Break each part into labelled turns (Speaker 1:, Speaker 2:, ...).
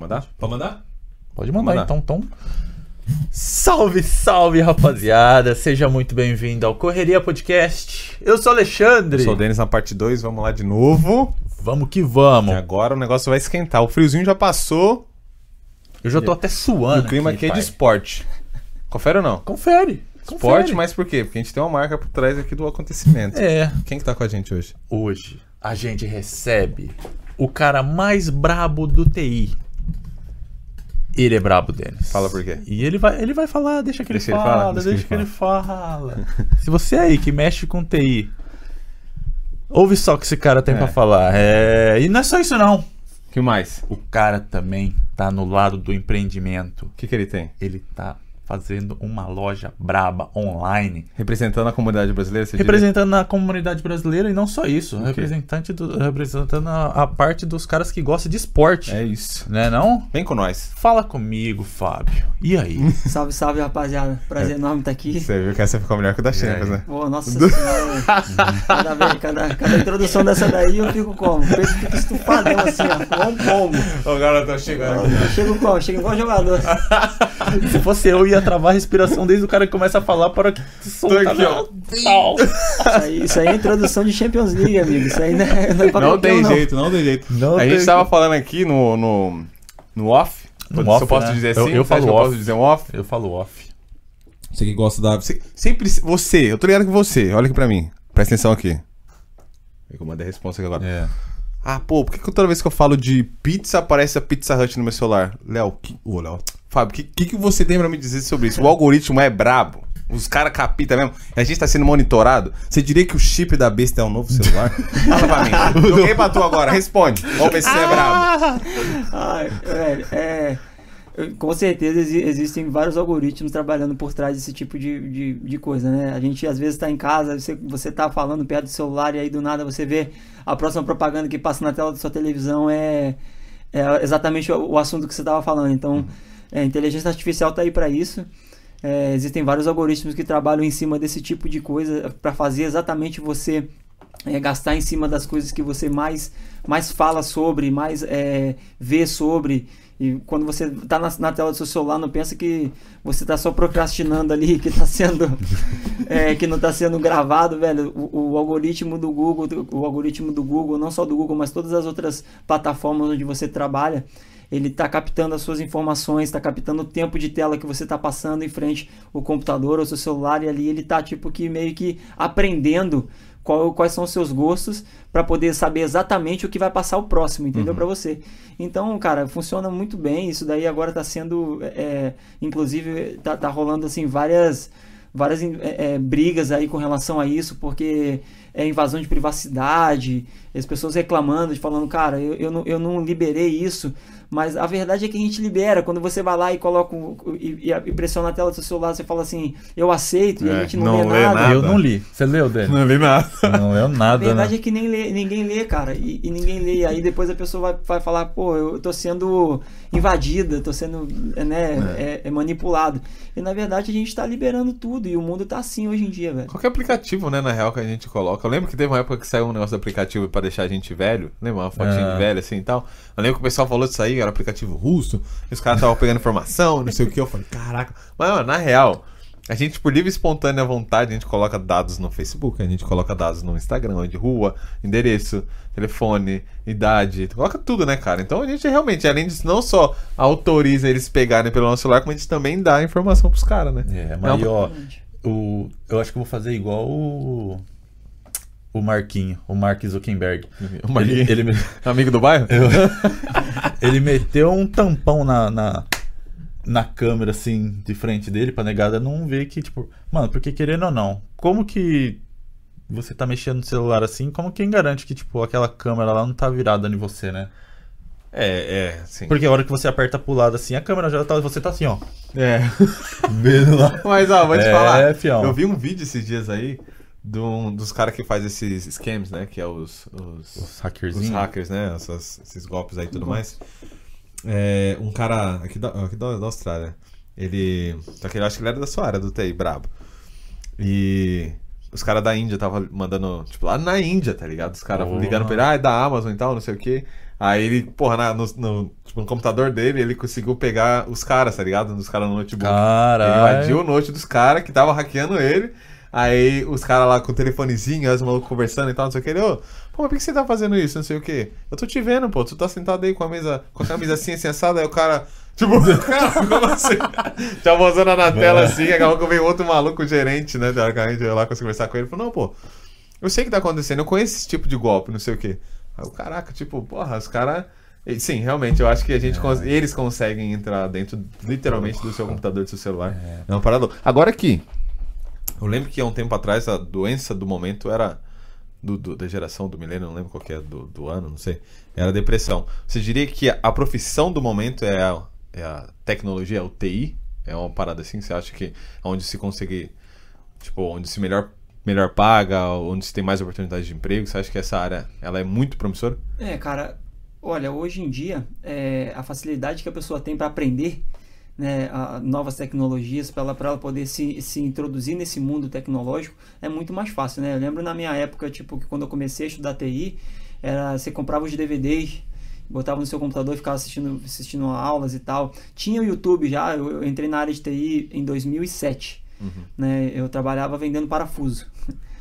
Speaker 1: mandar? Pode mandar?
Speaker 2: Pode mandar,
Speaker 1: Mandar.
Speaker 2: então, então. Salve, salve, rapaziada! Seja muito bem-vindo ao Correria Podcast. Eu sou o Alexandre.
Speaker 1: Eu sou o Denis na parte 2, vamos lá de novo.
Speaker 2: Vamos que
Speaker 1: E
Speaker 2: vamos.
Speaker 1: agora o negócio vai esquentar. O friozinho já passou
Speaker 2: Eu já tô até
Speaker 1: e
Speaker 2: suando.
Speaker 1: o clima aqui é de
Speaker 2: pai.
Speaker 1: esporte. Confere ou não?
Speaker 2: Confere.
Speaker 1: Esporte,
Speaker 2: confere.
Speaker 1: mas por quê? Porque a gente tem uma marca por trás aqui do acontecimento.
Speaker 2: É.
Speaker 1: Quem que tá com a gente hoje?
Speaker 2: Hoje a gente recebe o cara mais brabo do TI. Ele é brabo, Denis.
Speaker 1: Fala por quê.
Speaker 2: E ele vai, ele vai falar, deixa que ele
Speaker 1: Deixa ele
Speaker 2: fala,
Speaker 1: falar,
Speaker 2: deixa, que ele fala. Se você aí que mexe com TI, ouve só o que esse cara tem
Speaker 1: É.
Speaker 2: pra falar. É, E não é só isso não.
Speaker 1: O que mais?
Speaker 2: O cara também tá no lado do empreendimento.
Speaker 1: O que, que ele tem?
Speaker 2: Ele tá fazendo uma loja braba online,
Speaker 1: Representando a comunidade brasileira? Você diria?
Speaker 2: representando a comunidade brasileira e não só isso,
Speaker 1: quê?
Speaker 2: representante do, representando a, a parte dos caras que gostam de esporte,
Speaker 1: É isso.
Speaker 2: né não?
Speaker 1: Vem com nós.
Speaker 2: Fala comigo, Fábio. E aí?
Speaker 3: Salve, salve, rapaziada. Prazer enorme estar aqui.
Speaker 1: Você viu que essa ficou melhor que o da Champions,
Speaker 2: É.
Speaker 1: né?
Speaker 3: Pô, nossa senhora. cada, vez, cada, cada introdução dessa daí eu fico como? O peito fica estufadão assim, ó. Igual um pombo.
Speaker 1: O garoto tá chegando.
Speaker 3: Eu chego como? Chego igual jogador.
Speaker 2: Se fosse eu, ia travar a respiração desde o cara que começa a falar para que soltar.
Speaker 1: aqui, ó.
Speaker 2: Tal.
Speaker 3: Isso aí, isso aí é introdução de Champions League, amigo. Isso aí não é, não é pra
Speaker 1: Não tem
Speaker 3: não.
Speaker 1: jeito, não tem jeito.
Speaker 2: Não
Speaker 1: a gente
Speaker 2: tem
Speaker 1: tava falando aqui no, no, no off.
Speaker 2: No
Speaker 1: se
Speaker 2: off,
Speaker 1: eu posso
Speaker 2: né?
Speaker 1: dizer
Speaker 2: Eu-
Speaker 1: assim?
Speaker 2: eu
Speaker 1: Você
Speaker 2: falo
Speaker 1: que eu
Speaker 2: off.
Speaker 1: posso dizer um off?
Speaker 2: Eu falo off.
Speaker 1: Você que gosta da. Você, sempre. Você, eu tô ligado que você. Olha aqui pra mim. Presta atenção aqui. Eu mandei a resposta aqui agora.
Speaker 2: É.
Speaker 1: Ah, pô, por que, que toda vez que eu falo de pizza aparece a Pizza Hut no meu celular? Léo, que... ô, Léo. Fábio, o que, que, que você tem pra me dizer sobre isso? O algoritmo é brabo. Os caras capita mesmo. A gente tá sendo monitorado. Você diria que o chip da besta é um novo celular? Fala pra mim. Joguei pra tu agora. Responde. Vamos ver se você é brabo.
Speaker 3: Ai, velho, é. Com certeza exi- existem vários algoritmos trabalhando por trás desse tipo de, de, de coisa, né? A gente às vezes tá em casa, você, você tá falando perto do celular e aí do nada você vê a próxima propaganda que passa na tela da sua televisão é, é exatamente o, o assunto que você tava falando. Então, é, a inteligência artificial tá aí para isso. É, existem vários algoritmos que trabalham em cima desse tipo de coisa para fazer exatamente você é, gastar em cima das coisas que você mais, mais fala sobre, mais é, vê sobre. E quando você está na, na tela do seu celular, não pensa que você está só procrastinando ali, que está sendo. é, que não está sendo gravado, velho. O, o algoritmo do Google, o algoritmo do Google, não só do Google, mas todas as outras plataformas onde você trabalha, ele está captando as suas informações, está captando o tempo de tela que você está passando em frente ao computador ou seu celular, e ali ele está tipo que meio que aprendendo qual- quais são os seus gostos para poder saber exatamente o que vai passar o próximo, entendeu? Para você. Então, cara, funciona muito bem. Isso daí agora está sendo, é, inclusive, tá, tá rolando assim várias várias é, é, brigas aí com relação a isso, porque é invasão de privacidade, as pessoas reclamando, falando, cara, eu, eu, não, eu não liberei isso, mas a verdade é que a gente libera. Quando você vai lá e coloca e, e, e pressiona a tela do seu celular, você fala assim, eu aceito, e
Speaker 1: É,
Speaker 3: a gente não,
Speaker 1: não
Speaker 3: lê
Speaker 1: lê
Speaker 3: nada.
Speaker 1: nada.
Speaker 2: Eu não li. Você leu, Dani?
Speaker 1: Não li nada.
Speaker 2: Não leu
Speaker 3: A
Speaker 2: nada,
Speaker 3: verdade
Speaker 2: né?
Speaker 3: é que nem lê- ninguém lê, cara. E, e ninguém lê. Aí depois a pessoa vai, vai falar, pô, eu tô sendo invadida, tô sendo né, é- é manipulado. E na verdade a gente tá liberando tudo. E o mundo tá assim hoje em dia, velho.
Speaker 1: Qualquer aplicativo, né, na real, que a gente coloca. Eu lembro que teve uma época que saiu um negócio do aplicativo pra deixar a gente velho. Lembra? Uma fotinha
Speaker 2: É.
Speaker 1: de velho assim e tal. Eu lembro que o pessoal falou disso aí, era um aplicativo russo. E os caras estavam pegando informação, não sei o que. Eu falei, caraca. Mas, mano, na real, a gente, por livre e espontânea vontade, a gente coloca dados no Facebook, a gente coloca dados no Instagram, de rua, endereço, telefone, idade. Coloca tudo, né, cara? Então a gente realmente, além disso, não só autoriza eles pegarem pelo nosso celular, como a gente também dá informação pros caras, né?
Speaker 2: É, mas aí, ó,
Speaker 3: Exatamente.
Speaker 2: o, eu acho que eu vou fazer igual o. O Marquinho, o Mark Zuckerberg.
Speaker 1: O Marquinho.
Speaker 2: Ele, ele,
Speaker 1: Amigo do bairro?
Speaker 2: ele meteu um tampão na, na, na câmera, assim, de frente dele, pra negada não ver que, tipo, mano, porque querendo ou não, como que você tá mexendo no celular assim, como quem garante que, tipo, aquela câmera lá não tá virada em você, né?
Speaker 1: É, é, sim.
Speaker 2: Porque a hora que você aperta pro lado assim, a câmera já tá. Você tá assim, ó.
Speaker 1: É.
Speaker 2: Vendo lá.
Speaker 1: Mas, ó, vou te
Speaker 2: É,
Speaker 1: falar.
Speaker 2: fião.
Speaker 1: Eu vi um vídeo esses dias aí um- dos caras que faz esses scams, né? Que é os, os,
Speaker 2: Os
Speaker 1: os hackers, né? Essas- esses golpes aí e tudo mais. É, um cara aqui, da, aqui da, da Austrália. Ele. Só que eu acho que ele era da sua área do TI, brabo. E os caras da Índia tava mandando, tipo, lá na Índia, tá ligado? Os caras
Speaker 2: Porra.
Speaker 1: ligando pra ele, ah, é da Amazon e tal, não sei o quê. Aí ele, porra, na- no, no- tipo, no computador dele, ele conseguiu pegar os caras, tá ligado? Dos caras no notebook. Ele
Speaker 2: Caralho.
Speaker 1: invadiu o note dos caras que tava hackeando ele. Aí os caras lá com o telefonezinho, os malucos conversando e tal, não sei o que. Ele, ô, pô, mas por que você tá fazendo isso? Não sei o que. Eu tô te vendo, pô. Tu tá sentado aí com a mesa, com a camisa assim, assim, assada. Aí o cara, tipo, cara, como assim? Já mostrando na tela assim. Acabou que veio outro maluco, gerente, né? Teoricamente, eu lá consegui conversar com ele. Falou, não, pô, eu sei o que tá acontecendo, eu conheço esse tipo de golpe, não sei o que. Aí o caraca, tipo, porra, os caras. Sim, realmente, eu acho que a gente cons- eles conseguem entrar dentro, literalmente, do seu computador, do seu celular. É, um parador. Agora aqui, eu lembro que há um tempo atrás a doença do momento era. Do, do- da geração do milênio, não lembro qual que é do, do ano, não sei. Era depressão. Você diria que a, profissão do momento é a, é a tecnologia, é o TI? É uma parada assim? Você acha que é onde se conseguir. Tipo, onde se melhor, melhor paga, onde se tem mais oportunidades de emprego? Você acha que essa área ela é muito promissora?
Speaker 3: É, cara, olha, hoje em dia, é, a facilidade que a pessoa tem para aprender né, a- novas tecnologias, para ela, pra ela poder se, se introduzir nesse mundo tecnológico, é muito mais fácil, né? Eu lembro na minha época, tipo, que quando eu comecei a estudar TI, era, você comprava os DVDs, botava no seu computador e ficava assistindo, assistindo aulas e tal. Tinha o YouTube já, eu, eu entrei na área de TI em 2007, né? Eu trabalhava vendendo parafuso.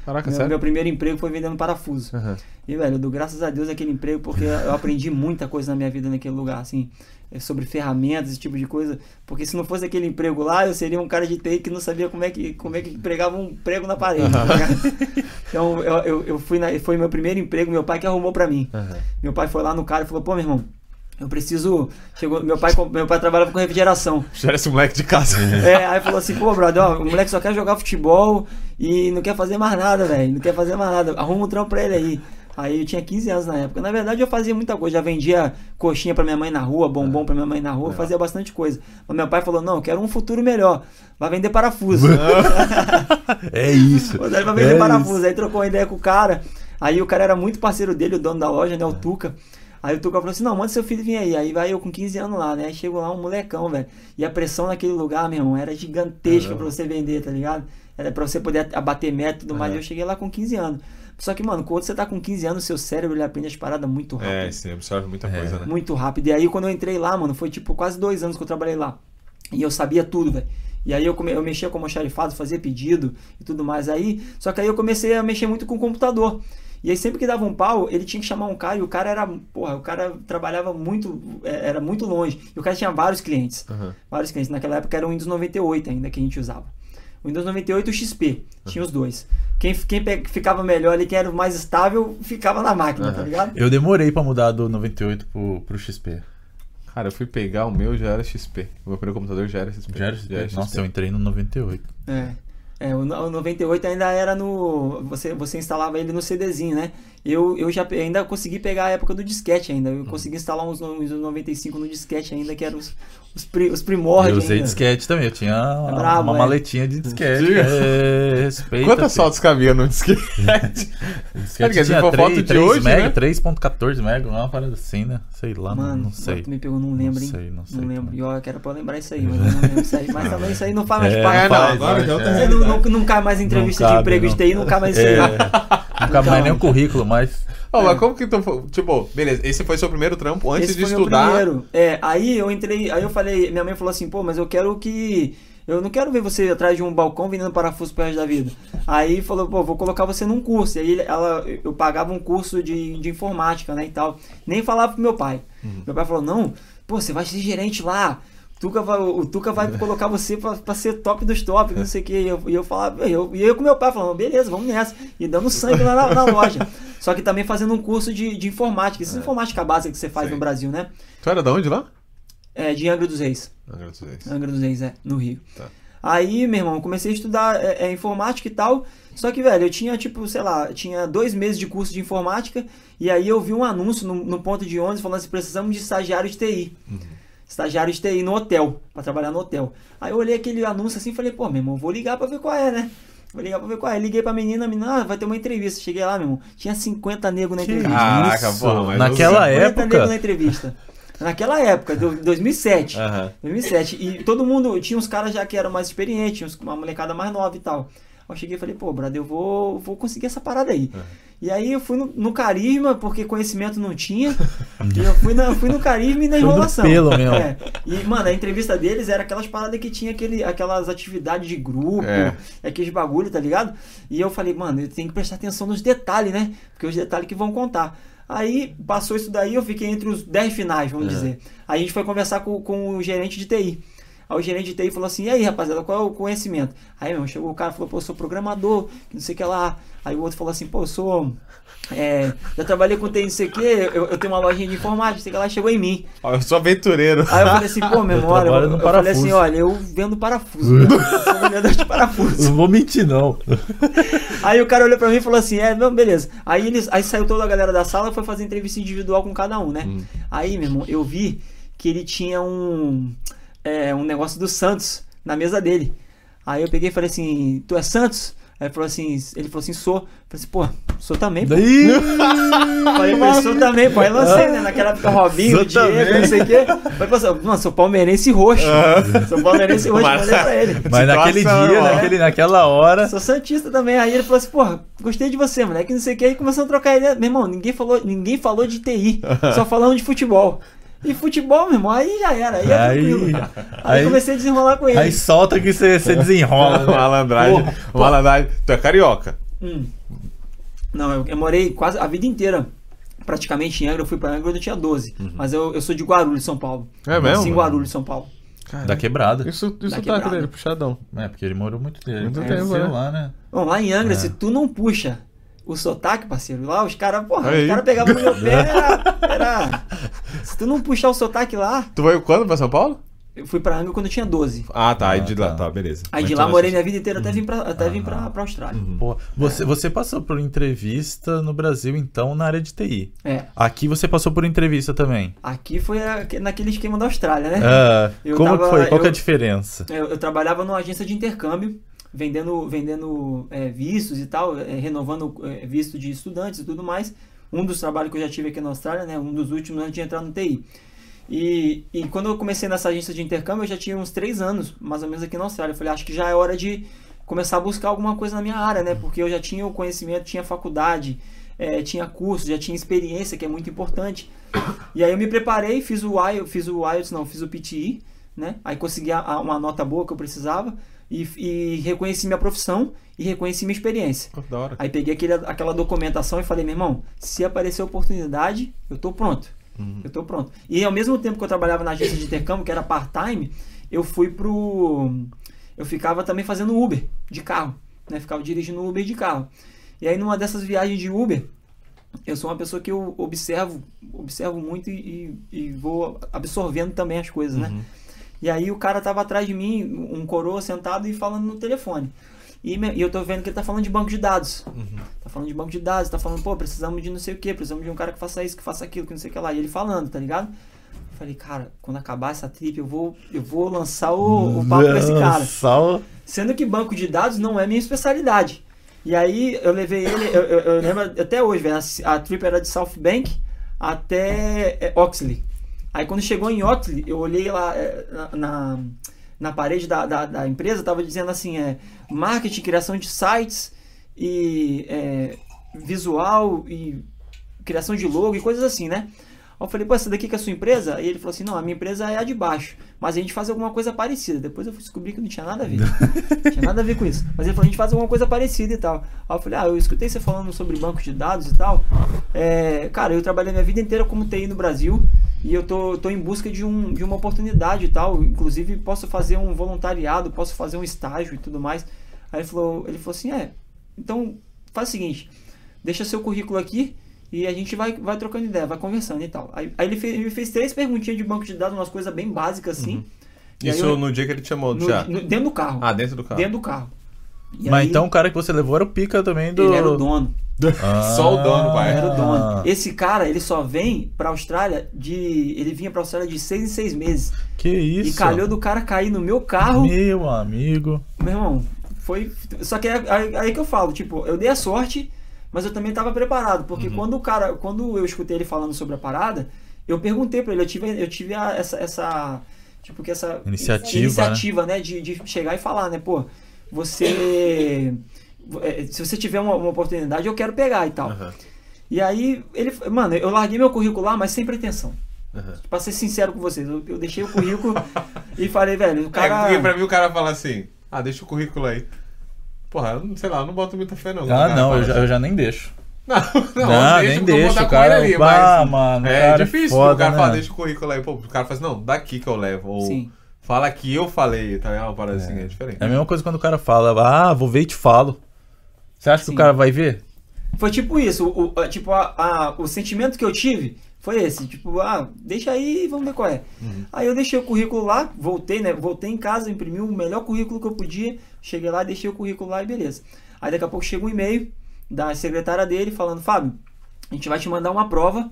Speaker 1: Caraca,
Speaker 3: Meu, meu primeiro emprego foi vendendo parafuso.
Speaker 1: Aham.
Speaker 3: E, velho, eu dou graças a Deus aquele emprego, porque eu aprendi muita coisa na minha vida naquele lugar, assim, é, sobre ferramentas, esse tipo de coisa. Porque se não fosse aquele emprego lá, eu seria um cara de TI que não sabia como é que, como é que pregava um prego na parede. ligado? então, eu, eu, eu fui na, foi meu primeiro emprego, meu pai que arrumou pra mim.
Speaker 1: Aham.
Speaker 3: Meu pai foi lá no cara e falou: pô, meu irmão, eu preciso. Chegou, meu, pai, meu pai trabalhava com refrigeração.
Speaker 1: Já era esse moleque de casa.
Speaker 3: É, aí falou assim, pô, brother, ó, o moleque só quer jogar futebol e não quer fazer mais nada, velho. Não quer fazer mais nada. Arruma um trampo pra ele aí. Aí eu tinha 15 anos na época. Na verdade, eu fazia muita coisa. Já vendia coxinha pra minha mãe na rua, bombom pra minha mãe na rua, fazia bastante coisa. Mas meu pai falou: não, eu quero um futuro melhor. Vai vender parafuso.
Speaker 2: É isso.
Speaker 3: Vai vender
Speaker 2: É
Speaker 3: parafuso. Aí trocou uma ideia com o cara. Aí o cara era muito parceiro dele, o dono da loja, né? O Tuca. Aí o Tuca falou assim: não, manda seu filho vir aí. Aí vai eu com 15 anos lá, né? Chego lá, um molecão, velho. E a pressão naquele lugar, meu irmão, era gigantesca pra você vender, tá ligado? Era pra você poder abater meta e tudo mais. Eu cheguei lá com 15 anos. Só que, mano, quando você tá com 15 anos, seu cérebro ele aprende as paradas muito rápido.
Speaker 1: É, sim, absorve muita coisa, né?
Speaker 3: Muito rápido. E aí, quando eu entrei lá, mano, foi tipo quase dois anos que eu trabalhei lá. E eu sabia tudo, velho. E aí eu, come... eu mexia com almoxarifado, fazia pedido e tudo mais. Aí, só que aí eu comecei a mexer muito com o computador. E aí sempre que dava um pau, ele tinha que chamar um cara e o cara era, porra, o cara trabalhava muito, é, era muito longe. E o cara tinha vários clientes.
Speaker 1: Aham.
Speaker 3: Vários clientes. Naquela época era o Windows 98 ainda que a gente usava. O Windows 98 e o XP. Tinha os dois. Quem, quem ficava melhor ali, quem era o mais estável, ficava na máquina, tá ligado?
Speaker 2: Eu demorei pra mudar do 98 pro, pro XP.
Speaker 1: Cara, eu fui pegar o meu, já era XP. O meu primeiro computador já era XP.
Speaker 2: Já era XP? Nossa, eu entrei no 98.
Speaker 3: É. É, o 98 ainda era no. Você, você instalava ele no CDzinho, né? Eu, eu já ainda consegui pegar a época do disquete ainda. Eu consegui instalar uns, uns 95 no disquete ainda, que eram os, os, pri- os
Speaker 2: Eu
Speaker 3: primórdios.
Speaker 2: usei
Speaker 3: ainda.
Speaker 2: disquete também, eu tinha uma,
Speaker 3: brabo,
Speaker 2: uma
Speaker 3: é.
Speaker 2: maletinha de disquete. É, respeita.
Speaker 1: Quantas
Speaker 2: filho.
Speaker 1: fotos cabia no disquete?
Speaker 2: Disquete tinha
Speaker 1: se for foto
Speaker 2: 3,
Speaker 1: de hoje,
Speaker 2: mega,
Speaker 1: né?
Speaker 2: 3.14 mega, uma parada assim, né? Sei lá, não-
Speaker 3: Mano,
Speaker 2: não sei.
Speaker 3: agora tu me pegou, não lembro, hein?
Speaker 2: Não sei, não sei
Speaker 3: lembro. E ó, que era pra eu lembrar isso aí, mas eu não lembro isso aí. Mas também isso aí não faz mais
Speaker 2: É,
Speaker 3: parte.
Speaker 1: É, não,
Speaker 2: faz,
Speaker 1: agora
Speaker 2: faz,
Speaker 1: já é
Speaker 2: é.
Speaker 3: Não, não, não cai mais entrevista
Speaker 2: Não
Speaker 3: de
Speaker 2: cabe,
Speaker 3: emprego
Speaker 2: não.
Speaker 3: de TI, não cai mais isso aí.
Speaker 2: É, cabe mais nem o currículo, mas.
Speaker 1: Ó, mas como que tu. Tipo, beleza, esse foi seu primeiro trampo antes
Speaker 3: Esse
Speaker 1: de
Speaker 3: foi meu
Speaker 1: estudar.
Speaker 3: primeiro. É, aí eu entrei, aí eu falei, minha mãe falou assim, pô, mas eu quero que. Eu não quero ver você atrás de um balcão vendendo parafuso pro resto da vida. Aí falou, pô, vou colocar você num curso. E aí ela, eu pagava um curso de, de informática, né, e tal. Nem falava pro meu pai. Meu pai falou, não, pô, você vai ser gerente lá. Tuca vai, o Tuca vai colocar você pra, pra ser top dos top, não sei o que. E eu, e eu falava, e eu, e eu com meu pai falando, beleza, vamos nessa. E dando sangue lá na, na loja. Só que também fazendo um curso de, de informática. Essa informática básica que você faz
Speaker 1: Sim.
Speaker 3: no Brasil, né?
Speaker 1: Tu era de onde lá?
Speaker 3: É, de Angra dos Reis.
Speaker 1: Agradeço.
Speaker 3: Angra dos Reis, é, no Rio.
Speaker 1: Tá.
Speaker 3: Aí, meu irmão, comecei a estudar é, é, informática e tal. Só que, velho, eu tinha, tipo, sei lá, tinha dois meses de curso de informática. E aí eu vi um anúncio no, no ponto de ônibus falando assim: precisamos de estagiário de TI. Estagiário de TI no hotel, pra trabalhar no hotel. Aí eu olhei aquele anúncio assim e falei: pô, meu irmão, vou ligar pra ver qual é, né? Vou ligar pra ver qual é. Liguei pra menina, a menina, ah, vai ter uma entrevista. Cheguei lá, meu irmão, tinha 50 negros na entrevista.
Speaker 1: Caraca, pô, mas
Speaker 2: Naquela
Speaker 3: 50 negros na
Speaker 2: época.
Speaker 3: entrevista. Naquela época, do- 2007.
Speaker 1: Aham.
Speaker 3: 2007. E todo mundo, tinha uns caras já que eram mais experientes, uns- uma molecada mais nova e tal. Aí eu cheguei e falei, pô, brother, eu vou, vou conseguir essa parada aí. E aí eu fui no, no carisma, porque conhecimento não tinha. e eu fui, na, fui no carisma e na enrolação.
Speaker 2: pelo mesmo.
Speaker 3: É. E, mano, a entrevista deles era aquelas paradas que tinha aquele, aquelas atividades de grupo,
Speaker 1: É.
Speaker 3: aqueles bagulho, tá ligado? E eu falei, mano, eu tenho que prestar atenção nos detalhes, né? Porque os detalhes que vão contar. Aí passou isso daí, eu fiquei entre os 10 finais, vamos dizer. Aí a gente foi conversar com, com o gerente de TI. Aí o gerente de TI falou assim: e aí, rapaziada, qual é o conhecimento? Aí, meu, irmão, chegou o cara e falou: pô, eu sou programador, não sei o que lá. Aí o outro falou assim: pô, eu sou. É, já trabalhei com não sei o eu, eu tenho uma lojinha de informática, sei que lá, chegou em mim.
Speaker 1: Ó, eu sou aventureiro.
Speaker 3: Aí eu falei assim: pô, olha, eu,
Speaker 2: no
Speaker 3: eu falei assim: olha, eu vendo parafuso, né? eu sou vendedor de parafuso.
Speaker 2: Não vou mentir, não.
Speaker 3: Aí o cara olhou pra mim e falou assim: é, não, beleza. Aí, eles, aí saiu toda a galera da sala e foi fazer entrevista individual com cada um, né? Aí, meu irmão, eu vi que ele tinha um, é, um negócio do Santos na mesa dele. Aí eu peguei e falei assim: tu é Santos? Aí ele falou assim, ele falou assim, sou. Eu falei assim, pô, sou também, pô.
Speaker 2: Daí.
Speaker 3: Falei, mas sou também, pô. Aí lancei, né? Naquela época, Robinho,
Speaker 2: Sou
Speaker 3: Diego,
Speaker 2: também.
Speaker 3: não sei o quê. Falei, assim, mano, sou palmeirense roxo. Sou palmeirense roxo,
Speaker 1: Mas-
Speaker 3: mandei pra ele.
Speaker 2: Mas naquele dia, naquele, naquela hora.
Speaker 3: Sou Santista também. Aí ele falou assim, porra, gostei de você, moleque, não sei o que. Aí começamos a trocar ideia. Meu irmão, ninguém falou, ninguém falou de TI, só falamos de futebol. E futebol, meu irmão, aí já era, aí é
Speaker 2: Aí-
Speaker 3: tranquilo. Aí,
Speaker 2: aí-
Speaker 3: comecei a desenrolar com ele.
Speaker 2: Aí solta que você desenrola. né?
Speaker 1: Malandragem. Malandragem. Tu é carioca.
Speaker 3: Hum. Não, eu, eu morei quase a vida inteira. Praticamente em Angra, eu fui pra Angra quando eu tinha 12. Mas eu, eu sou de Guarulhos, São Paulo.
Speaker 1: É mesmo?
Speaker 3: Sim, Guarulhos, São Paulo.
Speaker 2: Da quebrada.
Speaker 1: Isso, isso
Speaker 3: Da
Speaker 1: tá
Speaker 3: quebrada.
Speaker 1: dele, puxadão.
Speaker 2: É, porque ele morou muito tempo.
Speaker 1: Muito tempo,
Speaker 2: cresceu
Speaker 1: né?
Speaker 2: lá, né?
Speaker 3: Bom, lá em Angra,
Speaker 2: É.
Speaker 3: se tu não puxa o sotaque, parceiro, lá os caras, porra,
Speaker 1: Aí.
Speaker 3: os caras pegavam no meu pé, era, era- Se tu não puxar o sotaque lá,
Speaker 1: Tu veio quando pra São Paulo?
Speaker 3: eu fui pra Angra quando eu tinha 12.
Speaker 1: Ah, tá. Aí
Speaker 2: Ah,
Speaker 1: de lá,
Speaker 2: tá.
Speaker 1: tá, beleza.
Speaker 3: Aí de lá morei minha vida inteira até vim pra, até vim pra, pra Austrália.
Speaker 2: Pô, você, você passou por entrevista no Brasil, então, na área de TI.
Speaker 3: É.
Speaker 2: Aqui você passou por entrevista também.
Speaker 3: Aqui foi a- naquele esquema da Austrália, né?
Speaker 2: Ah,
Speaker 3: Eu
Speaker 2: como
Speaker 3: tava-
Speaker 2: que foi? Qual que é a
Speaker 3: eu-
Speaker 2: diferença?
Speaker 3: Eu, eu trabalhava numa agência de intercâmbio, vendendo, vendendo é, vistos e tal, é, renovando é, visto de estudantes e tudo mais. Um dos trabalhos que eu já tive aqui na Austrália, né? Um dos últimos antes de entrar no TI. E, e quando eu comecei nessa agência de intercâmbio, eu já tinha uns três anos, mais ou menos, aqui na Austrália. Eu falei, acho que já é hora de começar a buscar alguma coisa na minha área, né? Porque eu já tinha o conhecimento, tinha faculdade, é, tinha curso, já tinha experiência, que é muito importante. E aí eu me preparei, fiz o IELTS, fiz o IELTS, não, fiz o PTE, né? Aí consegui a- a- uma nota boa que eu precisava e, e reconheci minha profissão e reconheci minha experiência.
Speaker 1: Da hora.
Speaker 3: Aí peguei aquele, aquela documentação e falei, meu irmão, se aparecer oportunidade, eu tô pronto. Eu tô pronto. E ao mesmo tempo que eu trabalhava na agência de intercâmbio, que era part-time, eu fui pro. Eu ficava também fazendo Uber de carro. Né? Ficava dirigindo Uber de carro. E aí numa dessas viagens de Uber, eu sou uma pessoa que eu observo, observo muito e, e- e vou absorvendo também as coisas, né? E aí o cara tava atrás de mim, um coroa sentado e falando no telefone. E, e eu tô vendo que ele tá falando de banco de dados. Tá falando de banco de dados, tá falando, pô, precisamos de não sei o que, precisamos de um cara que faça isso, que faça aquilo, que não sei o que lá. E ele falando, tá ligado? Eu falei, cara, quando acabar essa trip, eu vou, eu vou lançar o, o papo com esse cara.
Speaker 2: Só...
Speaker 3: Sendo que banco de dados não é minha especialidade. E aí eu levei ele, eu, eu- eu lembro até hoje, velho, a, a trip era de South Bank até é, Oxley. Aí quando chegou em Oxley, eu olhei lá é, na, na, na parede da, da, da empresa, tava dizendo assim, é marketing, criação de sites e é, visual e criação de logo e coisas assim, né? Aí eu falei, pô, essa daqui que é a sua empresa? Aí ele falou assim, não, a minha empresa é a de baixo. Mas a gente faz alguma coisa parecida. Depois eu fui descobrir que não tinha nada a ver. não tinha nada a ver com isso. Mas ele falou, a gente faz alguma coisa parecida e tal. Aí eu falei, ah, eu escutei você falando sobre banco de dados e tal. É, cara, eu trabalhei minha vida inteira como TI no Brasil. E eu tô, tô em busca de, um, de uma oportunidade e tal. Inclusive, posso fazer um voluntariado, posso fazer um estágio e tudo mais. Aí ele falou, ele falou assim, é, então faz o seguinte, deixa seu currículo aqui e a gente vai, vai trocando ideia, vai conversando e tal. Aí, aí ele, fez, ele me fez três perguntinhas de banco de dados, umas coisas bem básicas assim. Aí
Speaker 1: Isso
Speaker 3: eu-
Speaker 1: no dia que ele te chamou
Speaker 3: no-
Speaker 1: já.
Speaker 3: no- dentro do carro.
Speaker 1: Ah, dentro do carro.
Speaker 3: Dentro do carro. E
Speaker 2: Mas
Speaker 3: aí,
Speaker 2: então o cara que você levou era o pica também do.
Speaker 3: ele era o dono.
Speaker 2: Ah,
Speaker 1: Só o dono, pai.
Speaker 3: Era o dono. Esse cara, ele só vem pra Austrália de. Ele vinha pra Austrália de seis em seis meses.
Speaker 2: Que isso?
Speaker 3: E calhou do cara cair no meu carro.
Speaker 2: Meu amigo.
Speaker 3: Meu irmão, foi. Só que é aí, aí que eu falo, tipo, eu dei a sorte, mas eu também tava preparado. Porque
Speaker 2: Uhum.
Speaker 3: quando o cara. Quando eu escutei ele falando sobre a parada, eu perguntei pra ele, eu tive, eu tive a- essa. essa tipo que essa
Speaker 2: Iniciativa,
Speaker 3: iniciativa né? de, de chegar e falar, né? Pô, você. é, se você tiver uma, uma oportunidade, eu quero pegar e tal.
Speaker 1: Aham,
Speaker 3: E aí, ele, mano, eu larguei meu currículo lá, mas sem pretensão.
Speaker 1: aham.
Speaker 3: Pra ser sincero com vocês, eu, eu deixei o currículo e falei, velho, o
Speaker 1: É,
Speaker 3: cara.
Speaker 1: porque pra mim o cara fala assim, ah, deixa o currículo aí. Porra, sei lá, eu não boto muita fé não.
Speaker 2: Ah,
Speaker 1: cara
Speaker 2: não,
Speaker 1: fala
Speaker 2: eu já, eu já nem deixo.
Speaker 1: Não, não,
Speaker 2: Não,
Speaker 1: deixa
Speaker 2: nem
Speaker 1: que eu vou
Speaker 2: deixa,
Speaker 1: dar
Speaker 2: o cara-
Speaker 1: ali,
Speaker 2: Ah,
Speaker 1: mas
Speaker 2: mano,
Speaker 1: é
Speaker 2: cara é
Speaker 1: difícil
Speaker 2: foda,
Speaker 1: o cara
Speaker 2: né?
Speaker 1: falar, deixa o currículo aí. Pô, o cara fala assim, não, daqui que eu levo. Ou
Speaker 3: Sim.
Speaker 1: Fala que eu falei, tá ligado? Uma parada assim, é diferente.
Speaker 2: É a mesma coisa quando o cara fala, ah, vou ver e te falo. Você acha que
Speaker 3: Sim.
Speaker 2: o cara vai ver?
Speaker 3: Foi tipo isso, o, o- tipo, a, a- o sentimento que eu tive foi esse, tipo, ah, deixa aí, vamos ver qual é. Aí eu deixei o currículo lá, voltei, né? Voltei em casa, imprimi o melhor currículo que eu podia, cheguei lá, deixei o currículo lá e beleza. Aí daqui a pouco chega um e-mail da secretária dele falando, Fábio, a gente vai te mandar uma prova.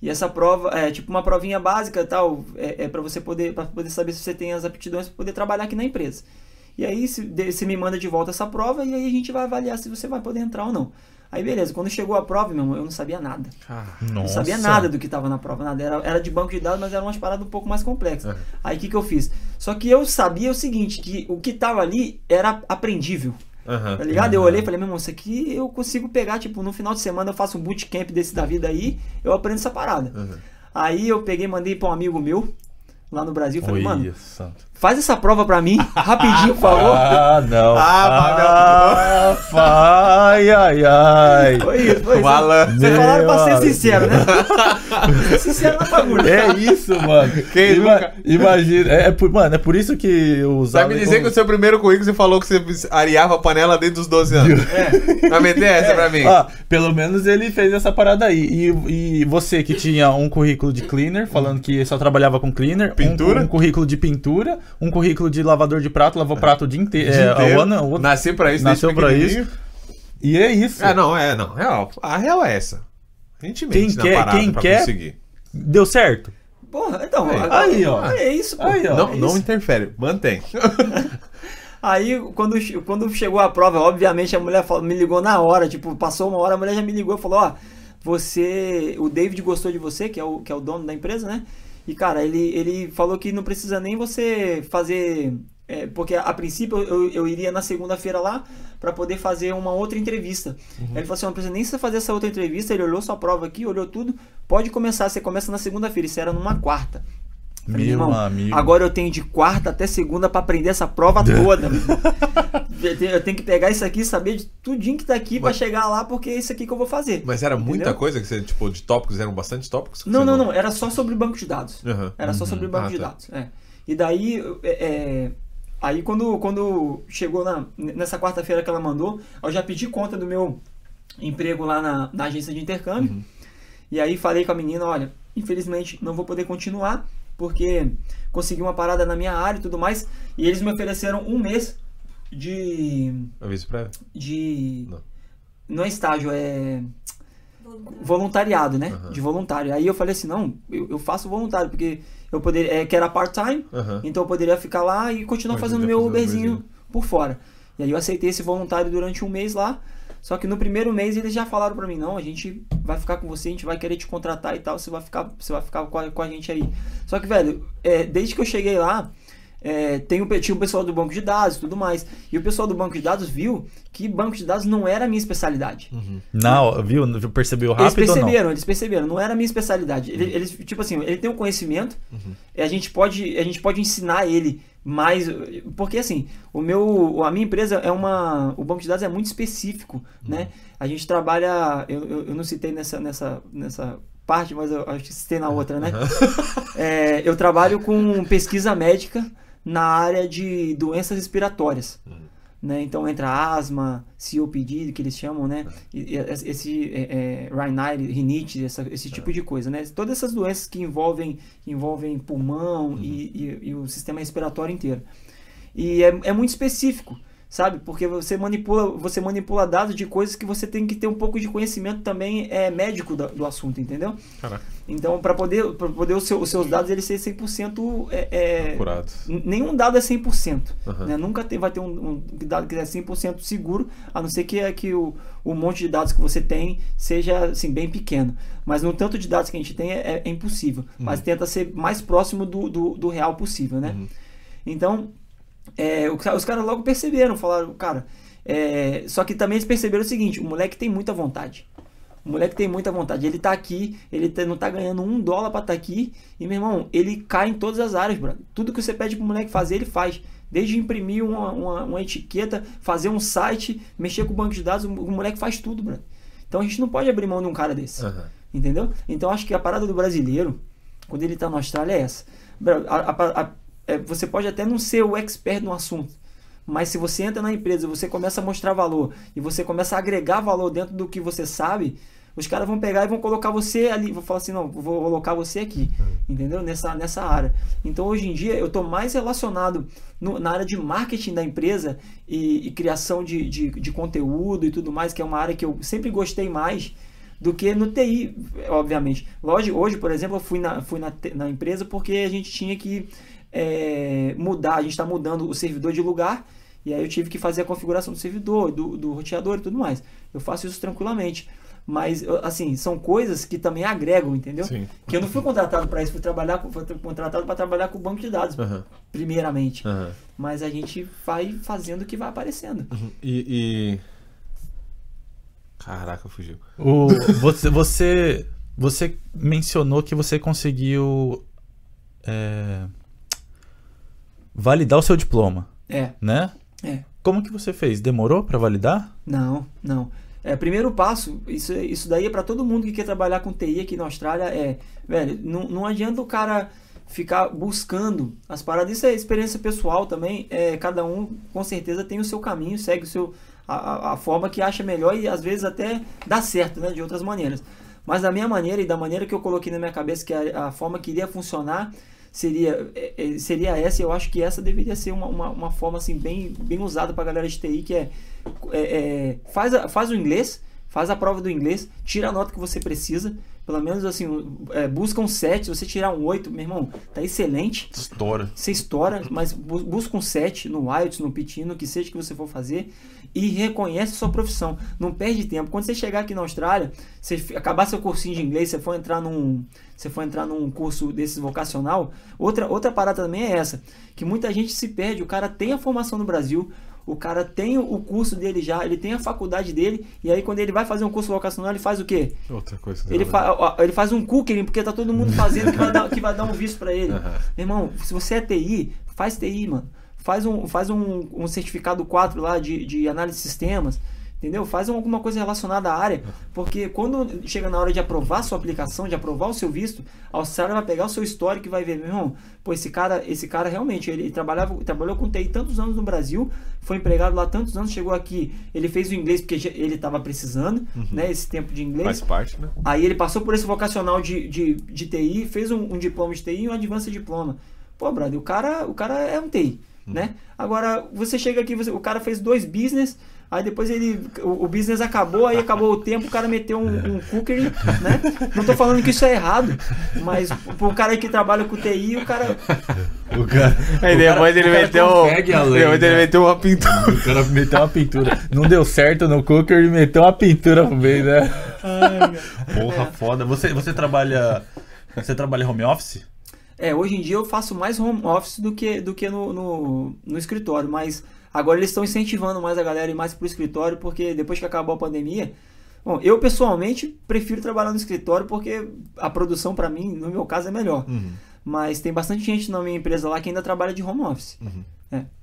Speaker 3: E essa prova é tipo uma provinha básica e tal, é, é para você poder para poder saber se você tem as aptidões para poder trabalhar aqui na empresa. E aí se- de- você me manda de volta essa prova e aí a gente vai avaliar se você vai poder entrar ou não. Aí beleza, quando chegou a prova, meu irmão, eu não sabia nada.
Speaker 2: Nossa.
Speaker 3: Não sabia nada do que estava na prova, nada. Era, era de banco de dados, mas era umas paradas um pouco mais complexas.
Speaker 1: Uhum.
Speaker 3: Aí o que, que eu fiz? Só que eu sabia o seguinte, que o que estava ali era aprendível.
Speaker 1: Aham.
Speaker 3: Tá ligado? Eu olhei e falei, meu irmão, isso aqui eu consigo pegar, tipo, no final de semana eu faço um bootcamp desse da vida aí, eu aprendo essa parada.
Speaker 1: Uhum.
Speaker 3: Aí eu peguei mandei pra um amigo meu, lá no Brasil, falei,
Speaker 2: Olha,
Speaker 3: mano,
Speaker 2: santo.
Speaker 3: Faz essa prova pra mim, rapidinho, por favor.
Speaker 2: Ah, não.
Speaker 1: Ah,
Speaker 2: Ah, ai, ai, ai.
Speaker 3: Foi isso, foi isso. Vocês falaram pra ser
Speaker 2: Meu
Speaker 3: sincero, né? Ser sincero na bagulho.
Speaker 2: É isso, mano.
Speaker 1: Quem
Speaker 2: Ima-
Speaker 1: nunca?
Speaker 2: Imagina. É, é por- mano, é por isso que os
Speaker 1: Vai me dizer que o seu primeiro currículo você falou que você areava a panela desde os 12 anos.
Speaker 3: É.
Speaker 1: Vai meter essa pra mim?
Speaker 2: Ah, pelo menos ele fez essa parada aí. E, e você que tinha um currículo de cleaner, falando que só trabalhava com cleaner, um-
Speaker 1: Pintura?
Speaker 2: Um, currículo de pintura, um currículo de lavador de prato, lavou prato o dia inteiro.
Speaker 1: Dia
Speaker 2: é,
Speaker 1: inteiro.
Speaker 2: o ano- o-
Speaker 1: Nasci pra isso,
Speaker 2: Nasceu pra
Speaker 1: pequenininho.
Speaker 2: E é isso.
Speaker 1: É, não, é, não. Real. A real é essa. A gente mente
Speaker 2: Quem
Speaker 1: na
Speaker 2: quer-
Speaker 1: parada
Speaker 2: quem
Speaker 1: pra
Speaker 2: quer-
Speaker 1: conseguir.
Speaker 2: Deu certo?
Speaker 3: Porra, então.
Speaker 1: Aí.
Speaker 3: agora-
Speaker 2: Aí, ó.
Speaker 3: É isso, pô.
Speaker 2: Aí, ó.
Speaker 1: Não,
Speaker 3: É
Speaker 1: não
Speaker 3: isso.
Speaker 1: interfere, mantém.
Speaker 3: Aí, quando, quando chegou a prova, obviamente a mulher falou- me ligou na hora, tipo, passou uma hora, a mulher já me ligou e falou, ó, você, o David gostou de você, que é o, que é o dono da empresa, né? E, cara, ele, ele falou que não precisa nem você fazer, é, porque a, princípio eu, eu iria na segunda-feira lá pra poder fazer uma outra entrevista. Aí ele falou assim, não precisa nem você fazer essa outra entrevista, ele olhou sua prova aqui, olhou tudo, pode começar, você começa na segunda-feira, isso era numa quarta.
Speaker 2: Meu
Speaker 3: irmão,
Speaker 2: amigo.
Speaker 3: Agora eu tenho de quarta até segunda pra aprender essa prova toda. eu tenho- que pegar isso aqui e saber de tudinho que tá aqui pra
Speaker 1: Mas-
Speaker 3: chegar lá, porque é isso aqui que eu vou fazer.
Speaker 1: Mas era muita
Speaker 3: Entendeu?
Speaker 1: coisa que você, tipo, de tópicos, eram bastante tópicos?
Speaker 3: Não,
Speaker 1: você
Speaker 3: não, não. Era só sobre banco de dados.
Speaker 1: Aham.
Speaker 3: Era só sobre banco
Speaker 1: Ah,
Speaker 3: de
Speaker 1: tá.
Speaker 3: dados. é. E daí, é, é, aí quando, quando chegou na, nessa quarta-feira que ela mandou, eu já pedi conta do meu emprego lá na, na agência de intercâmbio.
Speaker 1: Uhum.
Speaker 3: E aí falei com a menina, olha, infelizmente não vou poder continuar, porque consegui uma parada na minha área e tudo mais. E eles me ofereceram um mês de.
Speaker 1: Aviso prévio?
Speaker 3: de.
Speaker 1: Não.
Speaker 3: Não é estágio, é voluntariado, né?
Speaker 1: Aham.
Speaker 3: De voluntário. Aí eu falei assim, não, eu, eu faço voluntário, porque eu poderia, é, que era part-time,
Speaker 1: Aham.
Speaker 3: então eu poderia ficar lá e continuar
Speaker 1: Mas
Speaker 3: fazendo meu Uberzinho
Speaker 1: Uberzinho.
Speaker 3: por fora. E aí eu aceitei esse voluntário durante um mês lá. Só que no primeiro mês eles já falaram pra mim, não, a gente vai ficar com você, a gente vai querer te contratar e tal, você vai ficar, você vai ficar com a, com a gente aí. Só que, velho, é, desde que eu cheguei lá, é, tem o, tinha o pessoal do banco de dados e tudo mais. E o pessoal do banco de dados viu que banco de dados não era a minha especialidade.
Speaker 2: Não, viu? Percebeu
Speaker 3: Eles
Speaker 2: rápido não?
Speaker 3: perceberam, eles perceberam, não era a minha especialidade. Ele- Eles, tipo assim, ele tem um conhecimento, e a gente pode, a gente pode ensinar ele mais, porque assim, o meu, a minha empresa é uma, o banco de dados é muito específico, né? A gente trabalha, eu, eu, eu não citei nessa, nessa, nessa parte, mas eu acho que citei na outra, né? É, eu trabalho com pesquisa médica na área de doenças respiratórias. Né? Então entra asma, COPD, que eles chamam, né? E- e Esse é, é, rhinite, rinite, essa- esse tipo de coisa, né? Todas essas doenças que envolvem, envolvem pulmão e, e- e o sistema respiratório inteiro. E é, é muito específico, sabe? Porque você manipula, você manipula dados de coisas que você tem que ter um pouco de conhecimento também é, médico da- do assunto, entendeu?
Speaker 1: Caraca,
Speaker 3: Então, para poder, pra poder os, seu- os seus dados eles serem 100% é, é,
Speaker 1: apurado.
Speaker 3: N- Nenhum dado é 100%.
Speaker 1: Aham.
Speaker 3: Né? Nunca tem, vai ter um, um dado que é 100% seguro, a não ser que, é que o, o monte de dados que você tem seja assim, bem pequeno. Mas no tanto de dados que a gente tem é, é impossível. Mas tenta ser mais próximo do, do, do real possível. Né? Então, é, ca- os caras logo perceberam, falaram, cara, É, só que também eles perceberam o seguinte: o moleque tem muita vontade. O moleque tem muita vontade. Ele tá aqui, ele tá- não tá ganhando um dólar pra estar aqui. E, meu irmão, ele cai em todas as áreas, brother. Tudo que você pede pro moleque fazer, ele faz. Desde imprimir uma, uma, uma etiqueta, fazer um site, mexer com o banco de dados, o, o moleque faz tudo, brother. Então a gente não pode abrir mão de um cara desse.
Speaker 1: Aham.
Speaker 3: Entendeu? Então acho que a parada do brasileiro, quando ele tá na Austrália, é essa. A- a- a- é, você pode até não ser o expert no assunto, mas se você entra na empresa, você começa a mostrar valor e você começa a agregar valor dentro do que você sabe, os caras vão pegar e vão colocar você ali, vou falar assim, não, vou colocar você aqui, entendeu? Nessa, nessa área. Então hoje em dia eu estou mais relacionado no- na área de marketing da empresa e, e criação de, de, de conteúdo e tudo mais, que é uma área que eu sempre gostei mais do que no TI, obviamente. Lógico, hoje, por exemplo, eu fui na, fui na, na empresa porque a gente tinha que é, mudar, a gente está mudando o servidor de lugar, e aí eu tive que fazer a configuração do servidor, do, do roteador e tudo mais. Eu faço isso tranquilamente. Mas, assim, são coisas que também agregam, entendeu?
Speaker 1: Sim.
Speaker 3: Que eu não fui contratado para isso, fui, trabalhar com, fui contratado para trabalhar com o banco de dados,
Speaker 1: Aham.
Speaker 3: primeiramente.
Speaker 1: Aham.
Speaker 3: Mas a gente vai fazendo o que vai aparecendo.
Speaker 1: E, e- Caraca, fugiu.
Speaker 2: O, você, você, você mencionou que você conseguiu é, validar o seu diploma,
Speaker 3: É,
Speaker 2: né?
Speaker 3: é.
Speaker 2: Como que você fez? Demorou pra validar?
Speaker 3: Não, não. É, primeiro passo, isso, isso daí é para todo mundo que quer trabalhar com TI aqui na Austrália, é, velho, não, não adianta o cara ficar buscando as paradas, isso é experiência pessoal também, é, cada um com certeza tem o seu caminho, segue o seu, a, a- a forma que acha melhor e às vezes até dá certo, né, de outras maneiras. Mas da minha maneira e da maneira que eu coloquei na minha cabeça que a, a forma que iria funcionar seria, é, é, seria essa, e eu acho que essa deveria ser uma, uma, uma forma assim bem, bem usada para a galera de TI, que é, é, é, faz, a- faz o inglês, faz a prova do inglês, tira a nota que você precisa, pelo menos assim, é, busca um 7, se você tirar um 8, meu irmão, tá excelente.
Speaker 2: Estoura.
Speaker 3: Você estoura, mas bu- busca um 7 no IELTS, no PT, no que seja que você for fazer e reconhece sua profissão. Não perde tempo. Quando você chegar aqui na Austrália, você acabar seu cursinho de inglês, você for entrar num, você for entrar num curso desse vocacional, outra outra parada também é essa, que muita gente se perde. O cara tem a formação no Brasil, o cara tem o curso dele já, ele tem a faculdade dele, e aí quando ele vai fazer um curso vocacional, ele faz o quê?
Speaker 1: Outra coisa.
Speaker 3: Ele, fa ó, ele faz um cookering, porque tá todo mundo fazendo que vai dar, que vai dar um visto pra ele.
Speaker 1: Aham.
Speaker 3: Meu irmão, se você é TI, faz TI, mano. Faz um, faz um, um certificado 4 lá de, de análise de sistemas. Entendeu? Faz alguma coisa relacionada à área. Porque quando chega na hora de aprovar a sua aplicação, de aprovar o seu visto, a Austrália vai pegar o seu histórico e vai ver, meu irmão, pô, esse cara, esse cara realmente, ele trabalhava, trabalhou com TI tantos anos no Brasil, foi empregado lá tantos anos, chegou aqui, ele fez o inglês porque ele estava precisando, né? Esse tempo de inglês.
Speaker 1: Faz parte, né?
Speaker 3: Aí ele passou por esse vocacional de, de, de TI, fez um, um diploma de TI e um advanced diploma. Pô, brother, o cara, o cara é um TI, né? Agora, você chega aqui, você, o cara fez dois business, aí depois ele, o, o business acabou, aí acabou o tempo, o cara meteu um, um cookery, né? Não tô falando que isso é errado, mas pro cara que trabalha com TI, o cara...
Speaker 2: O cara,
Speaker 1: Aí
Speaker 2: o
Speaker 1: depois
Speaker 2: cara-
Speaker 1: ele
Speaker 2: o cara
Speaker 1: meteu.
Speaker 2: além,
Speaker 1: depois ele
Speaker 2: né?
Speaker 1: meteu uma pintura.
Speaker 2: O cara meteu uma pintura. Não deu certo no cooker e meteu uma pintura pro meio, né? Porra, foda. Você, você trabalha. Você trabalha home office?
Speaker 3: É, hoje em dia eu faço mais home office do que, do que no, no, no escritório, mas agora eles estão incentivando mais a galera a ir mais pro escritório, porque depois que acabou a pandemia. Bom, eu pessoalmente prefiro trabalhar no escritório porque a produção para mim, no meu caso, é melhor. Mas tem bastante gente na minha empresa lá que ainda trabalha de home office.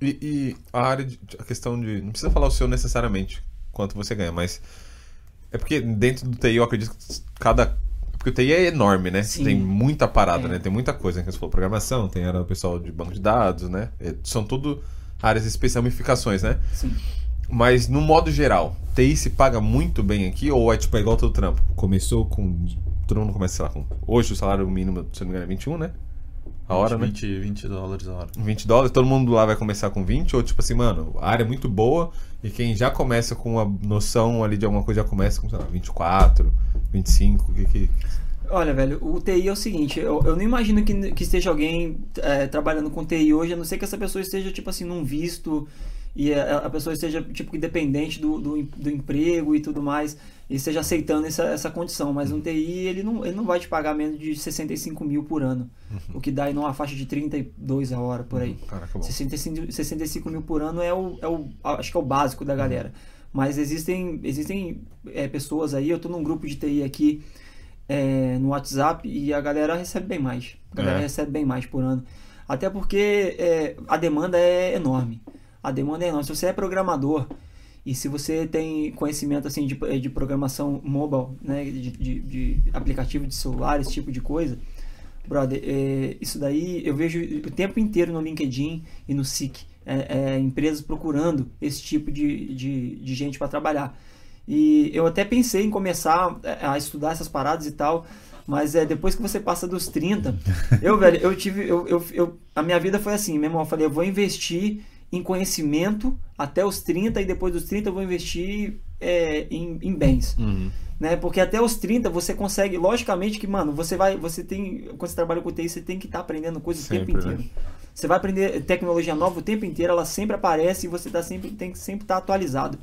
Speaker 1: E, e a área de. A questão de. Não precisa falar o seu necessariamente, quanto você ganha, mas. É porque dentro do TI eu acredito que cada. Porque o TI é enorme, né?
Speaker 3: Sim.
Speaker 1: Tem muita parada,
Speaker 3: É.
Speaker 1: né? Tem muita coisa. né? Que você falou, programação, tem área do pessoal de banco de dados, né? É, São tudo áreas especiais, ramificações, né?
Speaker 3: Sim.
Speaker 1: Mas no modo geral, TI se paga muito bem aqui ou é tipo é igual todo trampo? Começou com. Todo mundo começa, sei lá, com. Hoje o salário mínimo, se não me engano, é 21, né? A hora, né?
Speaker 2: 20, 20 dólares a hora.
Speaker 1: 20 dólares, todo mundo lá vai começar com 20, ou tipo assim, mano, a área é muito boa e quem já começa com uma noção ali de alguma coisa já começa com, sei lá, 24, 25, o que que.
Speaker 3: Olha, velho, o TI é o seguinte, eu, eu não imagino que, que esteja alguém é, trabalhando com TI hoje, a não ser que essa pessoa esteja, tipo assim, num visto e a, a pessoa esteja tipo independente do, do, do emprego e tudo mais e esteja aceitando essa, essa condição. Mas um TI ele não, ele não vai te pagar menos de 65 mil por ano, o que dá aí numa faixa de 32 a hora por aí.
Speaker 1: Caraca, bom.
Speaker 3: 65, 65 mil por ano é o, é o acho que é o básico da galera. Mas existem existem é, pessoas aí, eu tô num grupo de TI aqui é, no WhatsApp e a galera recebe bem mais. A galera
Speaker 1: É.
Speaker 3: recebe bem mais por ano. Até porque é, a demanda é enorme. A demanda é enorme. Se você é programador e se você tem conhecimento assim de, de programação mobile, né, de, de, de aplicativo de celular, esse tipo de coisa, brother, é, isso daí eu vejo o tempo inteiro no LinkedIn e no SIC, é, é, empresas procurando esse tipo de, de, de gente para trabalhar. E eu até pensei em começar a estudar essas paradas e tal, mas é depois que você passa dos 30, eu, velho, eu tive. Eu, eu, eu- a minha vida foi assim, meu irmão. Eu falei, eu vou investir em conhecimento até os 30 e depois dos 30 eu vou investir é, em, em bens.
Speaker 1: Uhum.
Speaker 3: Né? Porque até os 30 você consegue, logicamente que, mano, você vai, você tem, quando você trabalha com TI, você tem que estar aprendendo coisas o tempo
Speaker 1: Sempre,
Speaker 3: inteiro.
Speaker 1: né?
Speaker 3: Você vai aprender tecnologia nova o tempo inteiro, ela sempre aparece e você tá sempre, tem que sempre estar atualizado.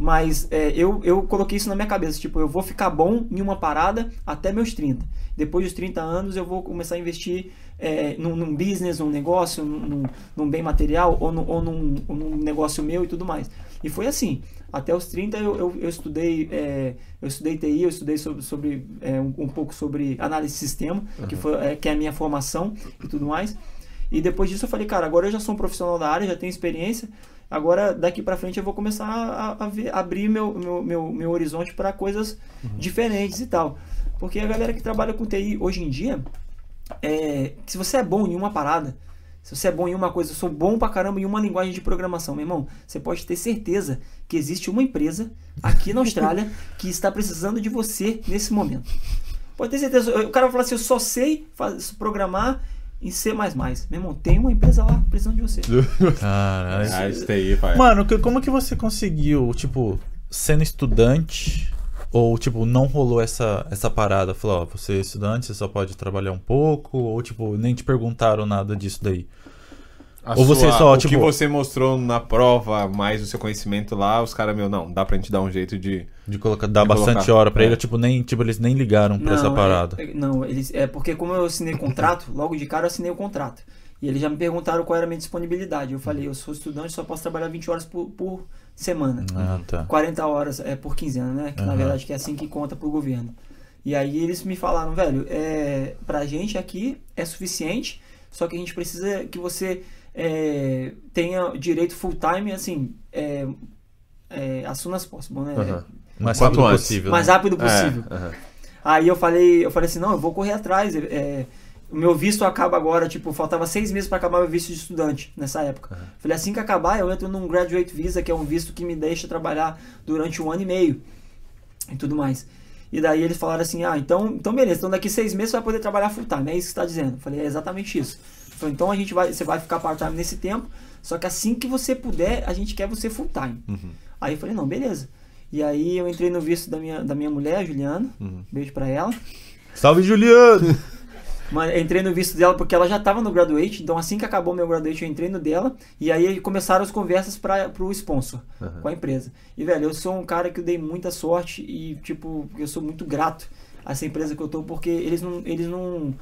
Speaker 3: Mas é, eu, eu coloquei isso na minha cabeça, tipo, eu vou ficar bom em uma parada até meus 30. Depois dos 30 anos eu vou começar a investir é, num, num business, num negócio, num, num- bem material ou, num, ou num, ou num negócio meu e tudo mais. E foi assim. Até os 30 eu, eu, eu estudei é, eu estudei TI, eu estudei sobre, sobre é, um, um pouco sobre análise de sistema, que, foi, é, que é a minha formação e tudo mais. E depois disso eu falei, cara, agora eu já sou um profissional da área, já tenho experiência. Agora, daqui pra frente, eu vou começar a, a ver- abrir meu, meu, meu, meu horizonte para coisas diferentes e tal. Porque a galera que trabalha com TI hoje em dia, é, se você é bom em uma parada, se você é bom em uma coisa, eu sou bom pra caramba em uma linguagem de programação, meu irmão, você pode ter certeza que existe uma empresa aqui na Austrália que está precisando de você nesse momento. Pode ter certeza. O cara vai falar assim: eu só sei programar em C. Meu irmão, tem uma empresa lá precisando de você.
Speaker 2: Caralho.
Speaker 1: Ah, isso daí, pai.
Speaker 2: Mano, como que você conseguiu, tipo, sendo estudante, ou, tipo, não rolou essa, essa parada? Falou, ó, você é estudante, você só pode trabalhar um pouco, ou, tipo, nem te perguntaram nada disso daí?
Speaker 1: A
Speaker 2: Ou você só,
Speaker 1: o
Speaker 2: tipo-
Speaker 1: que você mostrou na prova, mais o seu conhecimento lá, os caras, meu, não, dá pra gente dar um jeito de.
Speaker 2: De colocar, dar
Speaker 1: De
Speaker 2: bastante
Speaker 1: colocar,
Speaker 2: hora pra
Speaker 1: é.
Speaker 2: ele, tipo, nem, tipo, eles nem ligaram pra essa
Speaker 3: é-
Speaker 2: parada.
Speaker 3: é- não, eles, é porque como eu assinei contrato, logo de cara eu assinei o contrato. E eles já me perguntaram qual era a minha disponibilidade. Eu falei, eu sou estudante, só posso trabalhar 20 horas por, por semana.
Speaker 2: Ah, tá.
Speaker 3: 40 horas é por quinzena, né? Que na
Speaker 2: Aham.
Speaker 3: verdade que é assim que conta pro governo. E aí eles me falaram, velho, é, pra gente aqui é suficiente, só que a gente precisa que você é, tenha direito full time, assim, é, é, as soon as possible, né?
Speaker 1: Aham.
Speaker 2: Mais rápido possível.
Speaker 3: Mais
Speaker 2: né?
Speaker 3: rápido possível.
Speaker 1: É, aham.
Speaker 3: Aí eu falei, eu falei assim, não, eu vou correr atrás. é, o meu visto acaba agora, tipo, faltava seis meses para acabar meu visto de estudante nessa época. Falei, assim que acabar, eu entro num graduate visa, que é um visto que me deixa trabalhar durante um ano e meio e tudo mais. E daí eles falaram assim, ah, então, então beleza, então daqui seis meses você vai poder trabalhar full time, é isso que você está dizendo. Eu falei, é exatamente isso. Falei, então a gente vai, você vai ficar part time nesse tempo, só que assim que você puder, a gente quer você full time.
Speaker 1: Uhum.
Speaker 3: Aí eu falei, não, beleza. E aí eu entrei no visto da minha, da minha mulher, Juliana,
Speaker 1: Uhum.
Speaker 3: beijo pra ela.
Speaker 2: Salve, Juliano!
Speaker 3: Mas entrei no visto dela porque ela já estava no graduate, então assim que acabou meu graduate eu entrei no dela e aí começaram as conversas para pro sponsor
Speaker 1: Aham.
Speaker 3: com a empresa. E velho, eu sou um cara que eu dei muita sorte e tipo, eu sou muito grato a essa empresa que eu tô porque eles não eles não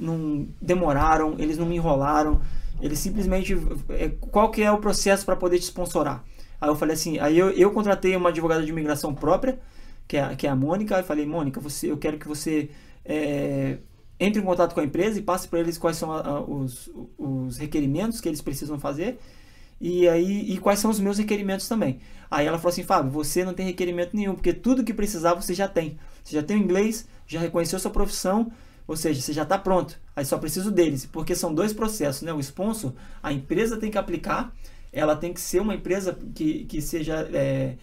Speaker 3: não demoraram, eles não me enrolaram, eles simplesmente é, qual que é o processo para poder te sponsorar? Aí eu falei assim, aí eu, eu contratei uma advogada de imigração própria, que é, que é a Mônica, e falei, Mônica, você, eu quero que você é, entre em contato com a empresa e passe para eles quais são a- a- os, os requerimentos que eles precisam fazer e aí e quais são os meus requerimentos também. Aí ela falou assim, Fábio, você não tem requerimento nenhum, porque tudo que precisar você já tem. Você já tem o inglês, já reconheceu sua profissão, ou seja, você já está pronto. Aí só preciso deles, porque são dois processos, né? O sponsor, a empresa tem que aplicar, ela tem que ser uma empresa que, que seja é,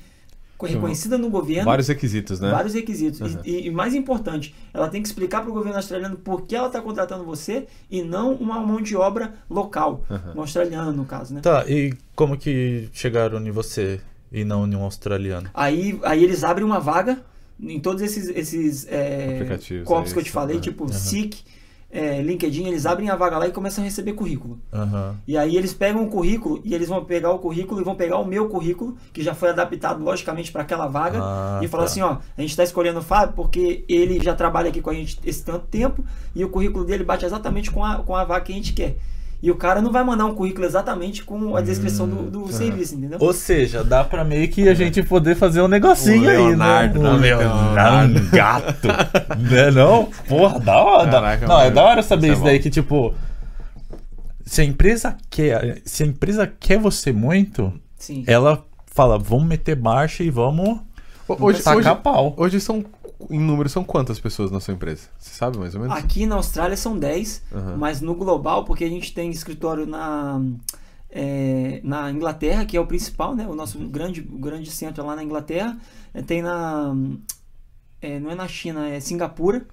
Speaker 3: reconhecida no governo.
Speaker 1: Vários requisitos, né?
Speaker 3: Vários requisitos.
Speaker 1: Uhum.
Speaker 3: E, e mais importante, ela tem que explicar para o governo australiano por que ela está contratando você e não uma mão de obra local,
Speaker 1: Uhum.
Speaker 3: um australiano no caso, né?
Speaker 2: Tá, e como que chegaram em você e não em um australiano?
Speaker 3: Aí, aí eles abrem uma vaga em todos esses, esses é,
Speaker 1: Aplicativos,
Speaker 3: corpos
Speaker 1: é
Speaker 3: que eu te falei,
Speaker 1: Uhum.
Speaker 3: tipo
Speaker 2: Uhum.
Speaker 3: SIC, é, LinkedIn, eles abrem a vaga lá e começam a receber currículo.
Speaker 2: Aham.
Speaker 3: E aí eles pegam o currículo e eles vão pegar o currículo e vão pegar o meu currículo, que já foi adaptado logicamente para aquela vaga,
Speaker 2: Ah,
Speaker 3: e falar
Speaker 2: tá.
Speaker 3: assim, ó, a gente está escolhendo o Fábio porque ele já trabalha aqui com a gente esse tanto tempo e o currículo dele bate exatamente com a, com a vaga que a gente quer. E o cara não vai mandar um currículo exatamente com a descrição do, do serviço, entendeu?
Speaker 2: Ou seja, dá pra meio que a gente poder fazer um negocinho
Speaker 1: O
Speaker 2: aí,
Speaker 1: Leonardo,
Speaker 2: né?
Speaker 1: né?
Speaker 2: O Leonardo, um gato. né não? Porra, da hora.
Speaker 1: Caraca,
Speaker 2: não, é da hora saber
Speaker 1: Isso é
Speaker 2: isso daí que, tipo... Se a empresa quer... Se a empresa quer você muito,
Speaker 3: Sim.
Speaker 2: ela fala, vamos meter marcha e vamos
Speaker 1: Hoje, hoje,
Speaker 2: pau.
Speaker 1: hoje são, em número, são quantas pessoas na sua empresa? Você sabe mais ou menos?
Speaker 3: Aqui na Austrália são 10,
Speaker 1: Aham.
Speaker 3: mas no global, porque a gente tem escritório na, é, na Inglaterra, que é o principal, né? O nosso grande, grande centro é lá na Inglaterra. É, tem na. é, não é na China, é Singapura.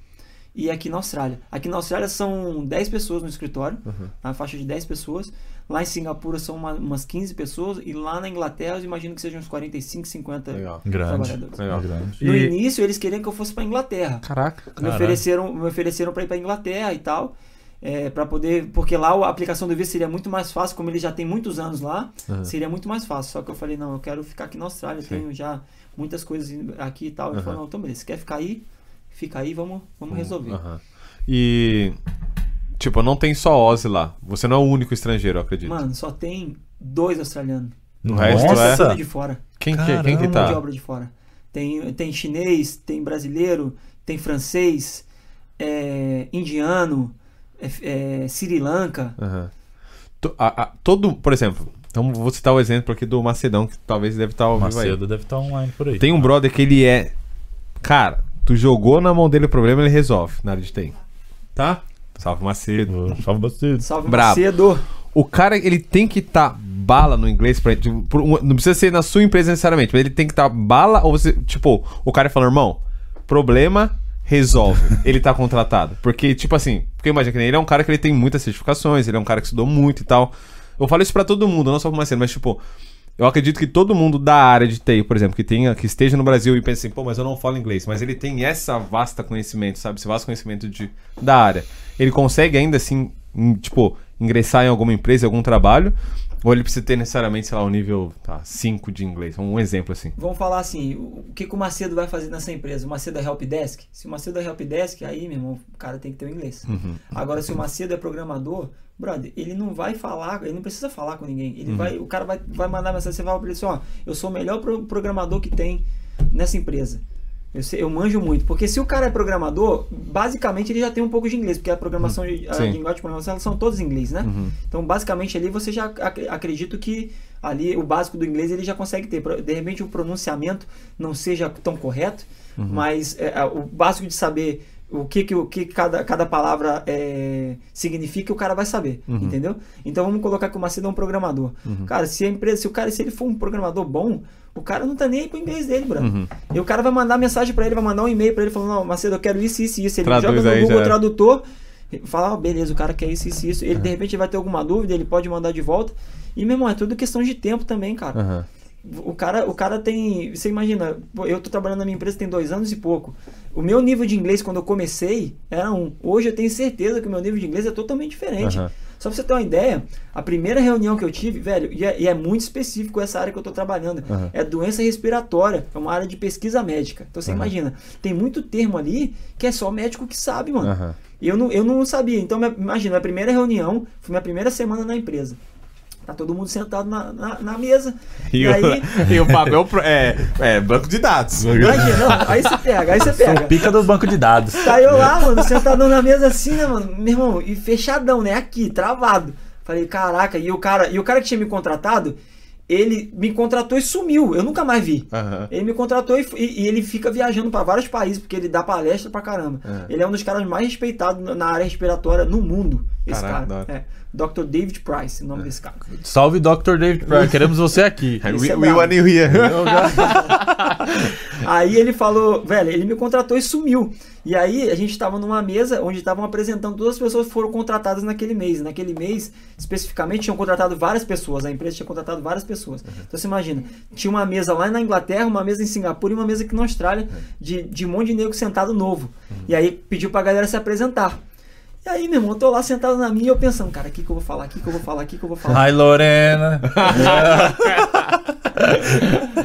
Speaker 3: E aqui na Austrália. Aqui na Austrália são 10 pessoas no escritório,
Speaker 1: Uhum.
Speaker 3: na faixa de 10 pessoas. Lá em Singapura são uma- umas 15 pessoas. E lá na Inglaterra eu imagino que sejam uns 45, 50
Speaker 1: Legal.
Speaker 2: Grande.
Speaker 3: trabalhadores.
Speaker 1: Legal.
Speaker 2: grande.
Speaker 3: No
Speaker 1: E-
Speaker 3: início eles queriam que eu fosse para Inglaterra.
Speaker 1: Caraca.
Speaker 3: Me
Speaker 2: Caralho.
Speaker 3: ofereceram, me ofereceram para ir para Inglaterra e tal, é, para poder, porque lá a aplicação do visto seria muito mais fácil, como ele já tem muitos anos lá,
Speaker 1: Uhum.
Speaker 3: seria muito mais fácil. Só que eu falei não, eu quero ficar aqui na Austrália,
Speaker 1: Sim.
Speaker 3: tenho já muitas coisas aqui e tal. Ele
Speaker 1: Uhum.
Speaker 3: falou não, então beleza, você quer ficar aí, fica aí, vamos, vamos resolver.
Speaker 1: Aham. E. Tipo, não tem só Ozzy lá. Você não é o único estrangeiro, eu acredito.
Speaker 3: Mano, só tem dois australianos.
Speaker 1: No resto é-
Speaker 2: Nossa!
Speaker 3: De fora.
Speaker 1: quem, que, quem que
Speaker 3: Mão de
Speaker 1: tá?
Speaker 3: obra de fora. Tem, tem chinês, tem brasileiro, tem francês, é, indiano, é, é, Sri Lanka.
Speaker 1: Aham. To- a- a- todo, por exemplo, então vou citar o exemplo aqui do Macedão, que talvez deve estar ao aí.
Speaker 2: Macedo deve estar online por aí.
Speaker 1: Tem um brother que ele é. Cara, tu jogou na mão dele o problema, ele resolve na área de TI. Tá? Salve Macedo.
Speaker 2: Salve Macedo.
Speaker 3: Salve
Speaker 1: Brabo.
Speaker 3: Macedo.
Speaker 1: O cara, ele tem que estar bala no inglês pra. tipo, não precisa ser na sua empresa necessariamente, mas ele tem que estar bala ou você. Tipo, o cara fala, irmão, problema, resolve. ele tá contratado. Porque, tipo assim, porque imagina que nem ele é um cara que ele tem muitas certificações, ele é um cara que estudou muito e tal. Eu falo isso pra todo mundo, não só pro Marcelo, mas tipo. Eu acredito que todo mundo da área de TI, por exemplo, que tenha, que esteja no Brasil e pense assim, pô, mas eu não falo inglês, mas ele tem essa vasta conhecimento, sabe? Esse vasto conhecimento de, da área. Ele consegue ainda assim, em, tipo, ingressar em alguma empresa, em algum trabalho, ou ele precisa ter necessariamente, sei lá, um nível 5 de inglês? Um exemplo assim.
Speaker 3: Vamos falar assim, o que, que o Macedo vai fazer nessa empresa? O Macedo é helpdesk? Se o Macedo é helpdesk, aí, meu irmão, o cara tem que ter o inglês.
Speaker 1: Uhum.
Speaker 3: Agora, se o Macedo é programador, brother, ele não vai falar, ele não precisa falar com ninguém.
Speaker 1: Uhum.
Speaker 3: Ele vai, o cara vai, vai mandar mensagem, você vai pra ele assim, ó, eu sou o melhor pro- programador que tem nessa empresa. Eu, sei- eu manjo muito, porque se o cara é programador, basicamente ele já tem um pouco de inglês, porque a programação, de- a linguagem de programação, elas são todas em inglês, né?
Speaker 1: Uhum.
Speaker 3: Então, basicamente ali você já ac- acredito que ali o básico do inglês ele já consegue ter. De repente o pronunciamento não seja tão correto,
Speaker 1: Uhum.
Speaker 3: mas é, o básico de saber o que, que, o que cada, cada palavra é, significa, o cara vai saber,
Speaker 1: Uhum.
Speaker 3: entendeu? Então vamos colocar que o Macedo é um programador. Cara, se a empresa, se o cara, se ele for um programador bom, o cara não tá nem aí pro inglês dele, brother.
Speaker 1: Uhum.
Speaker 3: E o cara vai mandar mensagem pra ele, vai mandar um e-mail pra ele falando, não, Macedo, eu quero isso, isso isso. Ele
Speaker 1: Traduz
Speaker 3: joga no Google
Speaker 1: já é.
Speaker 3: Tradutor, fala, ah, beleza, o cara quer isso, isso, isso. Ele de repente vai ter alguma dúvida, ele pode mandar de volta. E, meu irmão, é tudo questão de tempo também, cara. O cara, o cara tem. Você imagina, eu tô trabalhando na minha empresa tem dois anos e pouco. O meu nível de inglês quando eu comecei era um. Hoje eu tenho certeza que o meu nível de inglês é totalmente diferente.
Speaker 1: Aham.
Speaker 3: Só pra você ter uma ideia, a primeira reunião que eu tive, velho, e é, e é muito específico essa área que eu tô trabalhando.
Speaker 1: Aham.
Speaker 3: É doença respiratória, é uma área de pesquisa médica. Então você
Speaker 1: Aham.
Speaker 3: imagina, tem muito termo ali que é só médico que sabe, mano. E eu não, eu não sabia. Então, minha- imagina, minha primeira reunião, foi minha primeira semana na empresa. Tá todo mundo sentado na, na, na mesa.
Speaker 1: E,
Speaker 3: E,
Speaker 1: o,
Speaker 3: aí,
Speaker 1: e o papel pro- é, é banco de dados.
Speaker 3: imagina, não, aí você pega, aí você pega.
Speaker 2: Sou pica do banco de dados.
Speaker 3: Tá eu lá, mano, sentadão na mesa assim, né, mano? Meu irmão, e fechadão, né? Aqui, travado. Falei, caraca, e o cara, e o cara que tinha me contratado, ele me contratou e sumiu. Eu nunca mais vi.
Speaker 1: Aham.
Speaker 3: Ele me contratou e, e- e ele fica viajando pra vários países, porque ele dá palestra pra caramba.
Speaker 1: É.
Speaker 3: Ele é um dos caras mais respeitados na- área respiratória no mundo. Esse
Speaker 1: Caraca,
Speaker 3: cara. É. Dr. David Price, o nome desse cara.
Speaker 2: Salve Dr. David Pryor, queremos você aqui.
Speaker 1: We,
Speaker 3: é
Speaker 1: we want you here.
Speaker 3: Aí ele falou, velho, ele me contratou e sumiu. E aí a gente tava numa mesa onde estavam apresentando todas as pessoas que foram contratadas naquele mês. Naquele mês, especificamente, tinham contratado várias pessoas. A empresa tinha contratado várias pessoas. Então você imagina, tinha uma mesa lá na Inglaterra, uma mesa em Singapura e uma mesa aqui na Austrália, de, de um monte de negro sentado novo. E aí pediu pra galera se apresentar. E aí, meu irmão, eu tô lá sentado na minha e eu pensando, cara, o que, que eu vou falar, o que, que eu vou falar, o que, que eu vou falar.
Speaker 2: Ai, Lorena.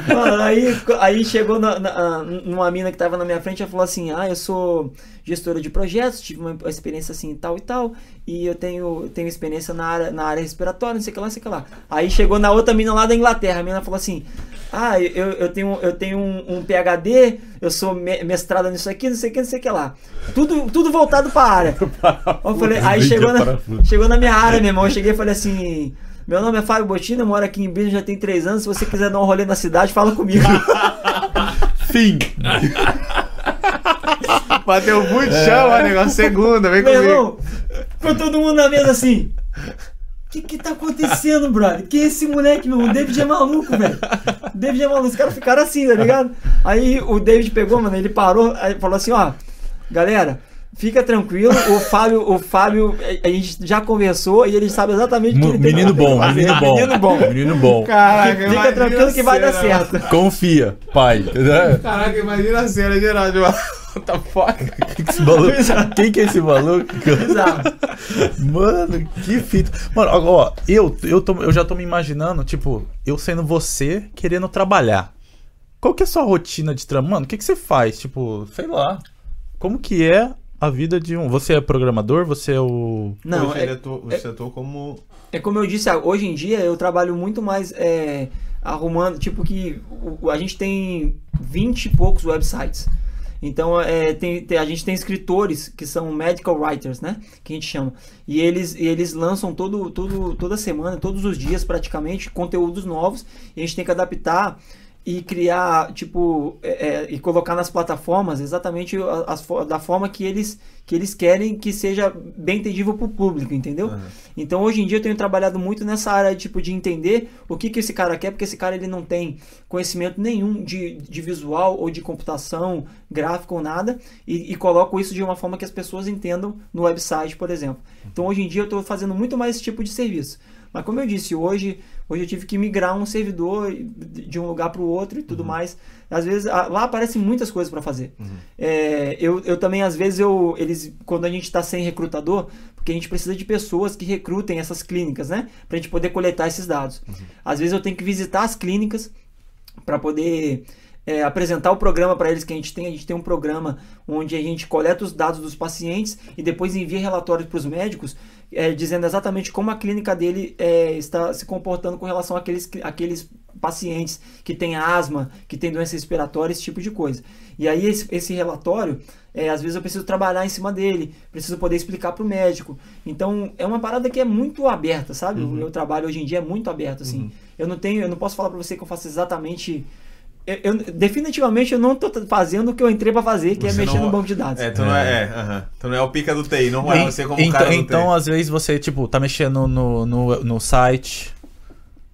Speaker 3: Mano, aí, aí chegou na, na- numa mina que tava na minha frente e falou assim: Ah, eu sou gestora de projetos, tive uma experiência assim tal e tal, e eu tenho, tenho experiência na área, na área respiratória, não sei o que lá, não sei o que lá. Aí chegou na outra mina lá da Inglaterra, a mina falou assim: Ah, eu, eu tenho, eu tenho um, um PhD, eu sou me- mestrada nisso aqui, não sei o que, não sei o que lá. Tudo, tudo voltado pra área. Eu falei, aí chegou na, chegou na minha área, meu irmão. Eu cheguei e falei assim: Meu nome é Fábio Botina, eu moro aqui em Brasília já tem três anos. Se você quiser dar um rolê na cidade, fala comigo.
Speaker 2: Fim.
Speaker 1: Bateu muito chão, é. negócio segunda, vem
Speaker 3: Meu
Speaker 1: comigo.
Speaker 3: irmão, ficou todo mundo na mesa assim. O que que tá acontecendo, brother? Quem é esse moleque, meu irmão? O David é maluco, velho. O David é maluco. Os caras ficaram assim, tá ligado? Aí o David pegou, mano, ele parou, aí falou assim, ó, galera, fica tranquilo, o Fábio, o Fábio, a gente já conversou e ele sabe exatamente o que ele tem
Speaker 2: Menino
Speaker 3: que
Speaker 2: bom,
Speaker 3: fazer.
Speaker 2: menino bom.
Speaker 3: Menino bom.
Speaker 2: Menino bom.
Speaker 1: Caraca,
Speaker 3: Fica tranquilo que vai dar certo.
Speaker 2: Confia, pai.
Speaker 1: Caraca, imagina a cena, Geraldo. What the fuck?
Speaker 2: Que que esse maluco- Quem que é esse maluco? Mano, que fita. Mano, ó, eu, eu, tô- eu já tô me imaginando, tipo, eu sendo você querendo trabalhar. Qual que é a sua rotina de trabalho? Mano, o que, que você faz? Tipo, sei lá. Como que é a vida de um. Você é programador? Você é o.
Speaker 3: Não,
Speaker 1: Hoje
Speaker 3: é,
Speaker 1: ele atua- você atua como.
Speaker 3: É como eu disse, hoje em dia eu trabalho muito mais é, arrumando, tipo que o- a gente tem 20 e poucos websites. Então é, tem- tem- a gente tem escritores que são medical writers, né? Que a gente chama. E eles, eles lançam todo, todo, toda semana, todos os dias praticamente, conteúdos novos. E a gente tem que adaptar e criar, tipo, é, é, e colocar nas plataformas exatamente as da forma que eles, que eles querem que seja bem entendível para o público, entendeu?
Speaker 1: Aham.
Speaker 3: Então hoje em dia eu tenho trabalhado muito nessa área tipo de entender o que, que esse cara quer, porque esse cara ele não tem conhecimento nenhum de, de visual ou de computação, gráfico ou nada, e, e coloco isso de uma forma que as pessoas entendam no website, por exemplo. Então hoje em dia eu estou fazendo muito mais esse tipo de serviço. Mas como eu disse, hoje, hoje eu tive que migrar um servidor de um lugar para o outro e tudo mais. Às vezes lá aparecem muitas coisas para fazer. É, eu, eu também, às vezes, eu, eles, quando a gente está sem recrutador, porque a gente precisa de pessoas que recrutem essas clínicas, né? Para a gente poder coletar esses dados. Às vezes eu tenho que visitar as clínicas para poder é, apresentar o programa para eles que a gente tem. A gente tem um programa onde a gente coleta os dados dos pacientes e depois envia relatórios para os médicos é, dizendo exatamente como a clínica dele é, está se comportando com relação àqueles, àqueles pacientes que têm asma, que têm doença respiratória, esse tipo de coisa. E aí esse, esse relatório, é, às vezes eu preciso trabalhar em cima dele, preciso poder explicar para o médico. Então é uma parada que é muito aberta, sabe? O meu trabalho hoje em dia é muito aberto, assim. Eu não tenho, eu não posso falar para você que eu faço exatamente eu, eu- definitivamente eu não tô fazendo o que eu entrei para fazer, que é
Speaker 1: Você
Speaker 3: mexer
Speaker 1: não-
Speaker 3: no banco de dados.
Speaker 1: É, tu não é. é, aham. Tu não é o pica do TI, não é você como o
Speaker 2: então,
Speaker 1: cara do
Speaker 2: então,
Speaker 1: TI.
Speaker 2: às vezes você, tipo, tá mexendo no, no, no site,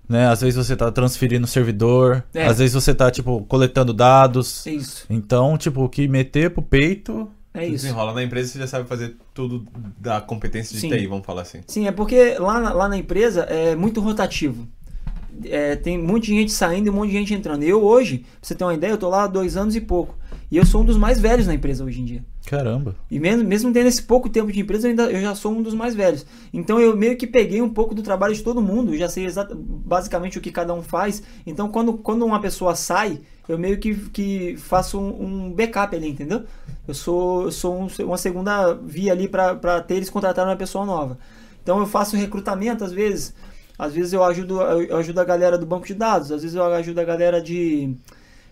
Speaker 2: né? Às vezes você tá transferindo o servidor,
Speaker 3: É.
Speaker 2: às vezes você tá, tipo, coletando dados.
Speaker 3: É isso.
Speaker 2: Então, tipo, o que meter pro peito.
Speaker 3: É isso.
Speaker 1: Desenrola na empresa, você já sabe fazer tudo da competência de
Speaker 3: Sim.
Speaker 1: TI, vamos falar assim.
Speaker 3: Sim, é porque lá na, lá na empresa é muito rotativo. É, tem um monte de gente saindo e um monte de gente entrando. Eu hoje, pra você ter uma ideia, eu tô lá há dois anos e pouco. E eu sou um dos mais velhos na empresa hoje em dia.
Speaker 2: Caramba.
Speaker 3: E mesmo, mesmo tendo esse pouco tempo de empresa, eu, ainda, eu já sou um dos mais velhos. Então eu meio que peguei um pouco do trabalho de todo mundo, já sei exata, basicamente o que cada um faz. Então quando, quando uma pessoa sai, eu meio que, que faço um, um backup ali, entendeu? Eu sou, eu sou um- uma segunda via ali para ter eles contratarem uma pessoa nova. Então eu faço recrutamento às vezes. Às vezes eu ajudo, eu ajudo a galera do banco de dados, às vezes eu ajudo a galera de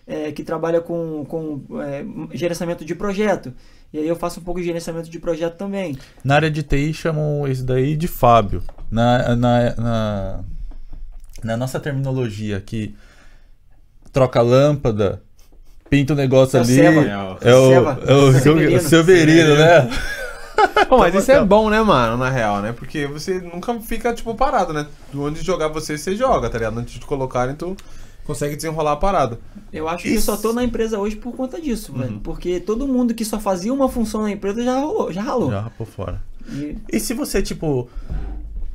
Speaker 3: é, que trabalha com, com é, gerenciamento de projeto. E aí eu faço um pouco de gerenciamento de projeto também.
Speaker 2: Na área de TI chamam isso daí de Fábio. Na, na, na, na nossa terminologia aqui, troca lâmpada, pinta o negócio
Speaker 3: É o
Speaker 2: ali.
Speaker 3: Seva.
Speaker 2: É o, é o,
Speaker 3: Severino.
Speaker 2: o Severino, né?
Speaker 1: Pô, mas isso é bom, né, mano, na real, né? Porque você nunca fica, tipo, parado, né? Onde jogar você, você joga, tá ligado? Antes de colocarem, tu consegue desenrolar a parada.
Speaker 3: Eu acho que eu
Speaker 2: Isso.
Speaker 3: só tô na empresa hoje por conta disso,
Speaker 1: Uhum.
Speaker 3: velho. Porque todo mundo que só fazia uma função na empresa já rolou, já ralou.
Speaker 2: Já por fora.
Speaker 3: E-
Speaker 2: E se você, tipo.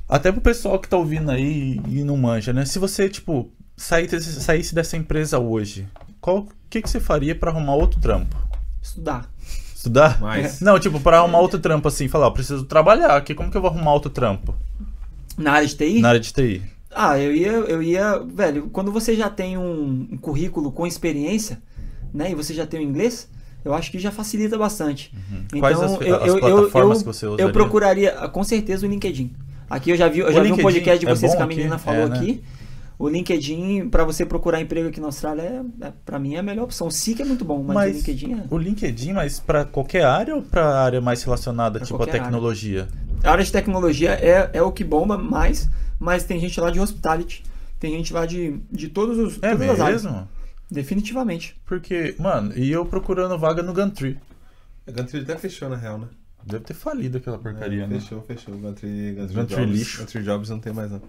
Speaker 2: Até pro pessoal que tá ouvindo aí e não manja, né? Se você, tipo, saísse, saísse dessa empresa hoje, qual que, que você faria pra arrumar outro trampo?
Speaker 3: estudar.
Speaker 2: Estudar?
Speaker 1: Mais.
Speaker 2: Não, tipo, pra arrumar outro trampo assim, falar, ó, preciso trabalhar aqui, como que eu vou arrumar outro trampo?
Speaker 3: Na área de TI?
Speaker 2: Na área de TI.
Speaker 3: Ah, eu ia, eu ia, velho, quando você já tem um, um currículo com experiência, né, e você já tem o inglês, eu acho que já facilita bastante. Então,
Speaker 2: Uhum. Quais as-
Speaker 3: eu,
Speaker 2: as
Speaker 3: eu, eu,
Speaker 2: plataformas
Speaker 3: eu,
Speaker 2: que você
Speaker 3: eu
Speaker 2: usaria?
Speaker 3: procuraria, com certeza, o LinkedIn. Aqui eu já vi, eu
Speaker 2: O
Speaker 3: já vi um podcast de
Speaker 2: é
Speaker 3: vocês
Speaker 2: bom
Speaker 3: que a
Speaker 2: aqui?
Speaker 3: menina falou
Speaker 2: É, né?
Speaker 3: aqui. O LinkedIn, pra você procurar emprego aqui na Austrália, é, é, pra mim é a melhor opção. O SIC é muito bom, mas,
Speaker 2: Mas
Speaker 3: o LinkedIn é...
Speaker 2: O LinkedIn, mas pra qualquer área ou pra área mais relacionada,
Speaker 3: Pra
Speaker 2: tipo, a
Speaker 3: qualquer área.
Speaker 2: tecnologia?
Speaker 3: A área de tecnologia é, é o que bomba mais, mas tem gente lá de hospitality, tem gente lá de, de todos os,
Speaker 2: É
Speaker 3: todas as áreas.
Speaker 2: mesmo?
Speaker 3: Definitivamente.
Speaker 2: Porque, mano, e eu procurando vaga no Gantry.
Speaker 1: A Gantry até fechou, na real, né?
Speaker 2: Deve ter falido aquela porcaria, né?
Speaker 1: Fechou, fechou. Gantry, Gantry,
Speaker 2: Gantry
Speaker 1: Jobs. Gantry Jobs não tem mais, não.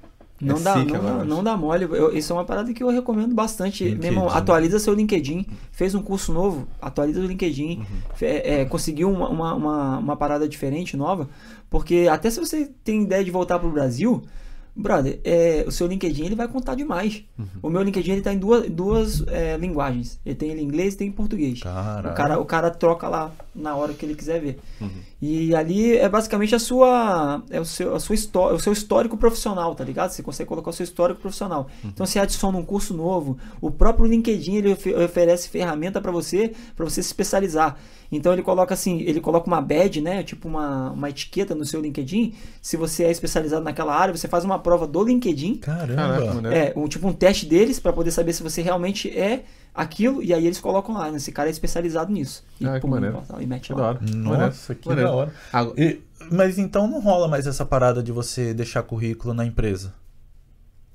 Speaker 3: Não,
Speaker 1: É
Speaker 3: dá, não,
Speaker 1: agora,
Speaker 3: não dá mole. Eu- isso é uma parada que eu recomendo bastante. Meu irmão,
Speaker 2: LinkedIn.
Speaker 3: atualiza seu LinkedIn. Fez um curso novo, atualiza o LinkedIn.
Speaker 1: Uhum.
Speaker 3: Fe- é, conseguiu uma, uma, uma, uma parada diferente, nova. Porque até se você tem ideia de voltar pro Brasil, brother, é, o seu LinkedIn ele vai contar demais.
Speaker 1: Uhum.
Speaker 3: O meu LinkedIn ele tá em duas, duas é, linguagens. Ele tem em inglês e tem em português. O cara, o cara troca lá na hora que ele quiser ver.
Speaker 1: Uhum.
Speaker 3: E ali é basicamente a sua, é o seu, a sua histó- o seu histórico profissional, tá ligado? Você consegue colocar o seu histórico profissional. Então você adiciona um curso novo, o próprio LinkedIn ele ofe- oferece ferramenta para você, para você se especializar. Então ele coloca assim, ele coloca uma badge, né, tipo uma, uma etiqueta no seu LinkedIn. Se você é especializado naquela área, você faz uma prova do LinkedIn.
Speaker 2: Caramba.
Speaker 3: É, um, tipo um teste deles para poder saber se você realmente é aquilo e aí eles colocam lá, né? esse cara é especializado nisso. E,
Speaker 1: Ah, que maneiro.
Speaker 3: e mete
Speaker 1: Que
Speaker 3: lá.
Speaker 1: da hora.
Speaker 2: Nossa, que
Speaker 1: Maneiro.
Speaker 2: da hora. E- mas então não rola mais essa parada de você deixar currículo na empresa?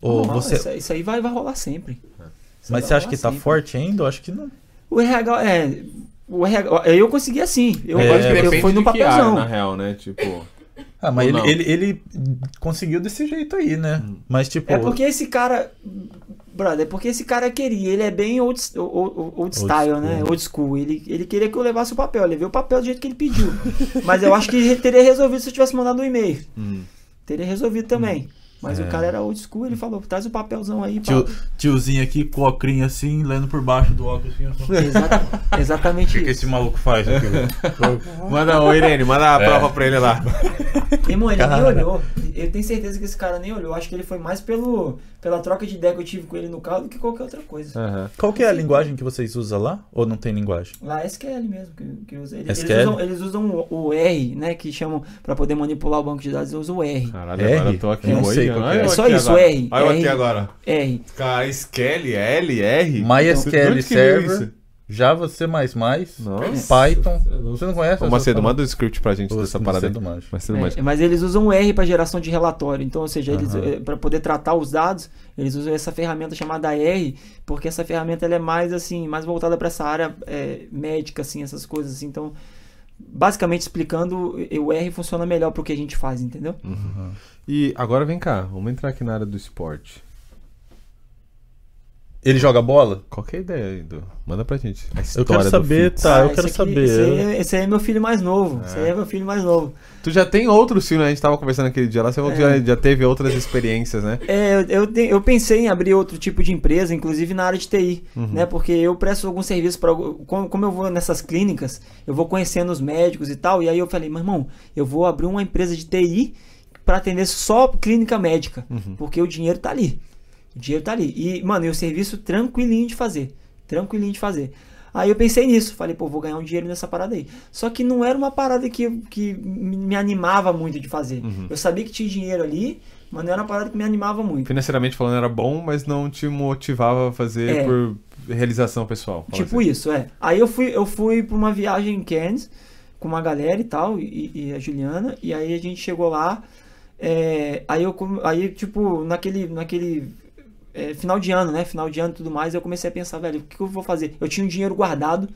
Speaker 2: Ou
Speaker 3: Não,
Speaker 2: você...
Speaker 3: isso, isso aí vai, vai rolar sempre. Isso
Speaker 2: Mas
Speaker 3: vai
Speaker 2: você acha que tá
Speaker 3: sempre.
Speaker 2: forte ainda? Eu acho que não.
Speaker 3: O RH, é. O RH, eu consegui assim. Eu,
Speaker 2: É,
Speaker 3: eu, eu fui no
Speaker 1: área,
Speaker 3: papelzão.
Speaker 1: na real, né? Tipo...
Speaker 2: Ah, mas ele, ele, ele conseguiu desse jeito aí, né? Mas tipo.
Speaker 3: É porque esse cara. Brother, é porque esse cara queria. Ele é bem old, old, old style,
Speaker 2: school.
Speaker 3: né? Old school. Ele, ele queria que eu levasse o papel. Eu levei o papel do jeito que ele pediu. Mas eu acho que ele teria resolvido se eu tivesse mandado um e-mail.
Speaker 1: Hum.
Speaker 3: Teria resolvido também. Mas
Speaker 2: É.
Speaker 3: o cara era old school. Ele falou: traz o papelzão aí.
Speaker 2: Tio, tiozinho aqui com o óculos assim, lendo por baixo do óculos assim. ó.
Speaker 3: Exata-
Speaker 2: O
Speaker 3: exatamente
Speaker 2: que, que
Speaker 3: isso.
Speaker 2: esse maluco faz aqui?
Speaker 1: Manda, ô Irene, manda a
Speaker 2: É.
Speaker 1: prova pra ele lá.
Speaker 3: Irmão, ele
Speaker 2: Cara.
Speaker 3: nem olhou. Eu tenho certeza que esse cara nem olhou. Acho que ele foi mais pelo, pela troca de ideia que eu tive com ele no carro do que qualquer outra coisa.
Speaker 1: Aham.
Speaker 2: Qual que é a linguagem que vocês usam lá? Ou não tem linguagem?
Speaker 3: Lá é SQL mesmo que, que usa. Eles,
Speaker 2: SQL?
Speaker 3: eles usam, eles usam o, o R, né? Que chamam pra poder manipular o banco de dados, eles usam o R.
Speaker 1: Caralho,
Speaker 2: R?
Speaker 1: agora eu tô aqui
Speaker 2: Eu não
Speaker 1: moído.
Speaker 2: sei qual é.
Speaker 3: É só
Speaker 1: aqui
Speaker 3: isso,
Speaker 1: agora.
Speaker 3: R.
Speaker 1: Olha eu aqui
Speaker 3: R.
Speaker 1: agora.
Speaker 3: R.
Speaker 1: Cara, Skelly, L, R?
Speaker 2: MySQL
Speaker 1: que veio
Speaker 2: Server? Java, C++,
Speaker 1: Nossa.
Speaker 2: Python. Você não conhece?
Speaker 1: Ô,
Speaker 2: essa
Speaker 1: Macedo, manda o script pra gente
Speaker 2: Ô,
Speaker 1: dessa parada.
Speaker 2: Macedo manja.
Speaker 1: Macedo
Speaker 3: É,
Speaker 1: manja.
Speaker 3: mas eles usam o R para geração de relatório. Então, ou seja, eles
Speaker 2: Aham.
Speaker 3: para poder tratar os dados, eles usam essa ferramenta chamada R, porque essa ferramenta ela é mais assim, mais voltada para essa área é, médica, assim, essas coisas. assim. Então, basicamente explicando, o R funciona melhor pro que a gente faz, entendeu?
Speaker 1: E agora vem cá, vamos entrar aqui na área do esporte.
Speaker 2: Ele joga bola?
Speaker 1: Qual que é a ideia aí, Du? Manda pra gente. A
Speaker 2: Eu
Speaker 1: história
Speaker 2: quero
Speaker 1: do
Speaker 2: saber, tá? eu
Speaker 3: esse
Speaker 2: quero
Speaker 3: aqui-
Speaker 2: saber.
Speaker 3: Esse aí, é- esse aí é meu filho mais novo. Esse aí é meu filho mais novo.
Speaker 1: Tu já tem outros filmes, né? a gente tava conversando aquele dia lá, você
Speaker 3: É.
Speaker 1: já, já teve outras experiências, né?
Speaker 3: É, eu, eu, eu pensei em abrir outro tipo de empresa, inclusive na área de TI,
Speaker 1: Uhum.
Speaker 3: né? Porque eu presto algum serviço para como, como eu vou nessas clínicas, eu vou conhecendo os médicos e tal, e aí eu falei, meu irmão, eu vou abrir uma empresa de TI para atender só clínica médica,
Speaker 1: Uhum.
Speaker 3: porque o dinheiro tá ali. O dinheiro tá ali. E, mano, e o serviço tranquilinho de fazer. Tranquilinho de fazer. Aí eu pensei nisso, falei, pô, vou ganhar um dinheiro nessa parada aí. Só que não era uma parada que, que me animava muito de fazer.
Speaker 1: Uhum.
Speaker 3: Eu sabia que tinha dinheiro ali, mas não era uma parada que me animava muito.
Speaker 1: Financeiramente falando era bom, mas não te motivava a fazer
Speaker 3: É.
Speaker 1: por realização pessoal.
Speaker 3: Tipo
Speaker 1: assim.
Speaker 3: isso, é. Aí eu fui, eu fui pra uma viagem em Cairns com uma galera e tal, e, e a Juliana, e aí a gente chegou lá, é, aí eu, aí tipo, naquele, naquele é, final de ano, né, final de ano e tudo mais, eu comecei a pensar, velho, o que, que eu vou fazer? Eu tinha um dinheiro guardado,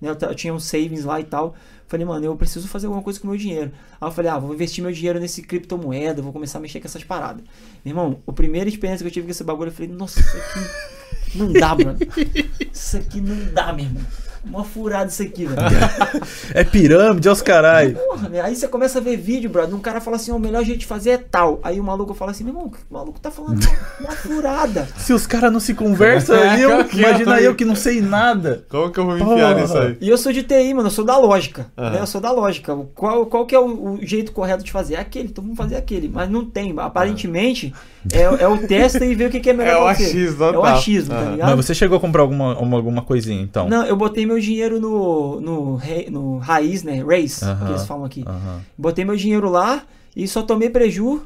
Speaker 3: né, eu, eu tinha uns savings lá e tal, falei, mano, eu preciso fazer alguma coisa com o meu dinheiro. Aí eu falei, ah, vou investir meu dinheiro nesse criptomoeda, vou começar a mexer com essas paradas. Meu irmão, a primeira experiência que eu tive com esse bagulho, eu falei, nossa, isso aqui não dá, mano. Isso aqui não dá, meu irmão. Uma furada isso aqui, velho.
Speaker 2: É pirâmide, aos caralho.
Speaker 3: Porra, né? Aí você começa a ver vídeo, brother. Um cara fala assim: o melhor jeito de fazer é tal. Aí o maluco fala assim: meu irmão, o maluco tá falando uma, furada.
Speaker 2: Se os caras não se conversam,
Speaker 1: É,
Speaker 2: eu,
Speaker 1: que eu
Speaker 2: imagina
Speaker 1: tô-
Speaker 2: eu que não sei nada.
Speaker 1: Como que eu vou me enfiar
Speaker 2: Porra.
Speaker 1: nisso aí?
Speaker 3: E eu sou de TI, mano, eu sou da lógica.
Speaker 1: Aham.
Speaker 3: Né? Eu sou da lógica. Qual, qual que é o, o jeito correto de fazer? É aquele, então vamos fazer aquele. Mas não tem. Aparentemente, é, é o testa e ver o que, que é melhor
Speaker 1: É o achismo,
Speaker 3: É o achismo, tá
Speaker 1: Aham.
Speaker 3: ligado?
Speaker 2: Mas você chegou a comprar alguma, uma- alguma coisinha, então?
Speaker 3: Não, eu botei meu dinheiro no, no, no raiz, né? Race,
Speaker 2: Aham.
Speaker 3: que eles falam aqui.
Speaker 2: Aham.
Speaker 3: Botei meu dinheiro lá e só tomei preju.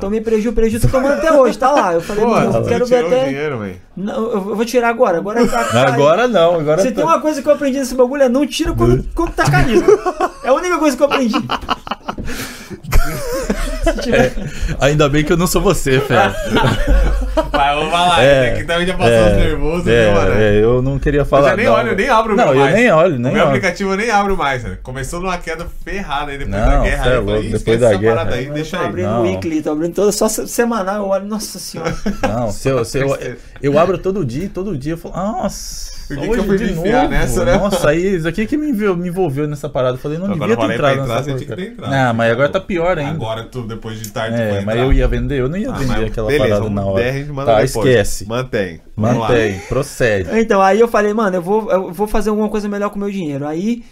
Speaker 3: Tomei preju, preju, tô tomando até hoje, tá lá. Eu falei,
Speaker 1: Pô,
Speaker 3: mano, eu
Speaker 1: você
Speaker 3: quero ver até.
Speaker 1: dinheiro.
Speaker 3: Não, eu vou tirar agora. Agora tá
Speaker 2: Agora não, agora
Speaker 3: Se
Speaker 2: tá-
Speaker 3: tem uma coisa que eu aprendi nesse bagulho é não tira quando, quando tá caindo. É a única coisa que eu aprendi. Tiver-
Speaker 2: Ainda bem que eu não sou você, Fé.
Speaker 1: Vai, vamos lá.
Speaker 2: É,
Speaker 1: Esse aqui também já passou
Speaker 2: é,
Speaker 1: os nervosos,
Speaker 2: é,
Speaker 1: viu, mano?
Speaker 2: é, eu não queria
Speaker 1: Eu
Speaker 2: falar.
Speaker 1: já nem
Speaker 2: não.
Speaker 1: olho, eu nem abro o
Speaker 2: Não,
Speaker 1: meu
Speaker 2: eu
Speaker 1: mais.
Speaker 2: nem olho,
Speaker 1: O
Speaker 2: nem
Speaker 1: meu
Speaker 2: olho.
Speaker 1: aplicativo eu nem abro mais, né? Começou numa queda ferrada aí depois
Speaker 2: Não,
Speaker 1: da guerra.
Speaker 2: é
Speaker 1: aí eu falei,
Speaker 2: louco,
Speaker 1: "Ih,
Speaker 2: depois da guerra.
Speaker 1: aí,
Speaker 3: Eu
Speaker 1: deixa
Speaker 3: tô
Speaker 1: aí.
Speaker 3: abrindo
Speaker 2: Não.
Speaker 3: weekly, tô abrindo toda só se- semanal, eu olho, nossa senhora.
Speaker 2: Não, se eu, se eu, eu abro todo dia, todo dia eu falo, nossa.
Speaker 1: Por que
Speaker 2: hoje
Speaker 1: que eu
Speaker 2: de novo?
Speaker 1: nessa, né?
Speaker 2: Nossa, aí isso aqui que me envolveu, me envolveu nessa parada. Eu falei, não
Speaker 1: Agora
Speaker 2: devia ter entrado
Speaker 1: entrar,
Speaker 2: nessa
Speaker 1: você tinha que
Speaker 2: porcaria.
Speaker 1: ter entrado.
Speaker 2: Não, mas agora tá pior ainda.
Speaker 1: Agora tu, depois de tarde,
Speaker 2: é, mas eu ia vender, eu não ia
Speaker 1: Ah,
Speaker 2: vender aquela
Speaker 1: beleza,
Speaker 2: parada na hora.
Speaker 1: manda
Speaker 2: Tá,
Speaker 1: depois.
Speaker 2: esquece.
Speaker 1: Mantém. Vamos lá.
Speaker 2: Mantém, procede.
Speaker 3: Então, aí eu falei, mano, eu vou, eu vou fazer alguma coisa melhor com o meu dinheiro. Aí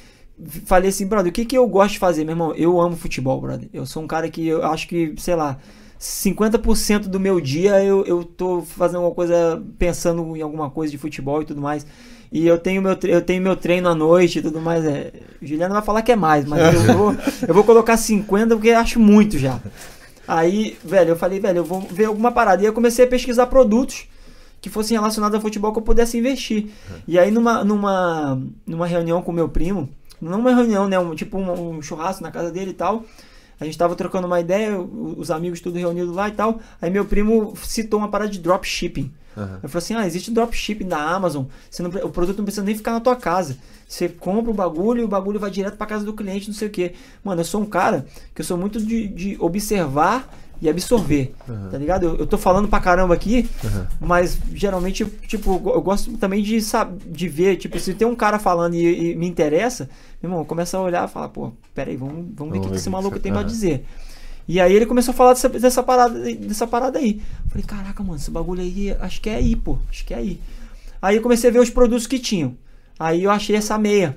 Speaker 3: falei assim, brother, o que, que eu gosto de fazer, meu irmão? Eu amo futebol, brother. Eu sou um cara que eu acho que, sei lá, 50% do meu dia eu, eu tô fazendo alguma coisa, pensando em alguma coisa de futebol e tudo mais. E eu tenho meu, eu tenho meu treino à noite e tudo mais. É, Juliana vai falar que é mais, mas eu vou, eu vou colocar 50 porque acho muito já. Aí, velho, eu falei, velho, eu vou ver alguma parada. E eu comecei a pesquisar produtos que fossem relacionados ao futebol que eu pudesse investir. E aí, numa, numa, numa reunião com meu primo, não uma reunião, né? Um, tipo um, um churrasco na casa dele e tal. A gente tava trocando uma ideia, os amigos tudo reunidos lá e tal. Aí meu primo citou uma parada de dropshipping.
Speaker 1: Aham.
Speaker 3: Eu falei assim: ah, existe dropshipping da Amazon. Você não, o produto não precisa nem ficar na tua casa. Você compra o bagulho e o bagulho vai direto pra casa do cliente, não sei o que. Mano, eu sou um cara que eu sou muito de, de observar e absorver. Tá ligado? Eu, eu tô falando pra caramba aqui, mas geralmente, tipo, eu go- eu gosto também de, de ver, tipo, se tem um cara falando e, e me interessa, meu irmão, começa a olhar e falar, pô, peraí, vamos, vamos ver o que, que esse
Speaker 1: que
Speaker 3: maluco
Speaker 1: você-
Speaker 3: tem pra
Speaker 1: aham.
Speaker 3: dizer. E aí ele começou a falar dessa, dessa, parada, dessa parada aí. Falei, caraca, mano, esse bagulho aí, acho que é aí, pô. Acho que é aí. Aí eu comecei a ver os produtos que tinham. Aí eu achei essa meia.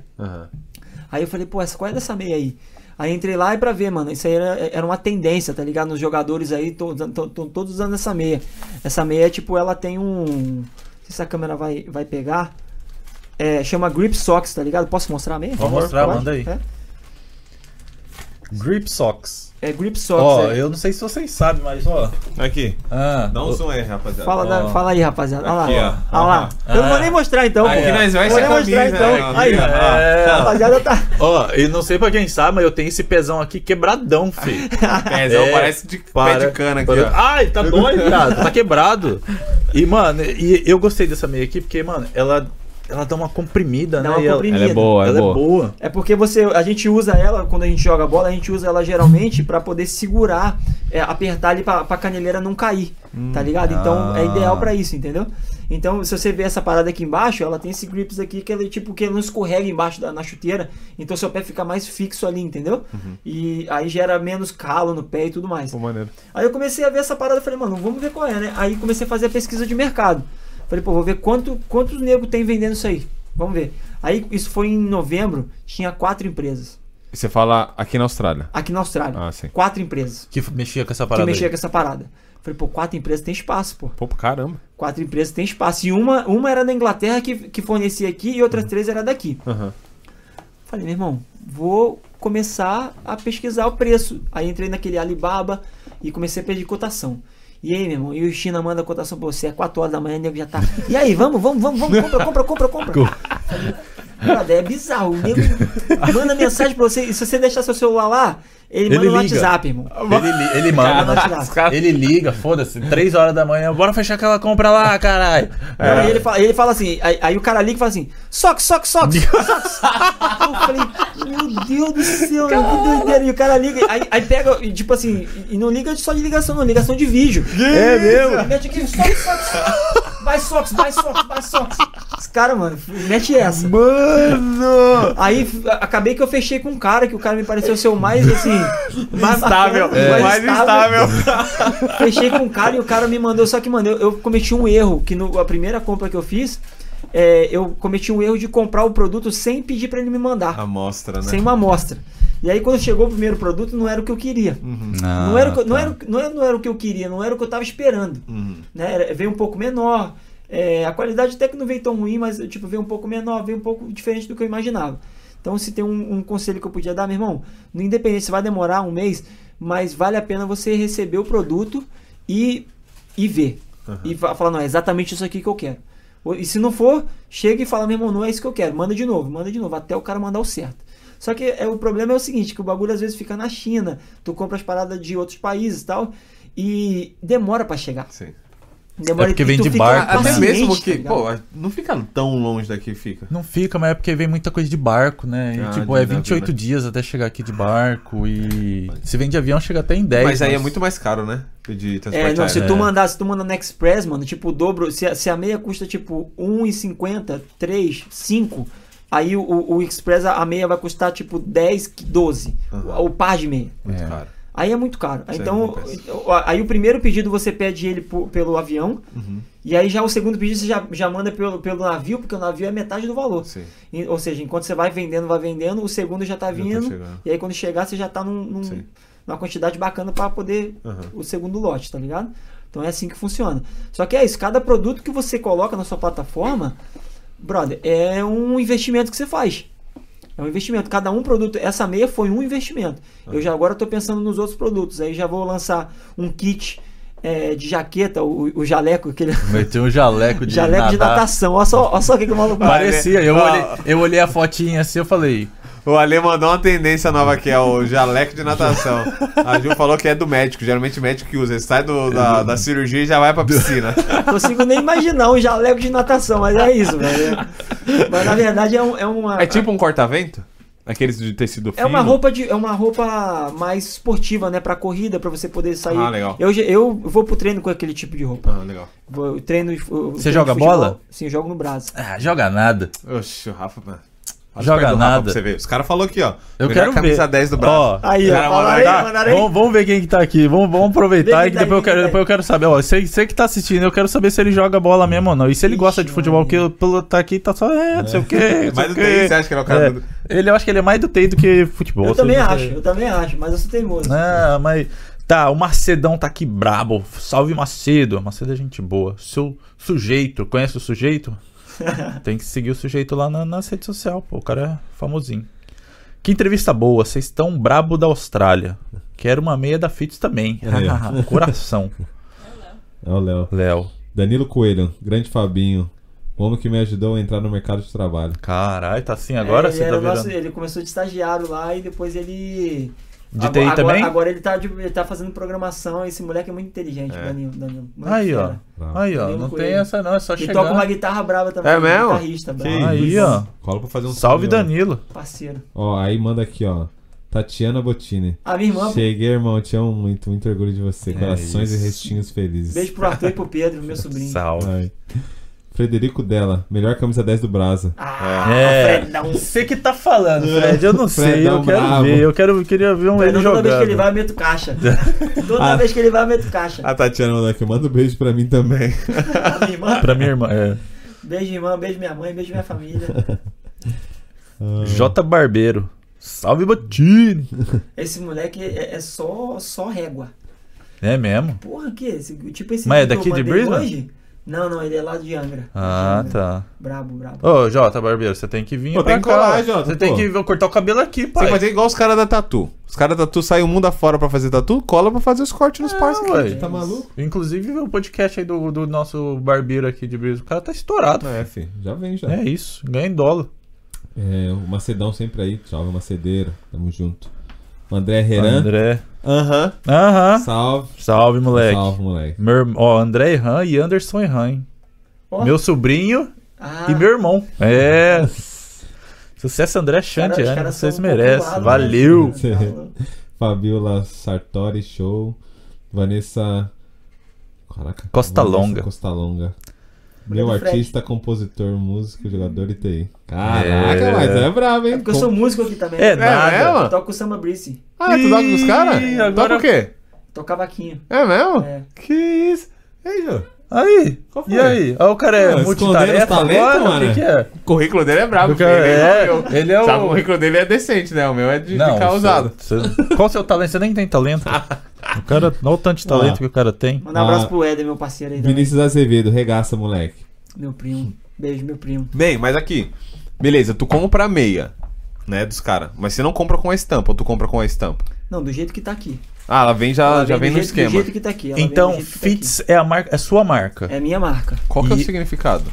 Speaker 3: Aí eu falei, pô, essa, qual é dessa meia aí? Aí entrei lá e pra ver, mano, isso aí era, era uma tendência, tá ligado? Nos jogadores aí, to- to- to- todos usando essa meia. Essa meia, tipo, ela tem um. Não sei se a câmera vai, vai pegar. É, chama Grip Socks, tá ligado? Posso mostrar a meia?
Speaker 2: Pode mostrar, manda aí.
Speaker 3: É,
Speaker 2: Grip Socks.
Speaker 3: É Grip Socks.
Speaker 2: Ó,
Speaker 3: é.
Speaker 2: eu não sei se vocês sabem, mas ó.
Speaker 1: Aqui.
Speaker 2: Ah,
Speaker 1: Dá um som aí, rapaziada.
Speaker 3: Fala, da-
Speaker 2: Ó.
Speaker 3: fala aí, rapaziada. Olha lá.
Speaker 1: Aqui, ó.
Speaker 3: Olha lá. Eu não vou
Speaker 2: Ah.
Speaker 3: nem mostrar então,
Speaker 1: Aqui
Speaker 3: pô.
Speaker 1: nós vai
Speaker 3: Vou nem mostrar
Speaker 1: camisa,
Speaker 3: então.
Speaker 1: né?
Speaker 3: Aí, ó.
Speaker 2: É.
Speaker 3: A rapaziada tá.
Speaker 2: Ó, e não sei pra quem sabe, mas eu tenho esse pezão aqui quebradão, filho.
Speaker 1: Pezão,
Speaker 2: É,
Speaker 1: parece de pé
Speaker 2: Para-
Speaker 1: de cana aqui,
Speaker 2: para-. Ai, tá doido, viado. Tá quebrado. E, mano, e eu gostei dessa meia aqui porque, mano, ela, ela dá uma comprimida,
Speaker 3: Dá
Speaker 2: né?
Speaker 3: uma
Speaker 2: ela-
Speaker 3: comprimida.
Speaker 1: Ela é boa,
Speaker 2: ela é boa.
Speaker 3: É porque você, a gente usa ela quando a gente joga bola, a gente usa ela geralmente pra poder segurar, é, apertar ali pra, pra caneleira não cair, tá ligado? Então
Speaker 2: ah.
Speaker 3: é ideal pra isso, entendeu? Então se você ver essa parada aqui embaixo, ela tem esse grips aqui que ele tipo que ele não escorrega embaixo da na chuteira, então seu pé fica mais fixo ali, entendeu? E aí gera menos calo no pé e tudo mais.
Speaker 1: Pô, maneiro.
Speaker 3: Aí eu comecei a ver essa parada, falei, mano, vamos ver qual é, né? Aí comecei a fazer a pesquisa de mercado. Falei, pô, vou ver quanto, quantos negros tem vendendo isso aí. Vamos ver. Aí isso foi em novembro, tinha quatro empresas.
Speaker 1: E você fala aqui na Austrália.
Speaker 3: Aqui na Austrália.
Speaker 1: Ah, sim.
Speaker 3: Quatro empresas
Speaker 2: Que mexia com essa
Speaker 3: que
Speaker 2: parada.
Speaker 3: mexiam
Speaker 2: aí.
Speaker 3: com essa parada. Falei, pô, quatro empresas tem espaço, pô.
Speaker 1: Pô, caramba.
Speaker 3: Quatro empresas tem espaço. E uma, uma era da Inglaterra que, que fornecia aqui e outras três era daqui.
Speaker 1: Aham.
Speaker 3: Falei, meu irmão, vou começar a pesquisar o preço. Aí entrei naquele Alibaba e comecei a pedir cotação. E aí, meu irmão, e o China manda cotação pra você, é 4 horas da manhã, o nego já tá. E aí, vamos, vamos, vamos, vamos, compra, compra, compra, compra. Brother, é bizarro. O nego manda mensagem pra você, e se você deixar seu celular lá, ele,
Speaker 2: Ele
Speaker 3: manda no
Speaker 2: liga.
Speaker 3: WhatsApp, irmão.
Speaker 2: Ele, li- ele
Speaker 3: Manda no. WhatsApp.
Speaker 2: Ele liga, foda-se, 3 horas da manhã, bora fechar aquela compra lá, caralho.
Speaker 3: Aí ele, fala, ele fala assim, aí, aí o cara liga e fala assim, socks, socks, socks. Eu falei, meu Deus do céu, que doideira. E o cara liga, aí, aí pega, e, tipo assim, e não liga só de ligação, não, ligação de vídeo.
Speaker 2: É mesmo?
Speaker 3: Mete aqui, socks, socks. Vai socks, vai socks, vai socks. caras, mano, mete essa.
Speaker 1: Mano!
Speaker 3: Aí acabei que eu fechei com um cara, que o cara me pareceu ser o mais assim. mais
Speaker 1: Estável,
Speaker 3: bacana,
Speaker 1: mais estável.
Speaker 3: Fechei com um cara e o cara me mandou. Só que, mano, eu, eu cometi um erro. Que no, a primeira compra que eu fiz, é, eu cometi um erro de comprar o produto sem pedir pra ele me mandar.
Speaker 1: Amostra, né?
Speaker 3: Sem uma amostra. E aí quando chegou o primeiro produto, não era o que eu queria.
Speaker 1: Uhum.
Speaker 3: não, era o que, não,
Speaker 2: tá.
Speaker 3: era, não, era, não era o que eu queria, não era o que eu tava esperando.
Speaker 1: Uhum.
Speaker 3: Né? Era- veio um pouco menor. É, a qualidade até que não veio tão ruim, mas tipo, veio um pouco menor, veio um pouco diferente do que eu imaginava. Então, se tem um, um conselho que eu podia dar, meu irmão, no independente se vai demorar um mês, mas vale a pena você receber o produto e, e ver. E fa- falar, não, é exatamente isso aqui que eu quero. E se não for, chega e fala, meu irmão, não é isso que eu quero. Manda de novo, manda de novo, até o cara mandar o certo. Só que é, o problema é o seguinte, que o bagulho às vezes fica na China, tu compra as paradas de outros países e tal, e demora pra chegar.
Speaker 1: Sim.
Speaker 3: Demora
Speaker 2: É porque vem de
Speaker 3: fica
Speaker 2: barco, né?
Speaker 1: Até
Speaker 3: paciente,
Speaker 1: mesmo
Speaker 3: tá
Speaker 1: que,
Speaker 3: ligado?
Speaker 1: pô, não fica tão longe daqui, fica.
Speaker 2: Não fica, mas é porque vem muita coisa de barco, né? E,
Speaker 1: Ah,
Speaker 2: tipo,
Speaker 1: de
Speaker 2: é 28
Speaker 1: navio, né?
Speaker 2: dias até chegar aqui de barco e. Se vem de avião, chega até em 10.
Speaker 1: Mas aí é muito mais caro, né? Pedir transporte
Speaker 3: É, não, se
Speaker 1: aéreo.
Speaker 3: tu mandar, se tu mandar no Express, mano, tipo, o dobro, se a, se a meia custa tipo 1,50, 3, 5, aí o, o, o Express, a meia vai custar tipo 10, 12,
Speaker 1: Aham.
Speaker 3: o, o par de meia.
Speaker 1: Muito
Speaker 2: É.
Speaker 1: caro.
Speaker 3: Aí é muito caro.
Speaker 1: Isso
Speaker 3: então, aí o primeiro pedido você pede ele po- pelo avião,
Speaker 1: Uhum.
Speaker 3: e aí já o segundo pedido você já, já manda pelo, pelo navio, porque o navio é metade do valor. E- ou seja, enquanto você vai vendendo, vai vendendo, o segundo já tá
Speaker 1: Já tá
Speaker 3: vindo,
Speaker 1: chegando.
Speaker 3: e aí quando chegar você já tá num, num- numa quantidade bacana para poder
Speaker 1: Aham.
Speaker 3: o segundo lote, tá ligado? Então é assim que funciona. Só que é isso, cada produto que você coloca na sua plataforma, brother, é um investimento que você faz. É um investimento. Cada um produto, essa meia foi um investimento. Eu já agora estou pensando nos outros produtos. Aí já vou lançar um kit é, de jaqueta, o, o jaleco, aquele
Speaker 2: Meteu um jaleco de
Speaker 3: jaleco de
Speaker 2: nadar.
Speaker 3: natação. Olha só, olha só o que, que o maluco
Speaker 2: Parecia, eu,
Speaker 1: Ah.
Speaker 2: olhei, eu olhei a fotinha assim eu falei.
Speaker 1: O Ale mandou uma tendência nova que é o jaleco de natação. A Ju falou que é do médico. Geralmente o médico que usa. Ele sai do- da, da cirurgia e já vai pra piscina.
Speaker 3: Não consigo nem imaginar um jaleco de natação, mas é isso, velho. Mas na verdade é, um- é uma.
Speaker 1: É tipo um corta-vento? Aqueles de tecido fino?
Speaker 3: É uma roupa de, é uma roupa mais esportiva, né, Pra corrida, pra você poder sair.
Speaker 1: Ah, legal.
Speaker 3: Eu, eu vou pro treino com aquele tipo de roupa.
Speaker 1: Ah, legal.
Speaker 3: Vou, eu treino. eu treino
Speaker 2: Você joga
Speaker 3: futebol.
Speaker 2: bola?
Speaker 3: Sim, eu jogo no braço.
Speaker 2: Ah, joga nada.
Speaker 1: Oxe, o Rafa, mano. Olha
Speaker 2: Joga nada.
Speaker 1: pra você ver. Os caras falaram aqui, ó.
Speaker 2: Eu quero
Speaker 1: camisa
Speaker 2: ver.
Speaker 1: 10 do braço.
Speaker 2: Ó,
Speaker 3: Aí,
Speaker 1: Cara,
Speaker 3: ó, fala
Speaker 1: mano,
Speaker 3: aí,
Speaker 1: tá-
Speaker 3: aí.
Speaker 2: Vamos, vamos ver quem que tá aqui. Vamos, vamos aproveitar e
Speaker 3: que
Speaker 2: depois eu, quero, depois eu quero saber. Ó, você, você que tá assistindo, eu quero saber se ele joga bola mesmo ou não. E se ele
Speaker 3: Ixi,
Speaker 2: gosta de futebol, porque pelo tá aqui, tá só. É, não sei o quê. o
Speaker 1: do. TI, você acha que ele é o cara
Speaker 2: É,
Speaker 1: do...
Speaker 2: Ele, eu acho que ele é mais do TI do que futebol.
Speaker 3: Eu também acho,
Speaker 2: sei.
Speaker 3: eu também acho, mas eu sou teimoso.
Speaker 2: Ah, mas. Tá, o Macedão tá aqui brabo. Salve Macedo. Macedo é gente boa. Seu sujeito, conhece o sujeito? Tem que seguir o sujeito lá na, nas redes sociais, pô. O cara é famosinho. Que entrevista boa. Vocês estão brabo da Austrália. Quero uma meia da Fitz também.
Speaker 4: Ó.
Speaker 2: Coração.
Speaker 4: É o Léo.
Speaker 2: Léo.
Speaker 4: Danilo Coelho, grande Fabinho. O homem que me ajudou a entrar no mercado de trabalho.
Speaker 2: Caralho, tá assim agora?
Speaker 3: É,
Speaker 2: você tá
Speaker 3: era nosso-
Speaker 2: virando.
Speaker 3: ele começou de estagiário lá e depois ele.
Speaker 2: De
Speaker 3: agora,
Speaker 2: TI
Speaker 3: agora-
Speaker 2: também?
Speaker 3: Agora ele tá, de- ele tá fazendo programação. Esse moleque é muito inteligente,
Speaker 1: É.
Speaker 3: Danilo. Danilo.
Speaker 2: Aí, ó. Aí, ó.
Speaker 3: Danilo
Speaker 2: Não tem essa não, é só
Speaker 3: E
Speaker 2: chegar.
Speaker 3: toca uma guitarra brava também.
Speaker 1: É mesmo?
Speaker 3: Guitarrista bravo.
Speaker 4: Que
Speaker 2: Aí,
Speaker 4: isso.
Speaker 2: ó.
Speaker 4: Cola pra fazer um
Speaker 2: Salve
Speaker 4: som, ó.
Speaker 2: Danilo.
Speaker 3: Parceiro.
Speaker 4: Ó, aí manda aqui, ó. Tatiana Bottini.
Speaker 3: A minha irmã.
Speaker 4: Cheguei, irmão. Te amo muito. Muito orgulho de você.
Speaker 2: É
Speaker 4: Corações
Speaker 2: isso.
Speaker 4: e restinhos felizes.
Speaker 3: Beijo pro Arthur e pro Pedro, meu sobrinho.
Speaker 2: Salve.
Speaker 4: Ai. Frederico Della. Melhor camisa 10 do Brasa.
Speaker 3: Ah,
Speaker 2: É.
Speaker 3: Fredão.
Speaker 2: Você que tá falando, Fred. Eu não sei.
Speaker 4: Fredão
Speaker 2: Eu quero
Speaker 4: bravo.
Speaker 2: ver. Eu quero, queria ver um ele
Speaker 3: Fredão, toda vez que ele
Speaker 2: jogando.
Speaker 3: vai, eu meto caixa. Toda
Speaker 4: Ah.
Speaker 3: vez que ele vai, eu meto caixa.
Speaker 4: A Tatiana mandou aqui. Manda um beijo pra mim também.
Speaker 3: A minha irmã.
Speaker 2: Pra minha irmã. É.
Speaker 3: Beijo, irmã. Beijo, minha mãe. Beijo, minha família.
Speaker 4: Ah,
Speaker 2: J Barbeiro. Salve Botini.
Speaker 3: Esse moleque é, é só, só régua.
Speaker 2: É mesmo?
Speaker 3: Porra, que esse? Tipo esse
Speaker 2: Mas é
Speaker 3: eu
Speaker 2: daqui de Brisbane?
Speaker 3: hoje? Não, não, ele é lá de Angra.
Speaker 2: Ah,
Speaker 3: De Angra.
Speaker 2: tá.
Speaker 3: Brabo, brabo.
Speaker 2: Ô, Jota Barbeiro, você tem que vir
Speaker 4: Pô,
Speaker 2: pra
Speaker 4: tem que
Speaker 2: cá.
Speaker 4: colar, Jota,
Speaker 2: Você
Speaker 4: pô.
Speaker 2: tem que vir cortar o cabelo aqui,
Speaker 1: Tem
Speaker 2: pai.
Speaker 1: que fazer igual os caras da Tatu. Os caras da Tatu saem o mundo afora pra fazer tatu, cola pra fazer os cortes nos parceiros.
Speaker 2: ué.
Speaker 4: Tá maluco?
Speaker 2: Inclusive o podcast aí do, do nosso barbeiro aqui de Brisa. O cara tá estourado.
Speaker 4: É, fi. Já vem, já.
Speaker 2: É isso, ganha em dólar.
Speaker 4: É, o Macedão sempre aí. Salve, Macedeiro. Tamo junto. O André Herran.
Speaker 2: André.
Speaker 1: Aham.
Speaker 2: Aham.
Speaker 4: Salve.
Speaker 2: Salve, moleque.
Speaker 4: Salve, moleque.
Speaker 2: Meu, ó, André Erran e Anderson Erran, hein? Meu sobrinho
Speaker 3: Ah,
Speaker 2: e meu irmão. É. Sucesso André Chante,
Speaker 3: os
Speaker 2: né? Vocês merecem. Valeu.
Speaker 3: né?
Speaker 4: Fabiola Sartori, show. Vanessa. Caraca.
Speaker 2: Costa
Speaker 4: Vanessa
Speaker 2: Longa.
Speaker 4: Costa Longa. Meu artista, compositor, músico, jogador e TI. Caraca,
Speaker 2: É.
Speaker 4: mas é brabo, hein?
Speaker 3: É porque eu sou músico aqui também.
Speaker 2: É,
Speaker 3: eu
Speaker 2: nada.
Speaker 1: mesmo?
Speaker 3: toco samba Brice.
Speaker 1: Ah, tu toca com os caras?
Speaker 2: Ih,
Speaker 1: Toca
Speaker 2: agora-
Speaker 1: o quê?
Speaker 3: Toco cavaquinho.
Speaker 1: É mesmo?
Speaker 3: É.
Speaker 1: Que isso? E aí, Jô?
Speaker 2: Aí,
Speaker 1: Qual foi?
Speaker 2: e aí? Ó, o cara é multitarefa
Speaker 4: os talentos,
Speaker 2: agora?
Speaker 4: mano.
Speaker 2: O que, que é?
Speaker 1: O currículo dele é brabo.
Speaker 2: Cara
Speaker 1: filho.
Speaker 2: é,
Speaker 1: Ele-
Speaker 2: ele é o-
Speaker 1: Sabe, o currículo dele é decente, né? O meu é de,
Speaker 2: Não,
Speaker 1: causado.
Speaker 2: você- você- qual o seu talento? Você nem tem talento. O cara, olha o tanto de talento
Speaker 4: Ah.
Speaker 2: que o cara tem.
Speaker 3: Manda um abraço
Speaker 4: Ah.
Speaker 3: pro Éder, meu parceiro aí também.
Speaker 4: Vinícius Azevedo, regaça, moleque.
Speaker 3: Meu primo. Beijo, meu primo.
Speaker 1: Bem, mas aqui. Beleza, tu compra a meia, né, dos caras. Mas você não compra com a estampa, ou tu compra com a estampa?
Speaker 3: Não, do jeito que tá aqui.
Speaker 1: Ah, ela vem já,
Speaker 3: Ela
Speaker 1: já vem no
Speaker 3: jeito,
Speaker 1: esquema.
Speaker 3: Do jeito que tá aqui. ela vem do
Speaker 2: Então,
Speaker 3: jeito que tá aqui.
Speaker 2: Fits é a marca, é sua marca.
Speaker 3: É minha marca.
Speaker 1: Qual que é o
Speaker 2: E-
Speaker 1: significado?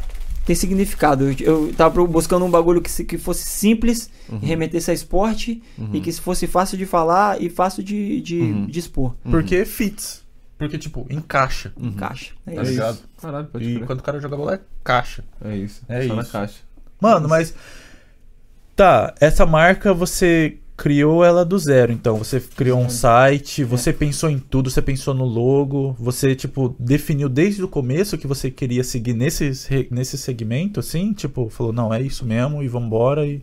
Speaker 3: Tem significado. Eu, eu tava buscando um bagulho que, se- que fosse simples,
Speaker 1: Uhum.
Speaker 3: e remetesse a esporte, e que fosse fácil de falar e fácil de, de,
Speaker 1: Uhum.
Speaker 3: de expor.
Speaker 2: Porque fits. Porque, tipo, encaixa.
Speaker 3: Caixa. É
Speaker 2: Tá
Speaker 3: isso.
Speaker 2: ligado?
Speaker 1: Caralho, pode
Speaker 2: E
Speaker 1: crer.
Speaker 2: quando o cara joga bola, é caixa.
Speaker 1: É isso.
Speaker 2: É
Speaker 1: só na
Speaker 2: isso.
Speaker 1: caixa.
Speaker 2: Mano, mas. Tá, essa marca você criou ela do zero. Então, você criou um site, você pensou em tudo, você pensou no logo, você, tipo, definiu desde o começo que você queria seguir nesse, nesse segmento, assim? Tipo, falou, não, é isso mesmo e vambora e.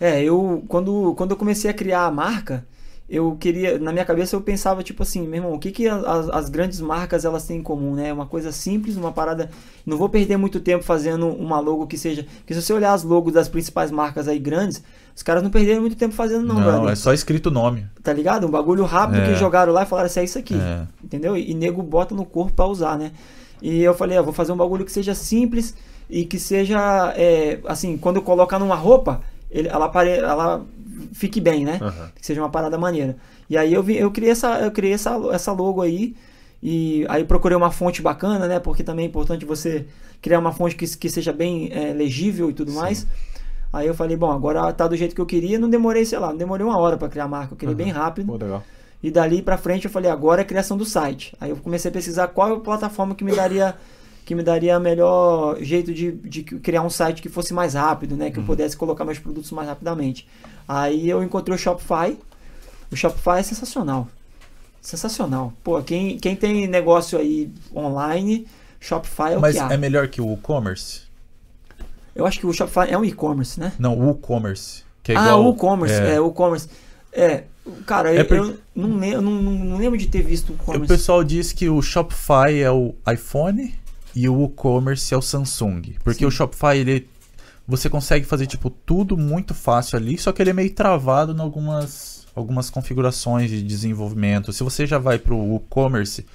Speaker 3: É, eu quando, quando eu comecei a criar a marca, eu queria, na minha cabeça eu pensava tipo assim, meu irmão, o que que as, as grandes marcas elas têm em comum, né? Uma coisa simples, uma parada, não vou perder muito tempo fazendo uma logo que seja, porque se você olhar as logos das principais marcas aí grandes, os caras não perderam muito tempo fazendo não, brother.
Speaker 2: é só escrito o nome.
Speaker 3: Tá ligado? Um bagulho rápido
Speaker 2: É.
Speaker 3: que jogaram lá e falaram assim, é isso aqui.
Speaker 2: É.
Speaker 3: Entendeu? E, e nego bota no corpo pra usar, né? E eu falei, eu vou fazer um bagulho que seja simples e que seja, é, assim, quando eu colocar numa roupa, ele- ela, apare, ela fique bem, né?
Speaker 1: Aham.
Speaker 3: Que seja uma parada maneira. E aí eu, vi, eu criei, essa, eu criei essa, essa logo aí. E aí procurei uma fonte bacana, né? Porque também é importante você criar uma fonte que, que seja bem é, legível e tudo mais. Aí eu falei, bom, agora tá do jeito que eu queria. Não demorei, sei lá, não demorei uma hora pra criar a marca. Eu criei bem rápido.
Speaker 1: Pô, legal.
Speaker 3: E dali pra frente eu falei, agora é a criação do site. Aí eu comecei a pesquisar qual é a plataforma que me daria que me daria melhor jeito de, de criar um site que fosse mais rápido, né? Que eu pudesse colocar meus produtos mais rapidamente. Aí eu encontrei o Shopify. O Shopify é sensacional. Sensacional. Pô, quem, quem tem negócio aí online, Shopify é o
Speaker 2: Mas
Speaker 3: que há.
Speaker 2: é melhor que o e-commerce?
Speaker 3: Eu acho que o Shopify é um e-commerce, né?
Speaker 2: Não, o e-commerce. Que é
Speaker 3: ah,
Speaker 2: igual,
Speaker 3: o e-commerce, é, o e-commerce. É, cara,
Speaker 2: É
Speaker 3: eu, eu não, lembro, não, não, não lembro de ter visto o
Speaker 2: O
Speaker 3: e-commerce.
Speaker 2: pessoal diz que o Shopify é o iPhone e o e-commerce é o Samsung. Porque
Speaker 3: Sim.
Speaker 2: o Shopify, ele. Você consegue fazer, tipo, tudo muito fácil ali, só que ele é meio travado em algumas, algumas configurações de desenvolvimento. Se você já vai pro e-commerce,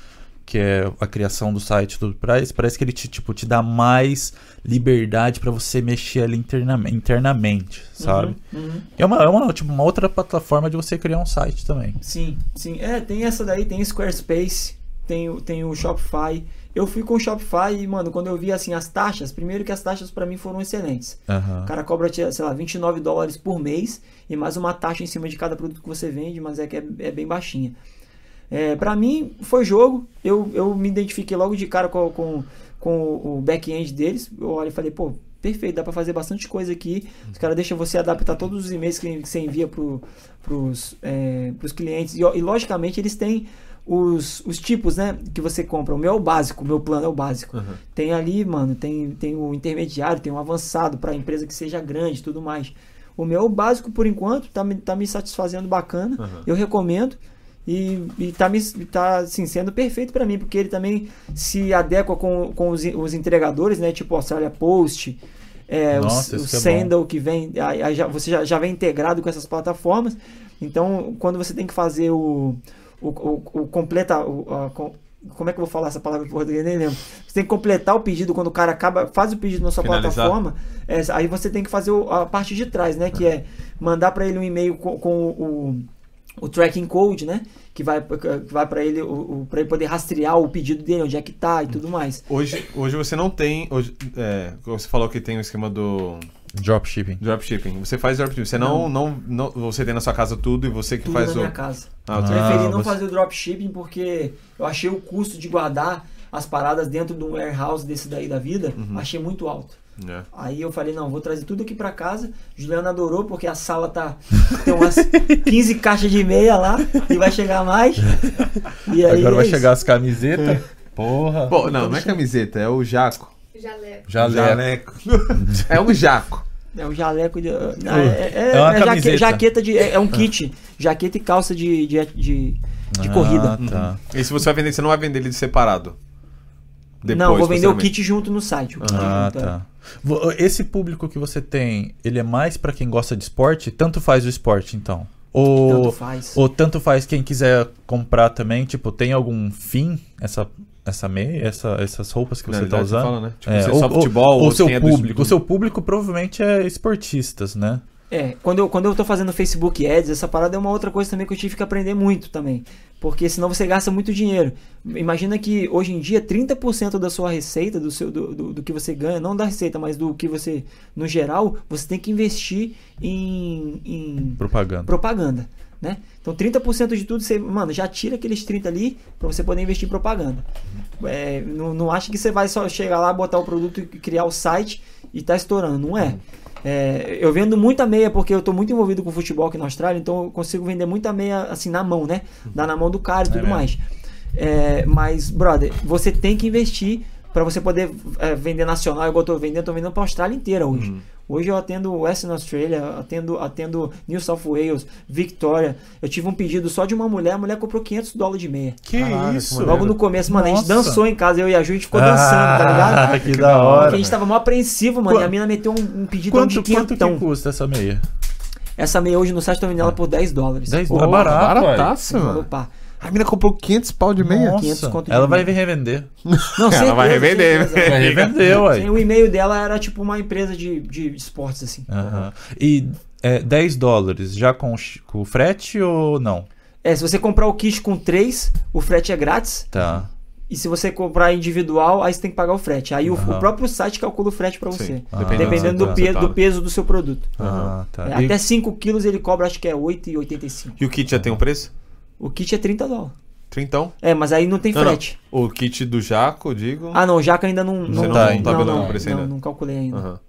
Speaker 2: que é a criação do site tudo parece, parece que ele te, tipo, te dá mais liberdade para você mexer ali internamente, internamente sabe?
Speaker 3: Uhum, uhum.
Speaker 2: É, uma, é uma, tipo, uma outra plataforma de você criar um site também.
Speaker 3: Sim, sim. É, tem essa daí, tem Squarespace, tem, o- tem o Shopify. Eu fui com o Shopify e, mano, quando eu vi assim as taxas, primeiro que as taxas pra mim foram excelentes.
Speaker 2: Aham.
Speaker 3: O cara cobra, sei lá, 29 dólares por mês e mais uma taxa em cima de cada produto que você vende, mas é que é, é bem baixinha. É, para mim, foi jogo. Eu, eu me identifiquei logo de cara com, com, com o back-end deles. Eu olhei e falei, pô, perfeito, dá pra fazer bastante coisa aqui. Os caras deixam você adaptar todos os e-mails que, você envia pro, pros, é, pros clientes. E, e, logicamente, eles têm os, os tipos, né, que você compra. O meu é o básico, o meu plano é o básico.
Speaker 1: Uhum.
Speaker 3: Tem ali, mano, tem, tem o intermediário, tem o avançado para empresa que seja grande e tudo mais. O meu é o básico por enquanto, tá, me- tá me satisfazendo bacana.
Speaker 1: Uhum.
Speaker 3: Eu recomendo. E, e tá, me, tá assim, sendo perfeito para mim, porque ele também se adequa com, com os, os entregadores, né? Tipo Australia Post, é,
Speaker 2: Nossa,
Speaker 3: o, o
Speaker 2: que é bom.
Speaker 3: Que vem, aí, aí já, você já, já vem integrado com essas plataformas. Então, quando você tem que fazer o, o, o, o completa, o, a- com- como é que eu vou falar essa palavra em português? Nem lembro. Você tem que completar o pedido quando o cara acaba, faz o pedido na sua
Speaker 1: Finalizar.
Speaker 3: plataforma. é, aí você tem que fazer o- a parte de trás, né? Que é mandar para ele um e-mail com, com o, o tracking code, né? Que vai, que vai para ele, o, para ele poder rastrear o pedido dele, onde é que tá e tudo mais.
Speaker 1: Hoje, hoje você não tem. Hoje, é, você falou que tem o esquema do
Speaker 2: Dropshipping.
Speaker 1: dropshipping. Você faz dropshipping. Você não, não, não, Você tem na sua casa tudo e você que
Speaker 3: Tudo
Speaker 1: faz
Speaker 3: na
Speaker 1: o.
Speaker 3: minha casa.
Speaker 1: Ah,
Speaker 3: Eu
Speaker 2: Ah,
Speaker 3: preferi não
Speaker 2: você-
Speaker 3: fazer o dropshipping porque eu achei o custo de guardar as paradas dentro de um warehouse desse daí da vida,
Speaker 1: Uhum.
Speaker 3: achei muito alto.
Speaker 1: É.
Speaker 3: Aí eu falei, não, vou trazer tudo aqui pra casa. Juliana adorou porque a sala tá tem umas 15 caixas de meia lá e vai chegar mais. E aí
Speaker 2: Agora vai
Speaker 3: é
Speaker 2: chegar as camisetas. Porra.
Speaker 1: Bom, não, não é camiseta, é o jaco.
Speaker 5: Jaleco.
Speaker 2: Jaleco.
Speaker 1: É um jaco.
Speaker 3: É um jaleco de. Não, é, é-
Speaker 2: É uma
Speaker 3: é jaque- jaqueta de. É, é um kit. Jaqueta e calça de, de, de, de corrida.
Speaker 2: Ah, tá.
Speaker 1: E se você vai vender, você não vai vender ele separado?
Speaker 3: não, vou vender o kit junto no site. o kit
Speaker 2: Ah,
Speaker 3: junto, é.
Speaker 2: tá. Vo- Esse público que você tem, ele é mais pra quem gosta de esporte? Tanto faz o esporte, então? Ou
Speaker 3: Tanto faz.
Speaker 2: ou tanto faz quem quiser comprar também? Tipo, tem algum fim essa essa meia, essa, essas roupas que
Speaker 1: Na
Speaker 2: você tá
Speaker 1: realidade,
Speaker 2: usando?
Speaker 1: fala, né? Tipo,
Speaker 2: É,
Speaker 1: você
Speaker 2: ou,
Speaker 1: só futebol,
Speaker 2: ou
Speaker 1: ou
Speaker 2: seu
Speaker 1: é
Speaker 2: público.
Speaker 1: do-
Speaker 2: O seu público provavelmente é esportistas, né?
Speaker 3: É, quando eu, quando eu tô fazendo Facebook Ads, essa parada é uma outra coisa também que eu tive que aprender muito também. Porque senão você gasta muito dinheiro. Imagina que hoje em dia 30% da sua receita, do, seu, do, do, do que você ganha, não da receita, mas do que você, no geral, você tem que investir em, em
Speaker 2: Propaganda.
Speaker 3: propaganda. Né? Então 30% de tudo, você, mano, já tira aqueles 30 ali para você poder investir em propaganda. É, não, não acha que você vai só chegar lá, botar o produto e criar o site e tá estourando. Não é. É, eu vendo muita meia porque eu tô muito envolvido com futebol aqui na Austrália, então eu consigo vender muita meia assim na mão, né? Dá na mão do cara e tudo
Speaker 2: mesmo?
Speaker 3: mais. É, mas, brother, você tem que investir para você poder é, vender nacional, igual eu tô vendendo, tô vendendo pra Austrália inteira hoje. Hoje eu atendo Western Australia, atendo, atendo New South Wales, Victoria. Eu tive um pedido só de uma mulher, a mulher comprou 500 dólares de meia.
Speaker 2: Que
Speaker 1: Caralho,
Speaker 2: isso?
Speaker 1: que
Speaker 3: Logo no começo, mano, a gente dançou em casa, eu e a Ju, a gente ficou dançando, tá ligado?
Speaker 2: Ah, que da hora.
Speaker 3: Porque a gente tava mó apreensivo, mano,
Speaker 2: Qu-
Speaker 3: e a mina meteu um, um pedidão
Speaker 2: Quanto,
Speaker 3: de
Speaker 2: quanto
Speaker 3: quinhentão.
Speaker 2: que custa essa meia?
Speaker 3: Essa meia hoje no site tô vendendo ela por 10 dólares.
Speaker 2: 10
Speaker 3: Ô,
Speaker 2: dólares. barato,
Speaker 1: barataço, mano.
Speaker 3: Opa.
Speaker 1: A mina comprou 500 pau de meia?
Speaker 2: Nossa,
Speaker 3: 500 conto de
Speaker 2: ela vai
Speaker 3: meia.
Speaker 2: revender.
Speaker 3: Não,
Speaker 1: Ela vai revender.
Speaker 2: Vai revender, ué.
Speaker 3: O e-mail dela era tipo uma empresa de, de esportes, assim.
Speaker 2: E é, 10 dólares já com, com frete ou não?
Speaker 3: É, se você comprar o kit com 3, o frete é grátis.
Speaker 2: Tá.
Speaker 3: E se você comprar individual, aí você tem que pagar o frete. Aí o-
Speaker 2: Aham.
Speaker 3: o, próprio site calcula o frete pra você.
Speaker 2: Ah,
Speaker 3: Dependendo
Speaker 2: tá.
Speaker 3: do, pe- do peso do seu produto.
Speaker 2: Ah, tá.
Speaker 3: É,
Speaker 2: E-
Speaker 3: até 5 quilos ele cobra, acho que é 8,85.
Speaker 1: E o kit já tem um preço?
Speaker 3: O kit é 30 dólares.
Speaker 1: Trintão?
Speaker 3: É, mas aí não tem
Speaker 1: Não, não.
Speaker 3: frete.
Speaker 1: O kit do Jaco, digo.
Speaker 3: Ah, não, o Jaca ainda não.
Speaker 1: Você
Speaker 3: não,
Speaker 2: tá-
Speaker 3: não,
Speaker 2: não
Speaker 3: não,
Speaker 1: vendo
Speaker 3: não,
Speaker 1: o preço ainda?
Speaker 3: não, não calculei ainda.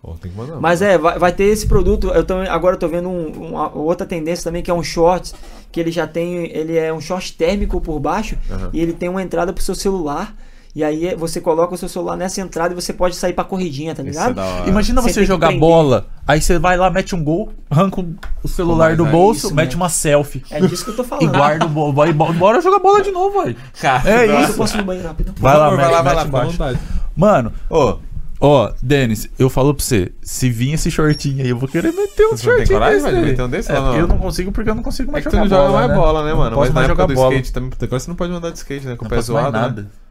Speaker 1: Pô, tem que mandar.
Speaker 3: Mas é, vai, vai ter esse produto. Eu também, agora eu tô vendo um- uma outra tendência também, que é um short, que ele já tem. Ele é um short térmico por baixo
Speaker 1: Aham.
Speaker 3: e ele tem uma entrada pro seu celular. E aí é- você coloca o seu celular nessa entrada e você pode sair pra corridinha, tá
Speaker 1: Isso
Speaker 3: ligado?
Speaker 1: é.
Speaker 2: Imagina
Speaker 3: Você
Speaker 2: você
Speaker 3: que
Speaker 2: jogar bola, aí você vai lá, mete um gol, arranca o celular do
Speaker 1: é
Speaker 2: bolso,
Speaker 3: isso,
Speaker 2: mete
Speaker 3: né?
Speaker 2: uma selfie.
Speaker 3: É disso que eu tô
Speaker 2: E
Speaker 3: falando.
Speaker 2: guarda o bolo. Vai, bora jogar bola de novo, velho.
Speaker 1: Cara,
Speaker 2: É
Speaker 3: Nossa,
Speaker 2: isso.
Speaker 3: eu posso ir no banheiro rápido.
Speaker 2: Vai lá,
Speaker 1: favor, vai lá, vai lá.
Speaker 2: Mano,
Speaker 1: Ô,
Speaker 2: ó, Denis, eu falo pra você, se vir esse shortinho aí, eu vou querer meter um
Speaker 1: não tem
Speaker 2: shortinho
Speaker 1: coragem,
Speaker 2: desse.
Speaker 1: meter um desse?
Speaker 2: É,
Speaker 1: Não,
Speaker 2: eu não consigo porque eu não consigo
Speaker 1: é
Speaker 2: mais
Speaker 1: que tu
Speaker 2: jogar
Speaker 1: não joga
Speaker 2: bola,
Speaker 1: mais
Speaker 2: né?
Speaker 1: bola, né,
Speaker 2: Não
Speaker 1: mano?
Speaker 2: posso
Speaker 1: Mas na
Speaker 2: mais
Speaker 1: época
Speaker 2: jogar
Speaker 1: do
Speaker 2: bola.
Speaker 1: skate também. Agora você não pode andar de skate, né? Com o
Speaker 2: Não
Speaker 1: pé
Speaker 2: posso mais
Speaker 1: zoado, né?
Speaker 2: nada.
Speaker 1: Ah,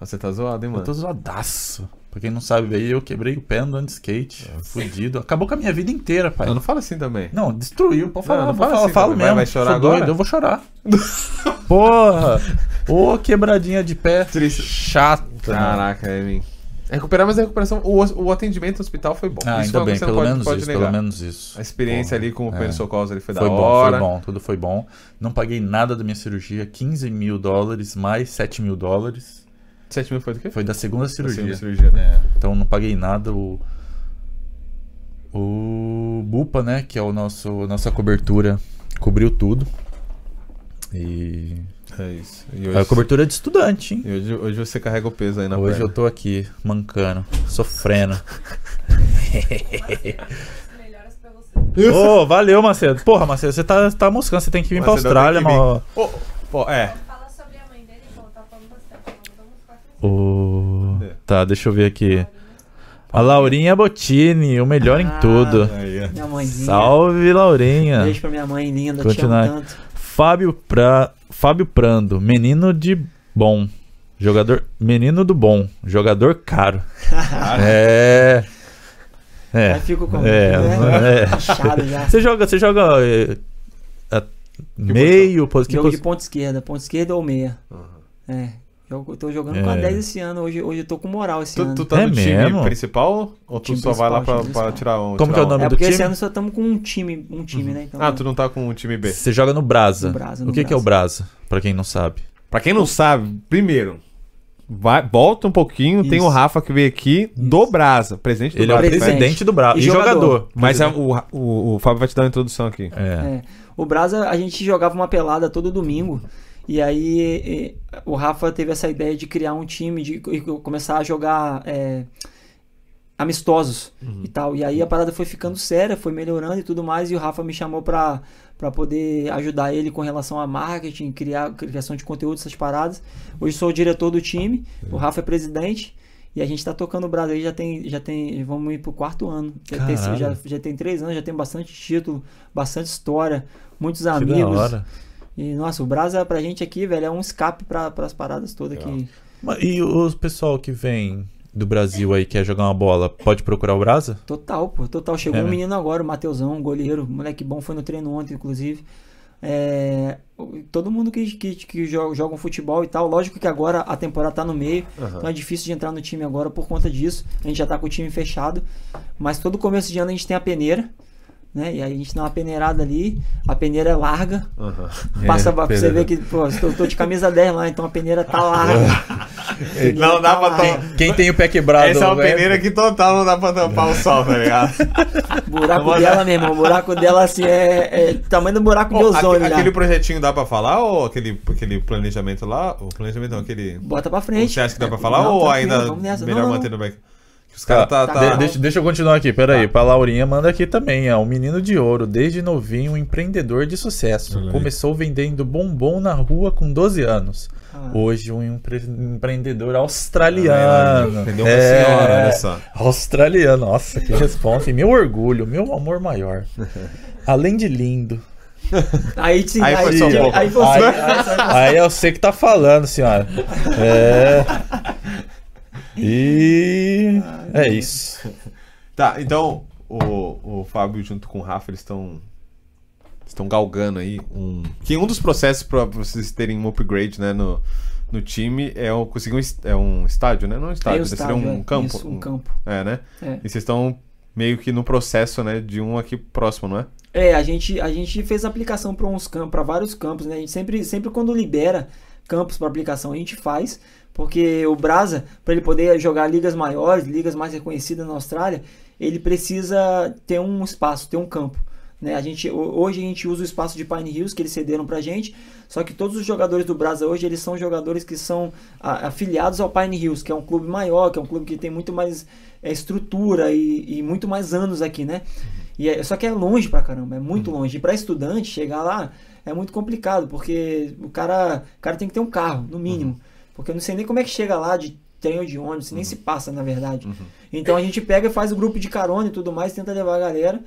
Speaker 1: Você tá zoado, hein,
Speaker 2: Eu
Speaker 1: mano?
Speaker 2: tô zoadaço. Pra quem não sabe, aí eu quebrei o pé andando de skate. Fudido. Acabou com a minha vida inteira, pai.
Speaker 1: Não, não fala assim também.
Speaker 2: Não, destruiu. Pode falar,
Speaker 1: Não, não fala
Speaker 2: falar,
Speaker 1: assim,
Speaker 2: falo
Speaker 1: vai-
Speaker 2: mesmo.
Speaker 1: vai chorar
Speaker 2: Sou
Speaker 1: agora?
Speaker 2: doido, eu vou chorar. Porra! Ô, quebradinha de pé.
Speaker 1: Triste.
Speaker 2: Chato.
Speaker 1: Caraca, Emin. Recuperar, mas a recuperação. O, o atendimento no hospital foi bom.
Speaker 2: Ah,
Speaker 1: Isso
Speaker 2: ainda bem, pelo menos isso,
Speaker 1: negar.
Speaker 2: pelo menos isso.
Speaker 1: A experiência
Speaker 2: Porra,
Speaker 1: ali com o
Speaker 2: é.
Speaker 1: socorros ali foi,
Speaker 2: Foi
Speaker 1: da
Speaker 2: bom,
Speaker 1: hora.
Speaker 2: foi bom, tudo foi bom. Não paguei nada da minha cirurgia, 15 mil dólares mais 7 mil dólares.
Speaker 1: 7 mil foi do quê?
Speaker 2: Foi da segunda cirurgia.
Speaker 1: segunda cirurgia, né?
Speaker 2: É, então não paguei nada. O, o Bupa, né, que é o nosso nossa cobertura, cobriu tudo. E
Speaker 1: É isso. E
Speaker 2: a
Speaker 1: hoje,
Speaker 2: cobertura é de estudante, hein?
Speaker 1: e hoje, hoje você carrega o peso aí na
Speaker 2: Hoje
Speaker 1: perna.
Speaker 2: eu tô aqui mancando, sofrendo.
Speaker 5: Pra.
Speaker 2: Ô, valeu, Macedo. Porra, Macedo, você tá, tá moscando, você tem que vir pra
Speaker 1: Macedo,
Speaker 2: Austrália,
Speaker 1: que vir.
Speaker 2: mano.
Speaker 1: Ô, pô, é.
Speaker 5: Fala sobre a mãe dele, que ela tá falando bastante. Ela mandou uns quatro
Speaker 2: O...
Speaker 1: É.
Speaker 2: Tá, deixa eu ver aqui. A Laurinha Bottini, o melhor em
Speaker 3: Ah,
Speaker 2: tudo.
Speaker 1: Aí, ó.
Speaker 3: Minha mãezinha.
Speaker 2: Salve, Laurinha.
Speaker 3: Beijo pra minha mãe linda,
Speaker 2: Continuar.
Speaker 3: te amo tanto.
Speaker 2: Fábio, pra... Fábio Prando, menino de bom. Jogador. Menino do bom. Jogador caro. é. É.
Speaker 3: Aí fico com
Speaker 2: É,
Speaker 3: né?
Speaker 2: é.
Speaker 3: Já.
Speaker 2: Você joga, você joga é, a- meio, pos- que
Speaker 3: Jogo de
Speaker 2: pos-
Speaker 3: ponta esquerda, ponta esquerda ou meia. É. Eu tô jogando com a
Speaker 2: É.
Speaker 3: 10 esse ano. Hoje, hoje eu tô com moral esse
Speaker 1: Tu,
Speaker 3: ano.
Speaker 1: tu tá
Speaker 2: É
Speaker 1: no time
Speaker 2: mesmo?
Speaker 1: principal ou tu
Speaker 3: Time
Speaker 1: só vai lá pra, pra
Speaker 3: time
Speaker 1: tirar um?
Speaker 2: Como
Speaker 1: tirar
Speaker 2: que é o
Speaker 1: um-
Speaker 2: nome
Speaker 3: é
Speaker 2: do
Speaker 3: porque esse
Speaker 2: time?
Speaker 3: ano só estamos com um time, um time, né? Então,
Speaker 1: Ah, tu não tá com o time B.
Speaker 2: Você joga no Brasa.
Speaker 3: No Brasa, no
Speaker 2: o que, que é o
Speaker 3: Brasa.
Speaker 2: Brasa? Pra quem não sabe.
Speaker 1: Pra quem não sabe, primeiro, vai, volta um pouquinho, tem
Speaker 3: Isso.
Speaker 1: o Rafa que veio aqui do Brasa, presidente do
Speaker 2: Ele é o
Speaker 1: Brasa.
Speaker 3: Presidente.
Speaker 2: do Brasa.
Speaker 3: E
Speaker 2: E jogador.
Speaker 3: jogador.
Speaker 1: Mas é o, o, o Fábio vai te dar uma introdução aqui.
Speaker 2: É.
Speaker 3: É. O Brasa, a gente jogava uma pelada todo domingo. E aí o Rafa teve essa ideia de criar um time, de e começar a jogar é, amistosos e tal. E aí a parada foi ficando séria, foi melhorando e tudo mais. E o Rafa me chamou pra, pra poder ajudar ele com relação a marketing, criar, criação de conteúdo, essas paradas. Hoje sou o diretor do time, o Rafa é presidente. E a gente tá tocando o Brasil já tem, já tem, vamos ir pro quarto ano. Já tem, já, já tem três anos, já tem bastante título, bastante história, muitos
Speaker 2: Que da
Speaker 3: amigos.
Speaker 2: hora.
Speaker 3: E, nossa, o Brasa pra gente aqui, velho, é um escape pra, pras paradas todas que...
Speaker 2: Mas E o pessoal que vem do Brasil aí, quer jogar uma bola, pode procurar o Brasa?
Speaker 3: Total, pô, total. Chegou
Speaker 2: É,
Speaker 3: um
Speaker 2: né?
Speaker 3: menino agora, o Mateusão, goleiro, moleque bom, foi no treino ontem, inclusive. É, todo mundo que, que, que joga, joga um futebol e tal, lógico que agora a temporada tá no meio, então é difícil de entrar no time agora por conta disso. A gente já tá com o time fechado, mas todo começo de ano a gente tem a peneira, né? E aí a gente dá uma peneirada ali, a peneira é larga,
Speaker 1: Aham.
Speaker 3: passa
Speaker 2: É,
Speaker 3: pra você
Speaker 2: peneira.
Speaker 3: ver que, pô, eu tô de camisa 10 lá, então a peneira tá larga.
Speaker 1: Não dá pra
Speaker 3: Tá
Speaker 1: tomar.
Speaker 3: larga.
Speaker 2: Quem tem o pé quebrado...
Speaker 1: Essa é uma
Speaker 2: né?
Speaker 1: peneira que total não dá pra tampar o sol, tá ligado?
Speaker 3: buraco dela, meu irmão, o buraco dela assim é, é tamanho do buraco de
Speaker 1: Ô,
Speaker 3: ozônio
Speaker 1: aquele projetinho dá pra falar ou aquele, aquele planejamento lá? O planejamento não, aquele.
Speaker 3: Bota pra frente.
Speaker 1: Você acha que dá pra falar
Speaker 3: Não,
Speaker 1: ou ainda melhor
Speaker 3: Não, não.
Speaker 1: manter no back? Os caras tá.
Speaker 3: Tá,
Speaker 1: tá-
Speaker 2: De- deixa, deixa eu continuar aqui, peraí. Pra Laurinha, manda aqui também. É um menino de ouro, desde novinho, um empreendedor de sucesso.
Speaker 4: Olha aí.
Speaker 2: Começou vendendo bombom na rua com 12 anos.
Speaker 3: Ah.
Speaker 2: Hoje, um empre- empreendedor australiano.
Speaker 1: Entendeu uma
Speaker 2: É,
Speaker 1: senhora, olha só.
Speaker 2: Australiano, nossa, que resposta. Meu orgulho, meu amor maior. Além de lindo.
Speaker 3: Aí, sim,
Speaker 1: Aí
Speaker 3: aí,
Speaker 1: foi só um
Speaker 3: aí, aí você.
Speaker 2: Aí,
Speaker 3: aí-
Speaker 2: aí é você que tá falando, senhora. É. E. É isso.
Speaker 1: Tá, então o, o Fábio junto com o Rafa, eles estão estão galgando aí um que um dos processos pra vocês terem um upgrade, né, no, no time é o conseguir um, é um estádio, né? Não um estádio,
Speaker 3: Aí o
Speaker 1: seria
Speaker 3: estádio,
Speaker 1: um
Speaker 3: é,
Speaker 1: campo.
Speaker 3: isso, um campo.
Speaker 1: É, né?
Speaker 3: É.
Speaker 1: E vocês estão meio que no processo, né, de um aqui próximo, não é?
Speaker 3: É, a gente, a gente fez aplicação para uns campos, para vários campos, né? A gente sempre, sempre quando libera campos para aplicação, a gente faz, porque o Brasa, para ele poder jogar ligas maiores, ligas mais reconhecidas na Austrália, ele precisa ter um espaço, ter um campo. Né? A gente, ho- hoje a gente usa o espaço de Pine Hills que eles cederam pra gente, só que todos os jogadores do Brasa hoje eles são jogadores que são a- afiliados ao Pine Hills, que é um clube maior, que é um clube que tem muito mais é, estrutura e, e muito mais anos aqui, né? E é- só que é longe pra caramba, é muito longe. E pra estudante chegar lá é muito complicado, porque o cara, o cara tem que ter um carro, no mínimo. Porque eu não sei nem como é que chega lá de trem ou de ônibus, nem se passa, na verdade. Então a gente pega e faz o grupo de carona e tudo mais, tenta levar a galera.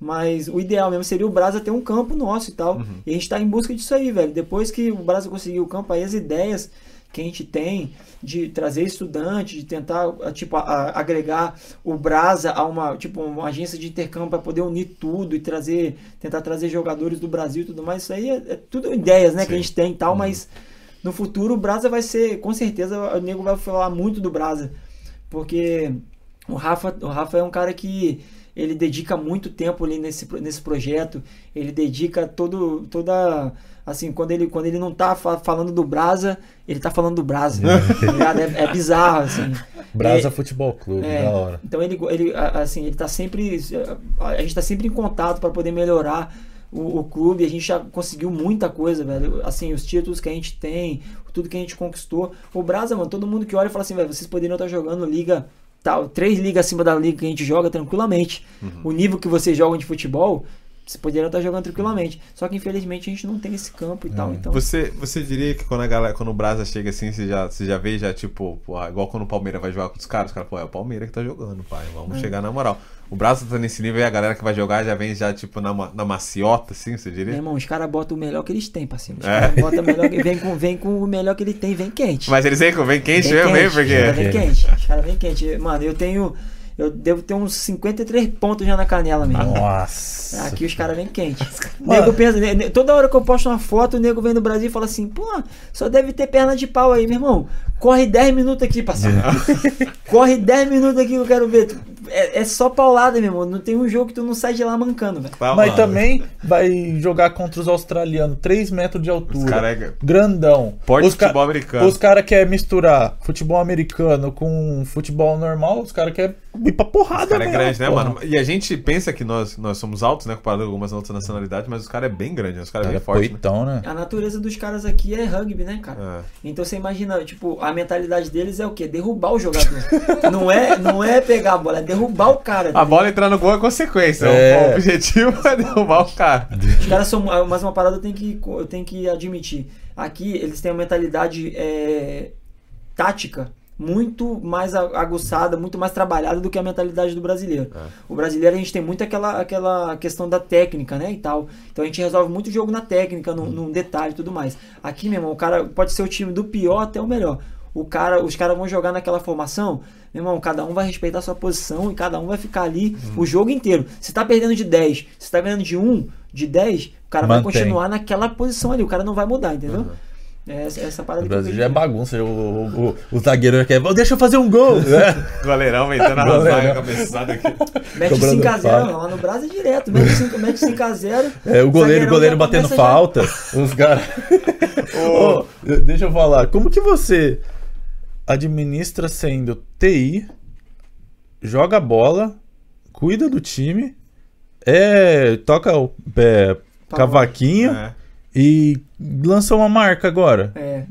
Speaker 3: Mas o ideal mesmo seria o Brasa ter um campo nosso e tal. E a gente tá em busca disso aí, velho. Depois que o Brasa conseguir o campo, aí as ideias que a gente tem de trazer estudante, de tentar tipo a- agregar o Brasa a uma tipo uma agência de intercâmbio para poder unir tudo e trazer tentar trazer jogadores do Brasil e tudo mais isso aí é, é tudo ideias né que a
Speaker 1: Sim.
Speaker 3: gente tem e tal mas no futuro o Brasa vai ser com certeza o nego vai falar muito do Brasa porque o Rafa o Rafa é um cara que ele dedica muito tempo ali nesse, nesse projeto ele dedica todo toda assim quando ele quando ele não tá fa- falando do Brasa ele tá falando do Brasa tá ligado? é, é bizarro assim
Speaker 2: Brasa
Speaker 3: É-
Speaker 2: Futebol Clube,
Speaker 3: é,
Speaker 2: da hora.
Speaker 3: Então ele, ele assim, ele tá sempre. A gente tá sempre em contato para poder melhorar o, o clube. A gente já conseguiu muita coisa, velho. Assim, os títulos que a gente tem, tudo que a gente conquistou. O Brasa, mano, todo mundo que olha fala assim, velho, vocês poderiam estar jogando liga. Tal, três ligas acima da liga que a gente joga tranquilamente. O nível que vocês jogam de futebol, vocês poderiam estar jogando tranquilamente. Só que infelizmente a gente não tem esse campo e tal. Então,
Speaker 1: Você, você diria que quando a galera, quando o Brasa chega assim, você já, você já vê já, tipo, pô, igual quando o Palmeiras vai jogar com os caras, os caras, pô, é o Palmeiras que tá jogando, pai. Vamos
Speaker 3: É.
Speaker 1: chegar na moral. O Brasa tá nesse nível e a galera que vai jogar já vem já, tipo, na, na maciota, assim, você
Speaker 3: meu
Speaker 1: diria?
Speaker 3: irmão, os caras botam o melhor que eles têm, parceiro. Os
Speaker 1: É.
Speaker 3: caras botam o melhor que, vem, com, vem com o melhor que ele tem, vem quente.
Speaker 1: Mas eles vêm com vem quente
Speaker 3: Bem
Speaker 1: mesmo, hein?
Speaker 3: quente, Os caras
Speaker 1: Porque.
Speaker 3: bem quente. Os caras bem quente. Mano, eu tenho. Eu devo ter uns 53 pontos já na canela mesmo.
Speaker 2: Nossa.
Speaker 3: Aqui os caras vêm
Speaker 2: Mano.
Speaker 3: nego pensa, ne- ne- toda hora que eu posto uma foto, o nego vem no Brasil e fala assim: pô, só deve ter perna de pau aí, meu irmão. Corre 10 minutos aqui, parceiro. Corre 10 minutos aqui que eu quero ver. é, é só paulada, meu irmão. Não tem um jogo que tu não sai de lá mancando, velho.
Speaker 2: Mas
Speaker 1: mano.
Speaker 2: também vai jogar contra os australianos, 3 metros de
Speaker 1: Os
Speaker 2: altura.
Speaker 1: caras é
Speaker 2: Grandão.
Speaker 1: porte
Speaker 2: os
Speaker 1: futebol americano.
Speaker 2: Os caras querem misturar futebol americano com futebol normal, os caras querem ir pra porrada,
Speaker 1: Os caras é
Speaker 2: mesmo,
Speaker 1: grande, né,
Speaker 2: porra.
Speaker 1: mano? E a gente pensa que nós, nós somos altos, né? Comparado com algumas outras nacionalidades, mas os caras é bem grande, né? Os caras é
Speaker 2: Cara,
Speaker 1: bem forte, né?
Speaker 2: poitão, né?
Speaker 3: A natureza dos caras aqui é rugby, né, cara?
Speaker 1: É.
Speaker 3: Então você imagina, tipo, a mentalidade deles é o quê? Derrubar o jogador. não, é, não é pegar a bola, é derrubar o cara.
Speaker 1: A bola entrar no gol é consequência.
Speaker 2: É.
Speaker 1: O objetivo é derrubar o cara.
Speaker 3: Os caras são. Mas uma parada eu tenho que, eu tenho que admitir. Aqui eles têm uma mentalidade é, tática muito mais aguçada, muito mais trabalhada do que a mentalidade do brasileiro.
Speaker 1: É.
Speaker 3: O brasileiro a gente tem muito aquela, aquela questão da técnica, né? E tal. Então a gente resolve muito o jogo na técnica, no, num detalhe e tudo mais. Aqui, meu irmão, o cara pode ser o time do pior até o melhor. O cara, os caras vão jogar naquela formação, meu irmão, cada um vai respeitar a sua posição e cada um vai ficar ali o jogo inteiro. Se tá perdendo de 10, se tá ganhando de 1, de 10, o cara vai
Speaker 2: Mantém.
Speaker 3: continuar naquela posição ali, o cara não vai mudar, entendeu? É essa, essa parada
Speaker 2: O Brasil já é bagunça. O, o, o, o zagueiro quer. Deixa eu fazer um gol! né?
Speaker 1: Goleirão metendo a cabeçada aqui.
Speaker 3: Mete
Speaker 2: Cobrando
Speaker 3: 5x0,
Speaker 2: falta.
Speaker 3: lá no Brasil é direto. Mete 5 mete 5x0.
Speaker 2: É, o goleiro, o goleiro batendo
Speaker 3: já...
Speaker 2: falta. Os caras. Ô, deixa eu falar. Como que você administra sendo TI, joga bola, cuida do time, é, toca o é, cavaquinho
Speaker 1: É.
Speaker 2: e lança uma marca agora?
Speaker 3: É.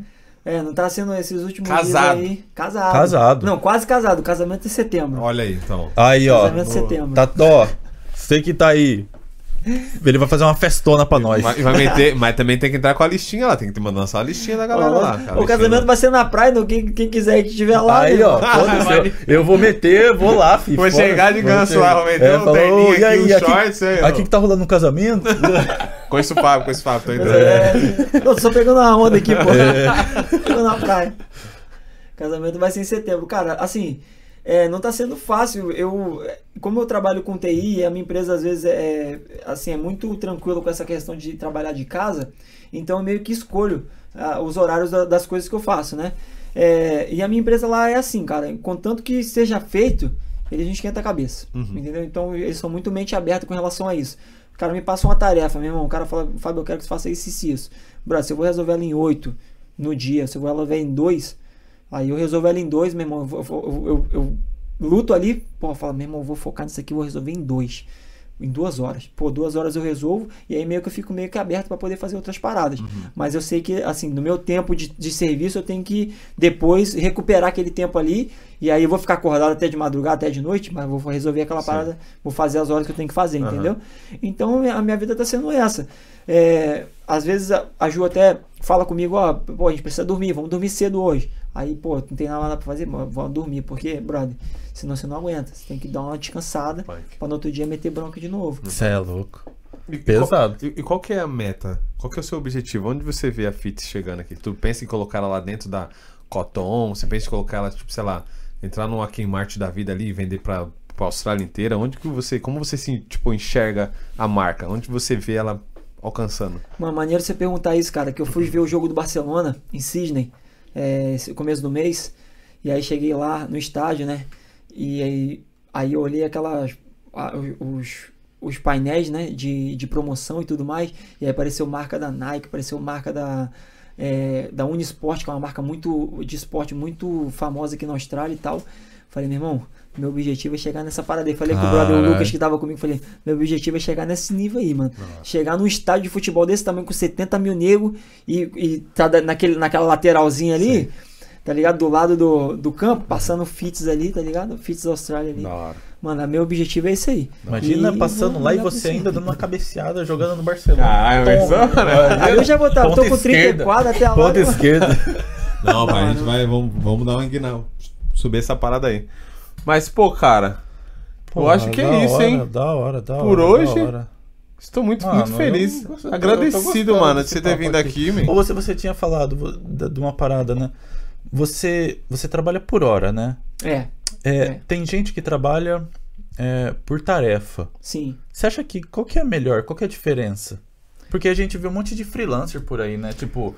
Speaker 3: É, não tá sendo esses últimos
Speaker 1: Casado.
Speaker 3: dias aí. Casado.
Speaker 2: Casado.
Speaker 3: Não, quase casado. Casamento em setembro.
Speaker 1: Olha aí, então.
Speaker 2: Aí, ó.
Speaker 3: Casamento em setembro.
Speaker 2: Tá, ó. Você que tá aí. Ele vai fazer uma festona pra nós.
Speaker 1: Vai, vai meter, mas também tem que entrar com a listinha lá. Tem que mandar só a listinha da galera lá.
Speaker 3: O casamento
Speaker 1: lá.
Speaker 3: vai ser na praia, então quem, quem quiser que estiver lá.
Speaker 2: Aí,
Speaker 3: né,
Speaker 2: ó, foda-se, eu, eu vou meter, vou lá, filho.
Speaker 1: Vou chegar de ganso lá, vou meter um
Speaker 2: falou,
Speaker 1: terninho
Speaker 2: "Ô,
Speaker 1: aqui,
Speaker 2: e aí,
Speaker 1: um
Speaker 2: aqui,
Speaker 1: shorts, aí, ó."
Speaker 2: aqui que tá rolando um casamento?
Speaker 1: Conheço o Fábio, conheço o Fábio, tô entrando.
Speaker 3: É, eu tô só pegando uma onda aqui, pô.
Speaker 2: É.
Speaker 3: na praia. Casamento vai ser em setembro. Cara, assim, é, não tá sendo fácil. Eu, como eu trabalho com TI, a minha empresa às vezes é, assim, é muito tranquilo com essa questão de trabalhar de casa, então eu meio que escolho ah, os horários da- das coisas que eu faço, né? É, e a minha empresa lá é assim, cara, contanto que seja feito, eles não esquenta a cabeça, entendeu? Então eles são muito mente aberta com relação a isso. O cara me passa uma tarefa, meu irmão, o cara fala, Fábio, eu quero que você faça isso e isso. Bro, se eu vou resolver ela em 8 no dia, se eu vou resolver em 2, Aí eu resolvo ela em dois, meu irmão. Eu, eu, eu- eu luto ali, pô, eu falo, meu irmão, eu vou focar nisso aqui, vou resolver em dois. Em duas horas. Pô, duas horas eu resolvo, e aí meio que eu fico meio que aberto para poder fazer outras paradas. Mas eu sei que, assim, no meu tempo de, de serviço, eu tenho que depois recuperar aquele tempo ali, e aí eu vou ficar acordado até de madrugada, até de noite, mas vou resolver aquela parada, vou fazer as horas que eu tenho que fazer,
Speaker 1: Aham.
Speaker 3: entendeu? Então a minha vida tá sendo essa. É, às vezes a, a Ju até fala comigo, ó, pô, a gente precisa dormir, vamos dormir cedo hoje. Aí, pô, não tem nada pra fazer, vamos dormir, porque, brother, senão você não aguenta. Você tem que dar uma descansada
Speaker 1: Punk.
Speaker 3: pra no outro dia meter bronca de novo.
Speaker 2: Você é louco.
Speaker 1: E
Speaker 2: Pesado.
Speaker 1: Qual, e, e qual que é a meta? Qual que é o seu objetivo? Onde você vê a FIT chegando aqui? Tu pensa em colocar ela lá dentro da Cotton? Você pensa em colocar ela, tipo, sei lá, entrar numa Kmart da vida ali e vender pra, pra Austrália inteira? Onde que você, como você se, tipo, enxerga a marca? Onde você vê ela alcançando?
Speaker 3: Uma maneira você perguntar isso, cara, que eu fui ver o jogo do Barcelona em Sydney, é, começo do mês, e aí cheguei lá no estádio, né? E aí, aí eu olhei aquelas. os, os painéis, né? De, de promoção e tudo mais, e aí apareceu marca da Nike, apareceu marca da. é, da Unisport, que é uma marca muito de esporte muito famosa aqui na Austrália e tal. Falei, meu irmão, meu objetivo é chegar nessa parada aí. Falei com o brother
Speaker 2: Caralho.
Speaker 3: Lucas que tava comigo, falei, meu objetivo é chegar nesse nível aí, mano. Chegar num estádio de futebol desse tamanho com 70 mil negros e, e tá da- naquele, naquela lateralzinha ali, tá ligado? Do lado do, do campo, passando fits ali, tá ligado? Fits Austrália ali.
Speaker 1: Da.
Speaker 3: Mano, meu objetivo é esse aí.
Speaker 2: Imagina
Speaker 3: E
Speaker 2: passando lá e você ainda dando uma cabeceada jogando no Barcelona.
Speaker 1: Ah,
Speaker 2: Toma.
Speaker 1: né?
Speaker 3: Aí eu já vou estar, tô
Speaker 2: Ponta
Speaker 3: com
Speaker 2: esquerda.
Speaker 3: 34 até lá.
Speaker 2: Ponta esquerda.
Speaker 4: Não, pai, a gente vai. Vamos, vamos dar uma guinal.
Speaker 1: Subir essa parada aí. Mas, pô, cara, eu acho que é isso,
Speaker 2: hora,
Speaker 1: hein?
Speaker 2: Da hora, da
Speaker 1: Por
Speaker 2: hora,
Speaker 1: hoje,
Speaker 2: da hora.
Speaker 1: Estou muito,
Speaker 2: Mano,
Speaker 1: muito feliz.
Speaker 2: eu
Speaker 1: Agradecido,
Speaker 2: eu
Speaker 1: mano, de você ter vindo aqui, man.
Speaker 2: Ou você, você tinha falado de uma parada, né? Você, você trabalha por hora, né?
Speaker 3: É,
Speaker 2: É,
Speaker 3: É.
Speaker 2: Tem gente que trabalha é, por tarefa.
Speaker 3: sim.
Speaker 2: Você acha que qual que é melhor? Qual que é a diferença? Porque a gente vê um monte de freelancer por aí, né? Tipo,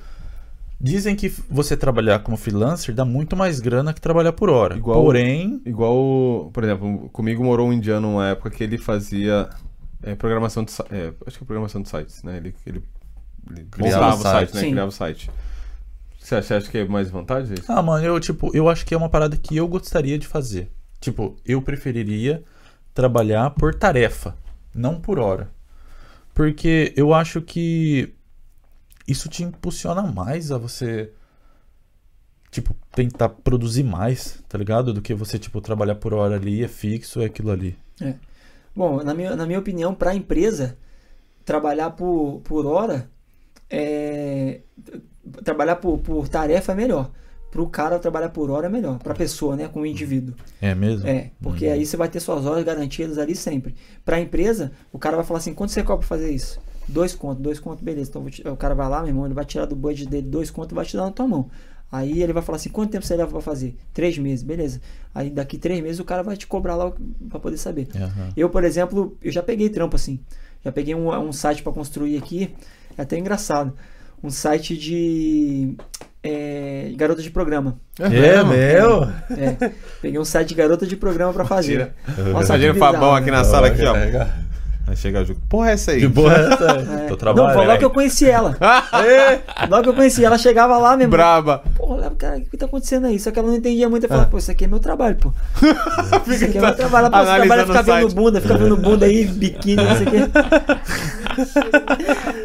Speaker 2: Dizem que você trabalhar como freelancer dá muito mais grana que trabalhar por hora.
Speaker 1: Igual-
Speaker 2: Porém,
Speaker 1: Igual, por exemplo, comigo morou um indiano numa época que ele fazia é, programação de é, acho que é programação de sites, né? Ele, ele, ele
Speaker 2: Criava
Speaker 1: o
Speaker 2: o
Speaker 1: site,
Speaker 2: site.
Speaker 1: né?
Speaker 3: Sim.
Speaker 1: Criava o site. Você acha, você acha que é mais vantagem? isso?
Speaker 2: ah, mano, eu tipo, eu acho que é uma parada que eu gostaria de fazer. Tipo, eu preferiria trabalhar por tarefa, não por hora. Porque eu acho que isso te impulsiona mais a você tipo tentar produzir mais, tá ligado? Do que você tipo trabalhar por hora ali, é fixo, é aquilo ali.
Speaker 3: Bom, na minha, na minha opinião, para a empresa, trabalhar por, por hora, é, trabalhar por, por tarefa é melhor. Para o cara trabalhar por hora é melhor. Para a pessoa, né? Com o indivíduo.
Speaker 2: É mesmo?
Speaker 3: É, porque aí você vai ter suas horas garantidas ali sempre. Para a empresa, o cara vai falar assim: quanto você cobra para fazer isso? Dois contos, dois contos, beleza. Então o cara vai lá, meu irmão, ele vai tirar do budget dele dois contos e vai te dar na tua mão. Aí ele vai falar assim: quanto tempo você leva para fazer? Três meses, beleza. Aí daqui três meses o cara vai te cobrar lá para poder saber.
Speaker 2: Aham.
Speaker 3: Eu, por exemplo, eu já peguei trampo assim. Já peguei um, um site para construir aqui. É até engraçado. Um site de é, garota de programa.
Speaker 2: É,
Speaker 1: mesmo?
Speaker 2: meu?
Speaker 3: É, peguei um site de garota de programa para fazer. Nossa,
Speaker 1: Imagina o Fabão aqui
Speaker 3: né?
Speaker 1: na sala, aqui, ó. Aí chega a Ju. Porra, é essa aí?
Speaker 2: De boa essa?
Speaker 3: É.
Speaker 2: Tô
Speaker 3: Não,
Speaker 2: trabalhando.
Speaker 3: foi logo que eu conheci ela. Logo que eu conheci ela, chegava lá mesmo.
Speaker 1: Braba.
Speaker 3: Pô, Léo, cara, o que tá acontecendo aí? Só que ela não entendia muito. Eu falava, pô, isso aqui é meu trabalho, pô. Isso aqui é meu trabalho. Pô, você trabalha ficar vendo bunda, ficar vendo bunda aí, biquíni, não sei o quê.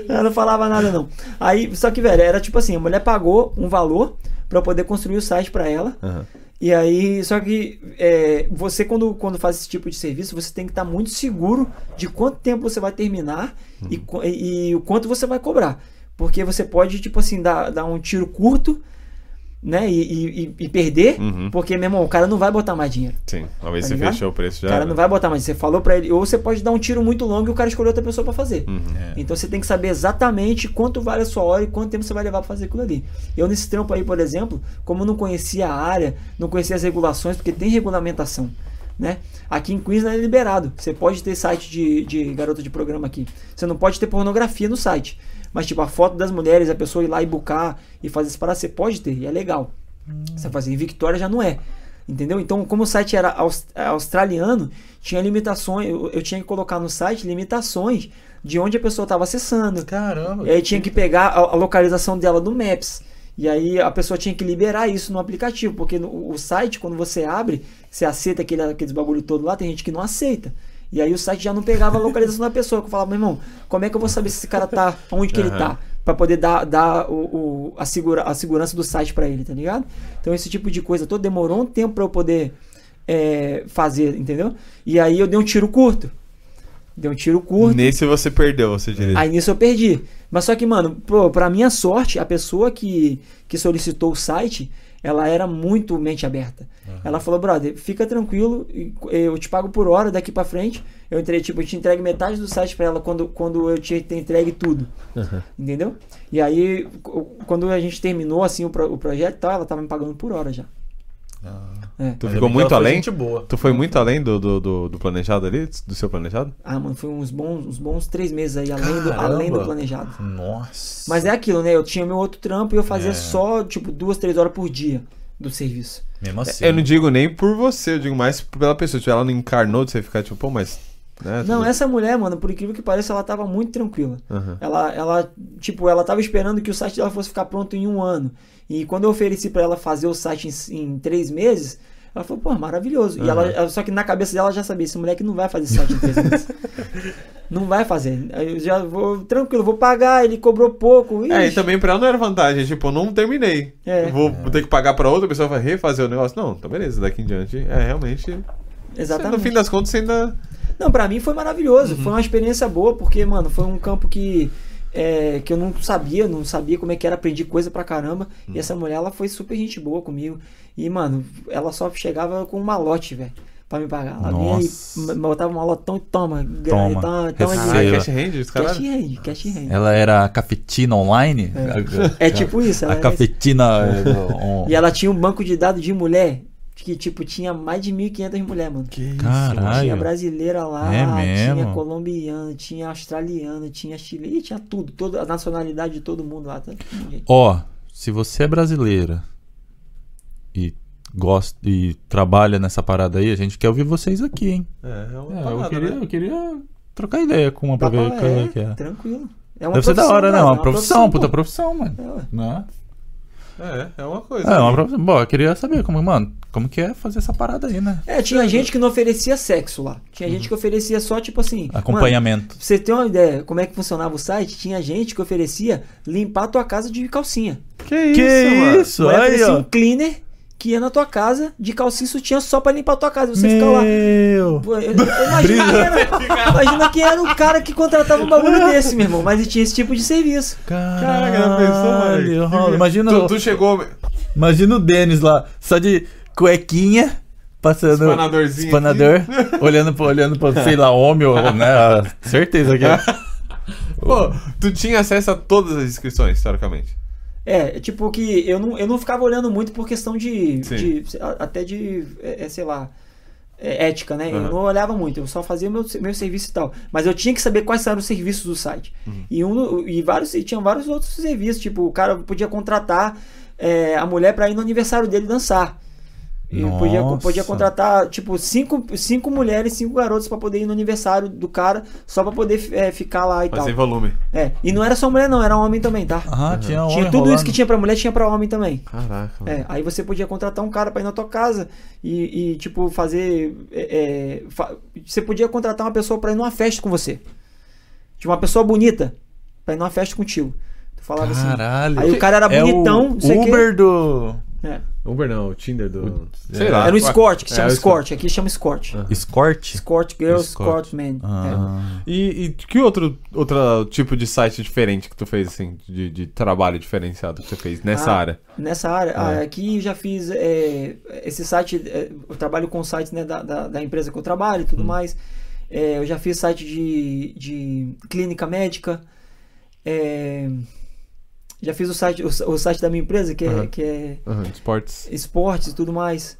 Speaker 3: Ela não falava nada, não. Aí, só que, velho, era tipo assim, a mulher pagou um valor pra eu poder construir o site pra ela.
Speaker 1: Aham.
Speaker 3: E aí, só que é, você quando, quando faz esse tipo de serviço, você tem que estar muito seguro de quanto tempo você vai terminar e, qu- e, e o quanto você vai cobrar. Porque você pode, tipo assim, dar, dar um tiro curto, né? E, e- e- perder,
Speaker 1: Uhum.
Speaker 3: porque, meu irmão, o cara não vai botar mais dinheiro.
Speaker 1: Sim, uma vez
Speaker 3: Tá
Speaker 1: você
Speaker 3: ligado?
Speaker 1: fechou o preço já.
Speaker 3: O cara não vai botar mais. Você falou pra ele, ou você pode dar um tiro muito longo e o cara escolheu outra pessoa pra fazer.
Speaker 1: Uhum.
Speaker 3: Então você tem que saber exatamente quanto vale a sua hora e quanto tempo você vai levar pra fazer aquilo ali. Eu nesse trampo aí, por exemplo, como eu não conhecia a área, não conhecia as regulações, porque tem regulamentação. Né? Aqui em Queensland é liberado. Você pode ter site de, de garota de programa aqui. Você não pode ter pornografia no site. Mas, tipo, a foto das mulheres, a pessoa ir lá e buscar e fazer isso para você pode ter, e é legal. Você fazer em Victoria já não é. Entendeu? Então, como o site era aus- australiano, tinha limitações. Eu, eu tinha que colocar no site limitações de onde a pessoa estava acessando.
Speaker 2: Caramba.
Speaker 3: E aí tinha que pegar a, a localização dela do Maps. E aí a pessoa tinha que liberar isso no aplicativo, porque no, o site, quando você abre, você aceita aquele, aqueles bagulho todo lá, tem gente que não aceita. E aí o site já não pegava a localização da pessoa. Que eu falava, meu irmão, como é que eu vou saber se esse cara tá, onde que ele
Speaker 1: Aham.
Speaker 3: tá? Pra poder dar, dar o, o- a, segura, a segurança do site pra ele, tá ligado? Então esse tipo de coisa todo demorou um tempo pra eu poder é, fazer, entendeu? E aí eu dei um tiro curto. Dei um tiro curto.
Speaker 1: Nesse você perdeu, você diria.
Speaker 3: Aí nisso eu perdi. Mas só que, mano, pô, pra minha sorte, a pessoa que, que solicitou o site, ela era muito mente aberta. Ela falou, brother, fica tranquilo, eu te pago por hora daqui pra frente. Eu entrei, tipo, eu te entregue metade do site pra ela quando, quando eu te entregue tudo. Entendeu? E aí, quando a gente terminou, assim, o, pro- o projeto e tal, ela tava me pagando por hora já. É.
Speaker 1: Tu ficou
Speaker 2: que
Speaker 1: muito além? Tu foi muito além do, do, do, do planejado ali? Do seu planejado?
Speaker 3: Ah, mano, foi uns bons, uns bons três meses aí, além do, além do planejado.
Speaker 2: Nossa.
Speaker 3: Mas é aquilo, né? Eu tinha meu outro trampo e eu fazia
Speaker 2: É.
Speaker 3: só, tipo, duas, três horas por dia do serviço.
Speaker 2: Mesmo assim.
Speaker 1: Eu não digo nem por você, eu digo mais pela pessoa. Se ela não encarnou de você ficar tipo, pô, mas. Né,
Speaker 3: Não,
Speaker 1: tudo-
Speaker 3: essa mulher, mano, por incrível que pareça, ela tava muito tranquila.
Speaker 1: Aham.
Speaker 3: Ela, ela, tipo, ela tava esperando que o site dela fosse ficar pronto em um ano. E quando eu ofereci pra ela fazer o site em, em três meses, ela falou, pô, maravilhoso. E ela, ela- só que na cabeça dela ela já sabia, esse moleque não vai fazer site em três meses. não vai fazer. Aí Eu já vou, tranquilo, vou pagar, ele cobrou pouco.
Speaker 1: É, e
Speaker 3: ixi.
Speaker 1: também pra ela não era vantagem, tipo, não terminei.
Speaker 3: É.
Speaker 1: Vou, vou ter que pagar pra outra pessoa vai refazer o negócio. Não, tá beleza, daqui em diante. É, realmente.
Speaker 3: Exatamente.
Speaker 1: No fim das contas, você ainda.
Speaker 3: Não, pra mim foi maravilhoso. Foi uma experiência boa, porque, mano, foi um campo que, é, que eu não sabia, não sabia como é que era, aprendi coisa pra caramba. E essa mulher, ela foi super gente boa comigo. E, mano, ela só chegava com um malote, velho, pra me pagar. Ela vinha
Speaker 2: Nossa.
Speaker 3: e m- botava um malotão e toma.
Speaker 2: Toma.
Speaker 3: Toma, toma,
Speaker 2: Receba.
Speaker 1: Ah, cash hand,
Speaker 3: Cash hand, cash hand.
Speaker 2: Ela era a cafetina online?
Speaker 3: É tipo isso.
Speaker 2: A,
Speaker 3: ela
Speaker 2: a
Speaker 3: era
Speaker 2: cafetina. é,
Speaker 3: E ela tinha um banco de dados de mulher que, tipo, tinha mais de 1.500 mulheres, mano.
Speaker 1: Que isso?
Speaker 3: Tinha
Speaker 2: Caralho.
Speaker 3: brasileira lá,
Speaker 2: É
Speaker 3: tinha
Speaker 2: mesmo?
Speaker 3: colombiana, tinha australiana, tinha chilena, tinha tudo, toda a nacionalidade de todo mundo lá. Tá?
Speaker 2: Ó, se você é brasileira e gosta e trabalha nessa parada aí, a gente quer ouvir vocês aqui, hein?
Speaker 1: É, é uma
Speaker 2: É, eu,
Speaker 1: parada,
Speaker 2: queria,
Speaker 1: né?
Speaker 2: eu queria trocar ideia com uma pra ver é que é.
Speaker 3: Tranquilo. É uma
Speaker 2: Deve ser da
Speaker 3: profissão,
Speaker 2: hora, né? Uma
Speaker 3: é
Speaker 2: profissão, puta
Speaker 3: pô.
Speaker 2: profissão, mano.
Speaker 3: É.
Speaker 2: Né?
Speaker 1: É, é uma coisa.
Speaker 2: É, uma profissão. Bom, eu queria saber como, mano, como que é fazer essa parada aí, né?
Speaker 3: É, tinha gente que não oferecia sexo lá. Tinha gente que oferecia só, tipo assim. Mano,
Speaker 2: Acompanhamento.
Speaker 3: pra você ter uma ideia como é que funcionava o site, tinha gente que oferecia limpar a tua casa de calcinha.
Speaker 1: Que isso,
Speaker 2: que
Speaker 1: mano?
Speaker 2: isso? Aí, ó.
Speaker 3: um cleaner que ia na tua casa de calcinha e sutiã só pra limpar a tua casa. e Você fica lá.
Speaker 2: Meu.
Speaker 3: Pô, eu- eu Imagina quem, era, imagina quem era o cara que contratava um bagulho desse, meu irmão. Mas ele tinha esse tipo de serviço.
Speaker 1: Caraca, pensou, mano?
Speaker 2: Imagina,
Speaker 1: Tu,
Speaker 2: o-
Speaker 1: tu chegou.
Speaker 2: imagina o Denis lá, só de cuequinha, passando.
Speaker 1: Espanadorzinho
Speaker 2: Espanador, olhando pra, olhando pra, sei lá, homem, ou, né? Certeza que é.
Speaker 1: Pô, tu tinha acesso a todas as inscrições, teoricamente.
Speaker 3: É, tipo que eu não, eu não ficava olhando muito por questão de. De- até de. É, é, sei lá. é, ética, né? Eu
Speaker 1: Aham.
Speaker 3: não olhava muito, eu só fazia meu, meu serviço e tal. Mas eu tinha que saber quais eram os serviços do site.
Speaker 1: Uhum.
Speaker 3: E, um, e vários, e tinha vários outros serviços. Tipo, o cara podia contratar é, a mulher pra ir no aniversário dele dançar. E podia, podia contratar, tipo, cinco, cinco mulheres, cinco garotos pra poder ir no aniversário do cara, só pra poder é, ficar lá e
Speaker 1: Mas
Speaker 3: tal.
Speaker 1: em volume.
Speaker 3: É, e não era só mulher, não, era homem também, tá?
Speaker 2: Ah, tinha homem
Speaker 3: Tinha tudo
Speaker 2: rolando.
Speaker 3: isso que tinha pra mulher, tinha pra homem também.
Speaker 1: Caraca.
Speaker 3: É, aí você podia contratar um cara pra ir na tua casa e, e, tipo, fazer. é, é, fa- você podia contratar uma pessoa pra ir numa festa com você. Tipo, uma pessoa bonita pra ir numa festa contigo. Tu falava assim.
Speaker 2: Caralho.
Speaker 3: Aí o cara era
Speaker 2: É o
Speaker 3: bonitão, não sei o quê.
Speaker 2: Uber do.
Speaker 3: É.
Speaker 1: Uber não, o Tinder do.
Speaker 2: Sei
Speaker 1: lá.
Speaker 3: Era um escort, que
Speaker 1: É,
Speaker 3: chama
Speaker 1: o
Speaker 3: escort. Aqui chama escort.
Speaker 2: Escort?
Speaker 3: Escort girl,
Speaker 2: Escort.
Speaker 3: escort man. É.
Speaker 2: Ah.
Speaker 1: E, e que outro, outro tipo de site diferente que tu fez, assim, de, de trabalho diferenciado que você fez nessa
Speaker 3: Ah,
Speaker 1: área?
Speaker 3: Nessa área, ah, aqui eu já fiz é, esse site, é, eu trabalho com sites né, da, da, da empresa que eu trabalho e tudo mais. É, eu já fiz site de, de clínica médica. é, já fiz o site, o, o site da minha empresa, que é, que é
Speaker 1: Aham, esportes.
Speaker 3: esportes e tudo mais.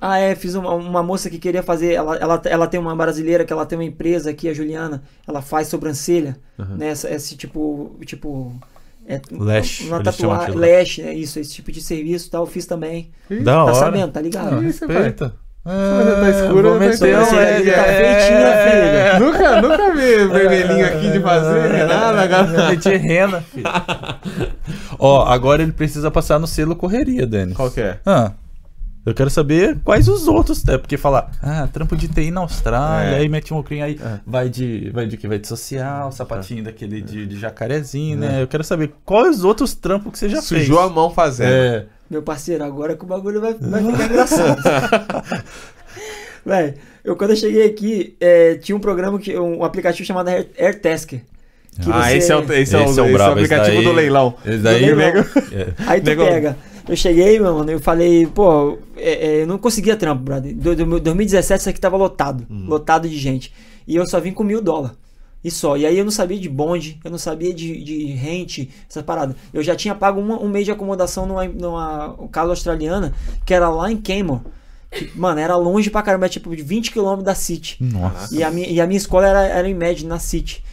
Speaker 3: Ah, é, fiz uma, uma moça que queria fazer. Ela, ela, ela tem uma brasileira que ela tem uma empresa aqui, a Juliana. Ela faz sobrancelha,
Speaker 1: Aham.
Speaker 3: né? essa- Esse tipo. tipo é,
Speaker 2: Lash,
Speaker 3: Uma tatuagem. Lash, né? Isso, esse tipo de serviço e tal. Eu fiz também.
Speaker 2: Da
Speaker 3: Tá
Speaker 2: hora.
Speaker 3: sabendo, tá ligado?
Speaker 2: Ah,
Speaker 1: Isso,
Speaker 2: respeita.
Speaker 1: tá escuro,
Speaker 2: vou
Speaker 1: tá
Speaker 2: meter um
Speaker 3: Sobrancelha tá
Speaker 2: é,
Speaker 3: feitinha,
Speaker 2: é,
Speaker 3: filho.
Speaker 1: nunca, nunca vi vermelhinho aqui de fazer, nada, cara.
Speaker 2: meti rena, filho. Ó, agora ele precisa passar no selo correria, Dani.
Speaker 1: Qual que é?
Speaker 2: Ah, eu quero saber quais os outros, né? Porque falar, ah, trampo de TI na Austrália,
Speaker 1: É.
Speaker 2: aí mete um ocrinho aí,
Speaker 1: É.
Speaker 2: vai de vai de que? Vai de social, sapatinho daquele de, de jacarezinho, né? Eu quero saber quais os outros trampos que você já fez.
Speaker 1: Sujou a mão fazendo.
Speaker 2: É.
Speaker 3: Meu parceiro, agora que o bagulho vai, vai ficar engraçado. Véi, eu quando eu cheguei aqui, é, tinha um programa, que, um aplicativo chamado Air, AirTasker. que
Speaker 1: Ah,
Speaker 3: você-
Speaker 1: esse é o, esse é o,
Speaker 2: Esse é o
Speaker 1: esse é o
Speaker 2: brabo, esse
Speaker 1: aplicativo
Speaker 2: daí-
Speaker 1: do leilão.
Speaker 2: Esse daí,
Speaker 3: Do leilão.
Speaker 2: É.
Speaker 3: Aí tu
Speaker 1: Nego-
Speaker 3: pega. Eu cheguei, meu mano, eu falei, pô, é, é, eu não conseguia trampo, brother. Do, do, 2017 isso aqui tava lotado.
Speaker 1: Hum.
Speaker 3: Lotado de gente. E eu só vim com mil dólares. E só. E aí eu não sabia de bonde, eu não sabia de, de rente, essa parada. Eu já tinha pago uma- um mês de acomodação numa, numa casa australiana, que era lá em Cayman. Que, mano, era longe pra caramba, era tipo de 20 km da City.
Speaker 2: Nossa.
Speaker 3: E a minha, e a minha escola era, era em média na City.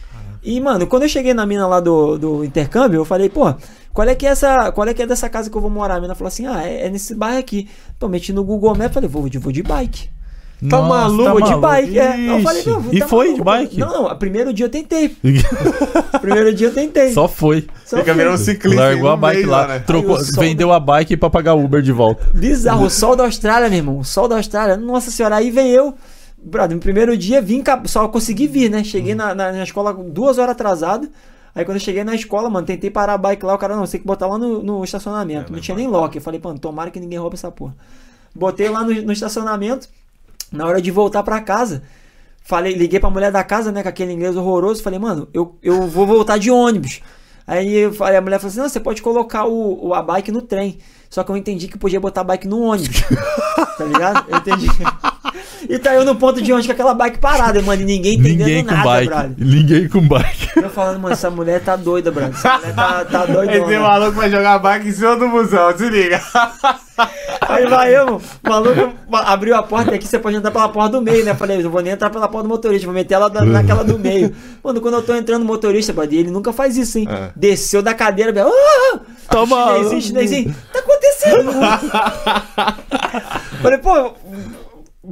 Speaker 3: E, mano, quando eu cheguei na mina lá do, do intercâmbio, eu falei, pô, qual é que é essa. Qual é que é dessa casa que eu vou morar? A mina falou assim: ah, é, é nesse bairro aqui. Pô, meti no Google Maps, falei, vou, de- vou de bike.
Speaker 1: Tá
Speaker 2: Nossa,
Speaker 1: maluco?
Speaker 3: vou de bike. É. Eu falei, não,
Speaker 2: E
Speaker 3: tá
Speaker 2: foi
Speaker 3: maluco,
Speaker 2: de bike?
Speaker 3: Não, não, primeiro dia eu tentei. primeiro dia eu tentei.
Speaker 2: Só foi.
Speaker 3: Só
Speaker 1: Fica virando ciclista.
Speaker 2: Largou
Speaker 1: um
Speaker 2: a bike lá,
Speaker 1: né?
Speaker 2: trocou, vendeu a bike pra pagar Uber de volta.
Speaker 3: Bizarro, o sol da Austrália, meu irmão. O sol da Austrália. Nossa senhora, aí vem eu. Brother, no primeiro dia vim, só consegui vir, né? Cheguei na, na, na escola duas horas atrasado. Aí quando eu cheguei na escola, mano, tentei parar a bike lá, o cara, não, você tem que botar lá no, no estacionamento. não tinha nem lock. Eu falei, mano, tomara que ninguém roube essa porra. Botei lá no, no estacionamento. Na hora de voltar pra casa, falei, liguei pra mulher da casa, né, com aquele inglês horroroso. Falei, mano, eu, eu vou voltar de ônibus. Aí eu falei, a mulher falou assim: não, você pode colocar o, o- a bike no trem. Só que eu entendi que podia botar a bike no ônibus. tá ligado? Eu entendi. E tá eu no ponto de onde com aquela bike parada, mano. E ninguém entendendo
Speaker 2: Ninguém com
Speaker 3: nada,
Speaker 2: bike.
Speaker 3: brother.
Speaker 2: Ninguém com bike.
Speaker 3: Eu falando, mano, essa mulher tá doida, brother. Essa mulher tá, tá doida.
Speaker 1: Esse maluco vai jogar bike em cima do busão, se liga.
Speaker 3: Aí vai eu, mano, o maluco ma- abriu a porta aqui, você pode entrar pela porta do meio, né? Falei, eu vou nem entrar pela porta do motorista, vou meter ela naquela do meio. Mano, quando eu tô entrando no motorista, brother, ele nunca faz isso, hein?
Speaker 1: É.
Speaker 3: Desceu da cadeira, velho. Ah!
Speaker 2: Toma-
Speaker 3: Chinesinho, chinesinho. Tá acontecendo? Falei, pô,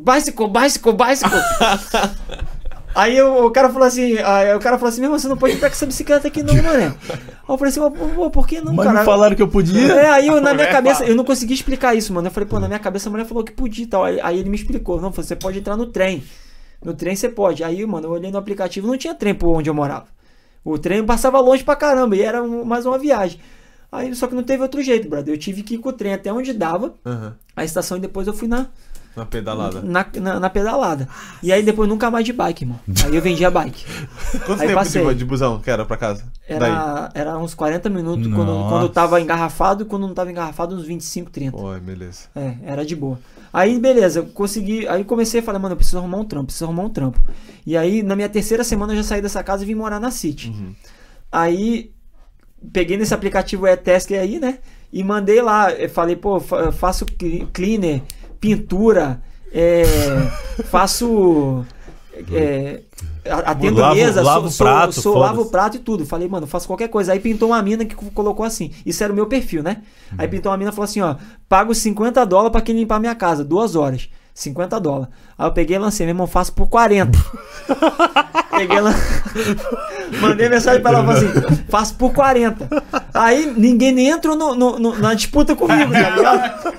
Speaker 3: bicycle, bicycle, bicycle. Aí o, o cara falou assim, aí o cara falou assim, meu irmão, você não pode entrar com essa bicicleta aqui não, mané. Aí eu falei assim, "Mas, pô, por que não,
Speaker 2: Mas
Speaker 3: cara?
Speaker 2: não falaram que eu podia?
Speaker 3: É, aí eu, na minha
Speaker 1: É,
Speaker 3: cabeça,
Speaker 1: fala.
Speaker 3: eu não consegui explicar isso, mano. Eu falei, pô, na minha cabeça a mulher falou que podia e tal. Aí, aí ele me explicou, não, você pode entrar no trem. No trem você pode. Aí, mano, eu olhei no aplicativo, não tinha trem por onde eu morava. O trem passava longe pra caramba e era um- mais uma viagem. Aí, só que não teve outro jeito, brother. Eu tive que ir com o trem até onde dava,
Speaker 1: Aham.
Speaker 3: a estação, e depois eu fui na,
Speaker 1: Na pedalada.
Speaker 3: na, na, na pedalada. E aí depois nunca mais de bike, irmão. Aí eu vendi a bike.
Speaker 1: Quanto
Speaker 3: Aí
Speaker 1: tempo
Speaker 3: passei.
Speaker 1: de, de busão que era pra casa? Daí.
Speaker 3: Era, era uns 40 minutos quando,
Speaker 2: Nossa.
Speaker 3: quando eu tava engarrafado e quando não tava engarrafado, uns 25, 30.
Speaker 1: Oi, beleza.
Speaker 3: É, era de boa. Aí, beleza, eu consegui. Aí comecei a falar, mano, eu preciso arrumar um trampo, preciso arrumar um trampo. E aí, na minha terceira semana, eu já saí dessa casa e vim morar na City. Aí, peguei nesse aplicativo E-Tasker aí, né? E mandei lá. Eu falei, pô, fa- faço cleaner, pintura, é, faço. É, atendo
Speaker 2: Lavo-
Speaker 3: mesa,
Speaker 2: lavo
Speaker 3: sou,
Speaker 2: prato,
Speaker 3: sou, sou lavo o prato e tudo. Falei, mano, faço qualquer coisa. Aí pintou uma mina que colocou assim. Isso era o meu perfil, né? Aí pintou uma mina e falou assim: ó, pago 50 dólares pra quem limpar minha casa, duas horas. 50 dólares. Aí eu peguei e lancei, meu irmão, faço por 40. peguei lá. Mandei mensagem pra ela e assim: faço por 40. Aí ninguém nem entrou no- no- no- na disputa comigo, tá.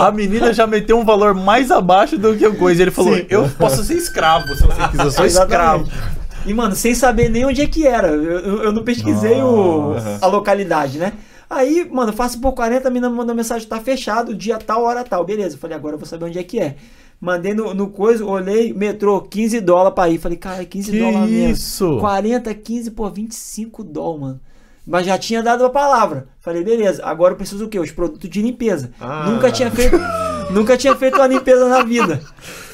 Speaker 2: A menina já meteu um valor mais abaixo do que o coisa. Ele falou:
Speaker 3: Sim.
Speaker 2: Eu posso ser escravo se você quiser, eu sou escravo.
Speaker 3: E, mano, sem saber nem onde é que era. Eu, eu- não pesquisei o, a localidade, né? Aí, mano, faço por 40, a menina me mandou mensagem, tá fechado, dia tal, hora tal. Beleza, eu falei, agora eu vou saber onde é que é. Mandei no, no coisa, olhei, metrô, 15 dólares pra ir. Falei, cara, 15
Speaker 2: Que
Speaker 3: dólares mesmo.
Speaker 2: isso?
Speaker 3: 40, 15, pô, 25 dólares, mano. Mas já tinha dado a palavra. Falei, beleza, agora eu preciso o quê? Os produtos de limpeza.
Speaker 1: Ah.
Speaker 3: Nunca tinha feito. nunca tinha feito uma limpeza na vida.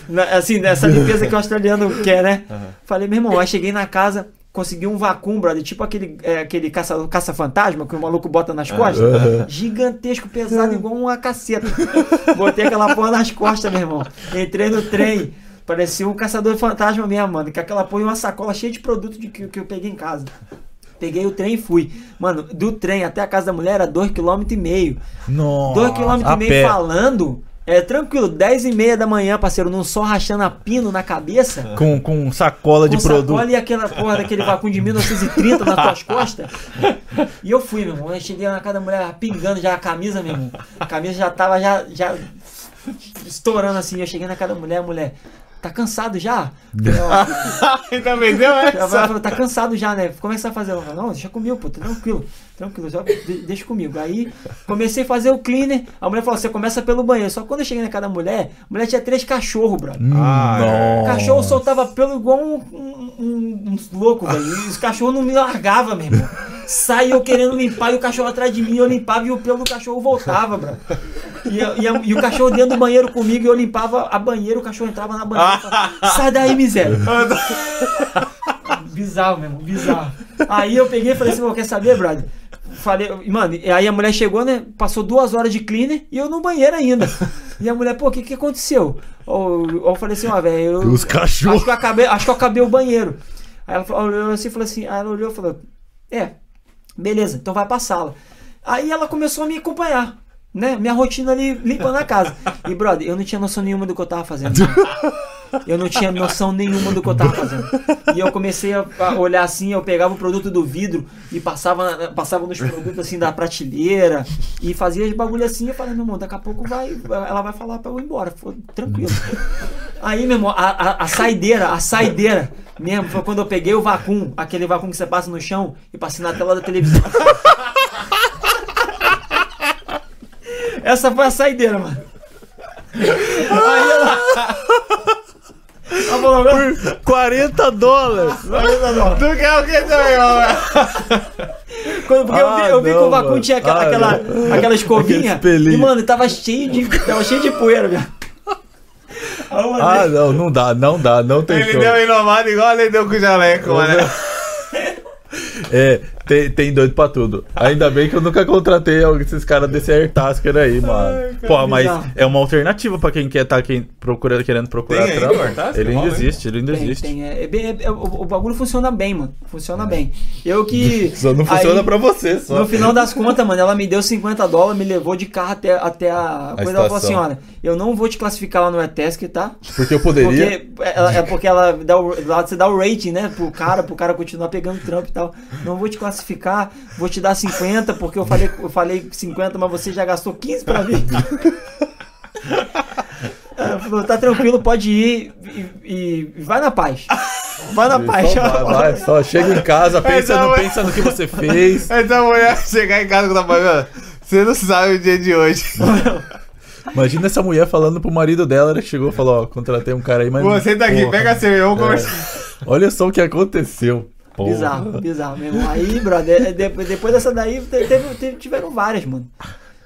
Speaker 3: Na- Assim, essa limpeza que o australiano quer, né? Falei, meu irmão, aí cheguei na casa, consegui um vácuum, brother, tipo aquele, é, aquele caça- caça-fantasma que o maluco bota nas costas. Gigantesco, pesado, igual uma caceta. Botei aquela porra nas costas, meu irmão. Entrei no trem. Parecia um caçador fantasma mesmo, mano. Com aquela porra e uma sacola cheia de produto de que, que eu peguei em casa. Peguei o trem e fui. Mano, do trem até a casa da mulher era 2,5 km.
Speaker 2: Nossa.
Speaker 3: 2,5
Speaker 2: a
Speaker 3: km falando. É tranquilo, 10 e meia da manhã, parceiro, num sol rachando a pino na cabeça.
Speaker 2: Com, com sacola de
Speaker 3: com
Speaker 2: produto.
Speaker 3: sacola e aquela porra daquele vácuo de 1930 nas tuas costas. E eu fui, meu irmão. Eu cheguei na casa da mulher pingando já a camisa, meu irmão. A camisa já tava já, já estourando assim. Eu cheguei na casa da mulher, a mulher. Tá cansado já?
Speaker 1: Ainda vendeu
Speaker 3: ela
Speaker 1: essa?
Speaker 3: falou, tá cansado já, né? É você vai fazer? Eu falei, não, deixa comigo, pô, tranquilo, tranquilo, de- deixa comigo. Aí comecei a fazer o cleaner, a mulher falou, você começa pelo banheiro. Só que quando eu cheguei na casa da mulher, a mulher tinha três cachorros, brother.
Speaker 1: Ah, é.
Speaker 3: O cachorro soltava pelo igual um, um, um- um louco, velho. E os cachorros não me largavam, meu irmão. Saía eu querendo limpar e o cachorro atrás de mim, eu limpava e o pelo do cachorro voltava, brother. E, e e o cachorro dentro do banheiro comigo e eu limpava a banheira, o cachorro entrava na banheira. Sai daí, miséria. Bizarro mesmo, bizarro. Aí eu peguei e falei assim, "Pô, quer saber, brother? Falei, mano, aí a mulher chegou, né? Passou duas horas de cleaner e eu no banheiro ainda. E a mulher, pô, o que que aconteceu? Ou eu falei assim, ó, velho, eu.
Speaker 2: Os cachorros.
Speaker 3: Acho que eu acabei, acho que eu acabei o banheiro. Aí ela falou, olhou assim e falou assim, aí ela olhou e falou, é, beleza, então vai pra sala. Aí ela começou a me acompanhar. Né? Minha rotina ali limpando a casa. E, brother, eu não tinha noção nenhuma do que eu tava fazendo. Eu não tinha noção nenhuma do que eu tava fazendo. E eu comecei a, olhar assim, eu pegava o produto do vidro e passava, passava nos produtos assim da prateleira e fazia bagulho assim. Eu falei, meu irmão, daqui a pouco vai, ela vai falar pra eu ir embora. Foi tranquilo. Aí, meu irmão, a, a, a saideira, a saideira mesmo, foi quando eu peguei o vacum, aquele vacum que você passa no chão e passei na tela da televisão. Essa foi a saideira, mano. Aí ela. Ela falou, agora.
Speaker 2: 40 dólares.
Speaker 1: Tu quer o que também?
Speaker 3: Quando, porque eu vi, eu vi
Speaker 2: Ah,
Speaker 3: que o
Speaker 2: não, mano.
Speaker 3: tinha aquela,
Speaker 2: Ah,
Speaker 3: aquela, aquela escovinha. E, mano, tava cheio de, tava cheio de poeira, velho.
Speaker 2: Ah, não, não dá, não dá, não tem
Speaker 1: Ele
Speaker 2: como.
Speaker 1: deu inovado igual ele deu com o jaleco, mano.
Speaker 2: É, tem, tem doido pra tudo. Ainda bem que eu nunca contratei esses caras desse Airtasker aí, mano. Pô, mas
Speaker 3: bizarro.
Speaker 2: é uma alternativa pra quem quer tá quem procura, querendo procurar
Speaker 1: Tem
Speaker 2: trampo.
Speaker 1: Airtasker?
Speaker 2: Ele ainda existe, ele ainda
Speaker 3: Tem,
Speaker 2: existe.
Speaker 3: tem, é, é é- é- o, o bagulho funciona bem, mano. Funciona bem. Eu que.
Speaker 2: Só não funciona
Speaker 3: aí,
Speaker 2: pra você, só.
Speaker 3: No final das contas, mano, ela me deu 50 dólares, me levou de carro até, até a, coisa. Ela falou assim: olha, eu não vou te classificar lá no ETESC, tá?
Speaker 2: Porque eu poderia.
Speaker 3: Porque ela, é porque ela dá o, lá você dá o rating, né? Pro cara, pro cara continuar pegando trampo e tal. Não vou te classificar, vou te dar 50, porque eu falei, eu falei 50, mas você já gastou 15 pra mim. Ela falou, tá tranquilo, pode ir e, e vai na paz. Vai na paz.
Speaker 2: Só vai, vai, só chega em casa, pensa, no, pensa no que você fez.
Speaker 1: Essa mulher chegar em casa com a mano, você não sabe o dia de hoje.
Speaker 2: Imagina essa mulher falando pro marido dela, ela chegou e falou, ó, contratei um cara aí, mas.
Speaker 1: Você tá aqui,
Speaker 2: Porra,
Speaker 1: pega seu, vamos
Speaker 2: É.
Speaker 1: conversar.
Speaker 2: Olha só o que aconteceu. Porra.
Speaker 3: Bizarro, bizarro, meu irmão. Aí, brother, de- depois dessa daí, te- teve, teve- tiveram várias, mano.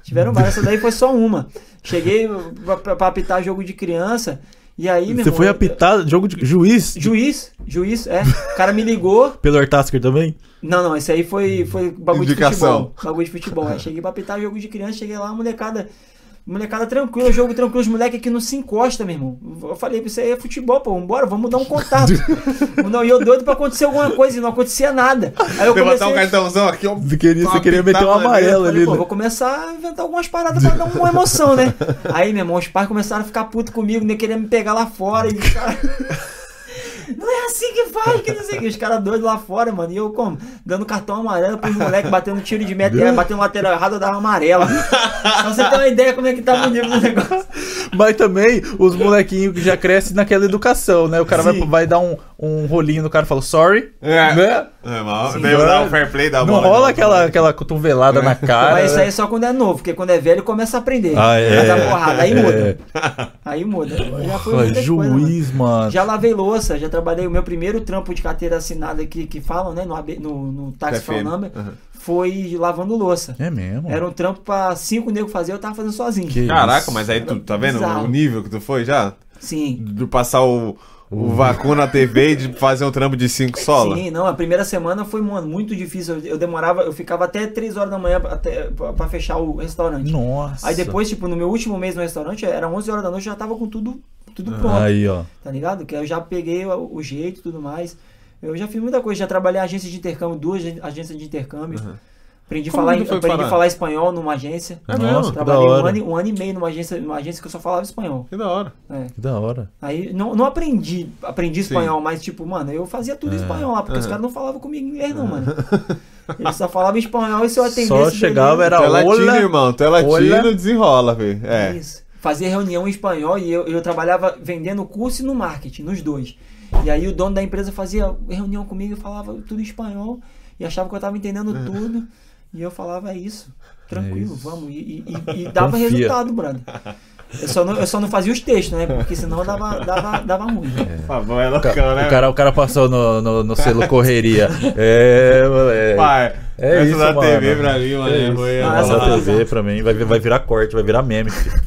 Speaker 3: Tiveram várias, essa daí foi só uma. Cheguei pra, pra- pra apitar jogo de criança, e aí, meu
Speaker 2: Você
Speaker 3: irmão,
Speaker 2: foi
Speaker 3: eu-
Speaker 2: apitar jogo de juiz?
Speaker 3: Juiz, juiz, é. O cara me ligou.
Speaker 2: Pelo Airtasker também?
Speaker 3: Não, não, esse aí foi, foi bagulho
Speaker 1: Indicação.
Speaker 3: de futebol. Bagulho de futebol. Aí cheguei pra apitar jogo de criança, cheguei lá, molecada. Molecada tranquila, jogo tranquilo, os moleques aqui não se encosta, meu irmão. Eu falei, isso aí é futebol, pô, vambora, vamos dar um contato. não, e eu doido pra acontecer alguma coisa e não acontecia nada. Aí eu
Speaker 1: Levantar
Speaker 3: comecei,
Speaker 1: um cartãozão aqui, ó.
Speaker 2: Você queria, você queria meter um amarelo
Speaker 3: falei,
Speaker 2: ali.
Speaker 3: pô,
Speaker 2: né?
Speaker 3: vou começar a inventar algumas paradas pra dar uma emoção, né? Aí, meu irmão, os pais começaram a ficar putos comigo, nem querer me pegar lá fora. E os caras. Não é assim que faz, que não sei o que. Os caras doidos lá fora, mano. E eu, como? Dando cartão amarelo pros moleques, batendo tiro de meta, é, batendo lateral errado, eu dava amarela. Pra você ter uma ideia como é que tava o nível do negócio.
Speaker 2: Mas também os molequinhos que já crescem naquela educação, né? O cara vai, vai dar um, um rolinho no cara e fala sorry,
Speaker 1: É.
Speaker 2: né?
Speaker 1: É, mal.
Speaker 3: Sim.
Speaker 1: Daí eu dar o fair play da
Speaker 2: Não
Speaker 1: bola. de
Speaker 2: rola aquela,
Speaker 1: né?
Speaker 2: aquela cotovelada na cara.
Speaker 3: Mas isso
Speaker 2: né?
Speaker 3: aí é só quando é novo, porque quando é velho começa a aprender.
Speaker 2: Ah, é.
Speaker 3: Porrada, aí
Speaker 2: É.
Speaker 3: muda. Aí muda. Já foi muita coisa, mano.
Speaker 2: juiz, mano.
Speaker 3: Já lavei louça, já trabalhei. O meu primeiro trampo de carteira assinada que, que falam, né? No, AB no, no Taxi Number,
Speaker 1: Uhum.
Speaker 3: foi lavando louça.
Speaker 2: É mesmo?
Speaker 3: Era um trampo pra cinco negros fazer, eu tava fazendo sozinho.
Speaker 2: Que
Speaker 1: Caraca,
Speaker 2: isso.
Speaker 1: mas aí tu tá vendo
Speaker 3: Bizarro.
Speaker 1: o nível que tu foi já?
Speaker 3: Sim.
Speaker 1: De passar o, o vácuo na TV e de fazer um trampo de cinco sola?
Speaker 3: Sim, não, a primeira semana foi, mano, muito difícil. Eu, demorava, eu ficava até 3 horas da manhã pra, até, pra, pra fechar o restaurante.
Speaker 2: Nossa.
Speaker 3: Aí depois, tipo, no meu último mês no restaurante, era 11 horas da noite, eu já tava com tudo, tudo pronto.
Speaker 2: Aí, ó.
Speaker 3: tá ligado? Que eu já peguei o, o jeito e tudo mais. Eu já fiz muita coisa, já trabalhei em agência de intercâmbio, duas agências de intercâmbio. Aprendi,
Speaker 1: Como
Speaker 3: falar, aprendi
Speaker 1: parar?
Speaker 3: falar espanhol numa agência.
Speaker 1: É
Speaker 2: Nossa,
Speaker 1: mesmo?
Speaker 3: Trabalhei um ano, e- um ano e meio numa agência, numa agência que eu só falava espanhol.
Speaker 1: Que da hora.
Speaker 3: É.
Speaker 2: Que da hora.
Speaker 3: Aí não, não aprendi, aprendi espanhol, mas tipo, mano, eu fazia tudo em espanhol lá, porque os
Speaker 1: Uhum.
Speaker 3: caras não falavam comigo em inglês, não, mano. Eles só falavam espanhol e se eu atendesse.
Speaker 2: Só chegava, era
Speaker 1: Tu é latino,
Speaker 2: olha.
Speaker 1: irmão. Tu é latino,
Speaker 2: olha.
Speaker 1: desenrola, velho. É.
Speaker 3: Isso. Fazia reunião em espanhol e eu, eu trabalhava vendendo curso e no marketing, nos dois. E aí o dono da empresa fazia reunião comigo e falava tudo em espanhol e achava que eu tava entendendo tudo. E eu falava, é isso, tranquilo,
Speaker 2: isso.
Speaker 3: vamos. E, e- e dava
Speaker 2: Confia.
Speaker 3: resultado, brother. Eu só, não, eu só não fazia os textos, né? Porque senão dava, dava, dava ruim.
Speaker 1: Fabão é
Speaker 2: O ca-
Speaker 1: loucão, né?
Speaker 2: o, cara, o cara passou no, no, no selo correria. É, moleque.
Speaker 1: Pai,
Speaker 2: É isso,
Speaker 1: da
Speaker 2: mano.
Speaker 1: TV pra mim, mano.
Speaker 2: É
Speaker 1: é
Speaker 2: isso.
Speaker 3: Ah,
Speaker 1: é
Speaker 3: essa. TV.
Speaker 2: TV pra mim vai, vai virar corte, vai virar meme, filho.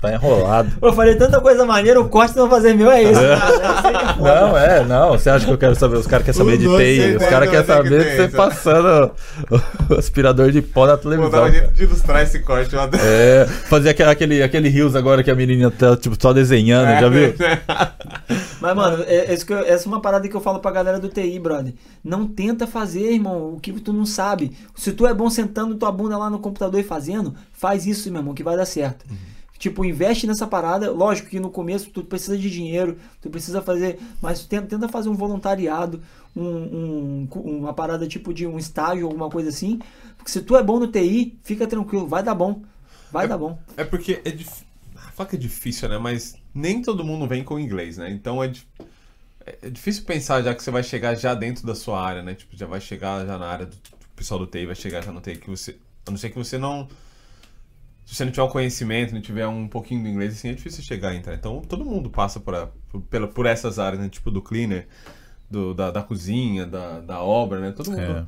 Speaker 2: Tá enrolado.
Speaker 3: Eu falei tanta coisa maneira, o corte eu vou fazer meu é esse. cara.
Speaker 2: Não, é, não. Você acha que eu quero saber? Os caras querem saber de TI. Os caras querem
Speaker 1: que
Speaker 2: saber de você passando o aspirador de pó na televisão.
Speaker 1: um jeito de ilustrar esse corte. Eu adoro.
Speaker 2: É, fazer aquele, aquele, aquele rios agora que a menininha tá tipo, só desenhando,
Speaker 1: É.
Speaker 2: já viu?
Speaker 3: Mas, mano, é, é isso que eu- essa é uma parada que eu falo pra galera do TI, brother. Não tenta fazer, irmão, o que tu não sabe. Se tu é bom sentando tua bunda lá no computador e fazendo, faz isso, meu irmão, que vai dar certo. Tipo, investe nessa parada. Lógico que no começo tu precisa de dinheiro, tu precisa fazer. Mas tenta, tenta fazer um voluntariado, um, um- uma parada tipo de um estágio, alguma coisa assim. Porque se tu é bom no TI, fica tranquilo, vai dar bom. Vai dar bom.
Speaker 1: É porque é difícil. Fala que é difícil, né? Mas nem todo mundo vem com inglês, né? Então é, dif- é- é difícil pensar já que você vai chegar já dentro da sua área, né? Tipo, já vai chegar já na área do o pessoal do TI, vai chegar já no TI que você. A não ser que você não. Se você não tiver um conhecimento, não tiver um pouquinho do inglês, assim, é difícil chegar e entrar. Então todo mundo passa por, a- por, por essas áreas, né? Tipo do cleaner, do, da, da cozinha, da, da obra, né? Todo mundo.
Speaker 2: É.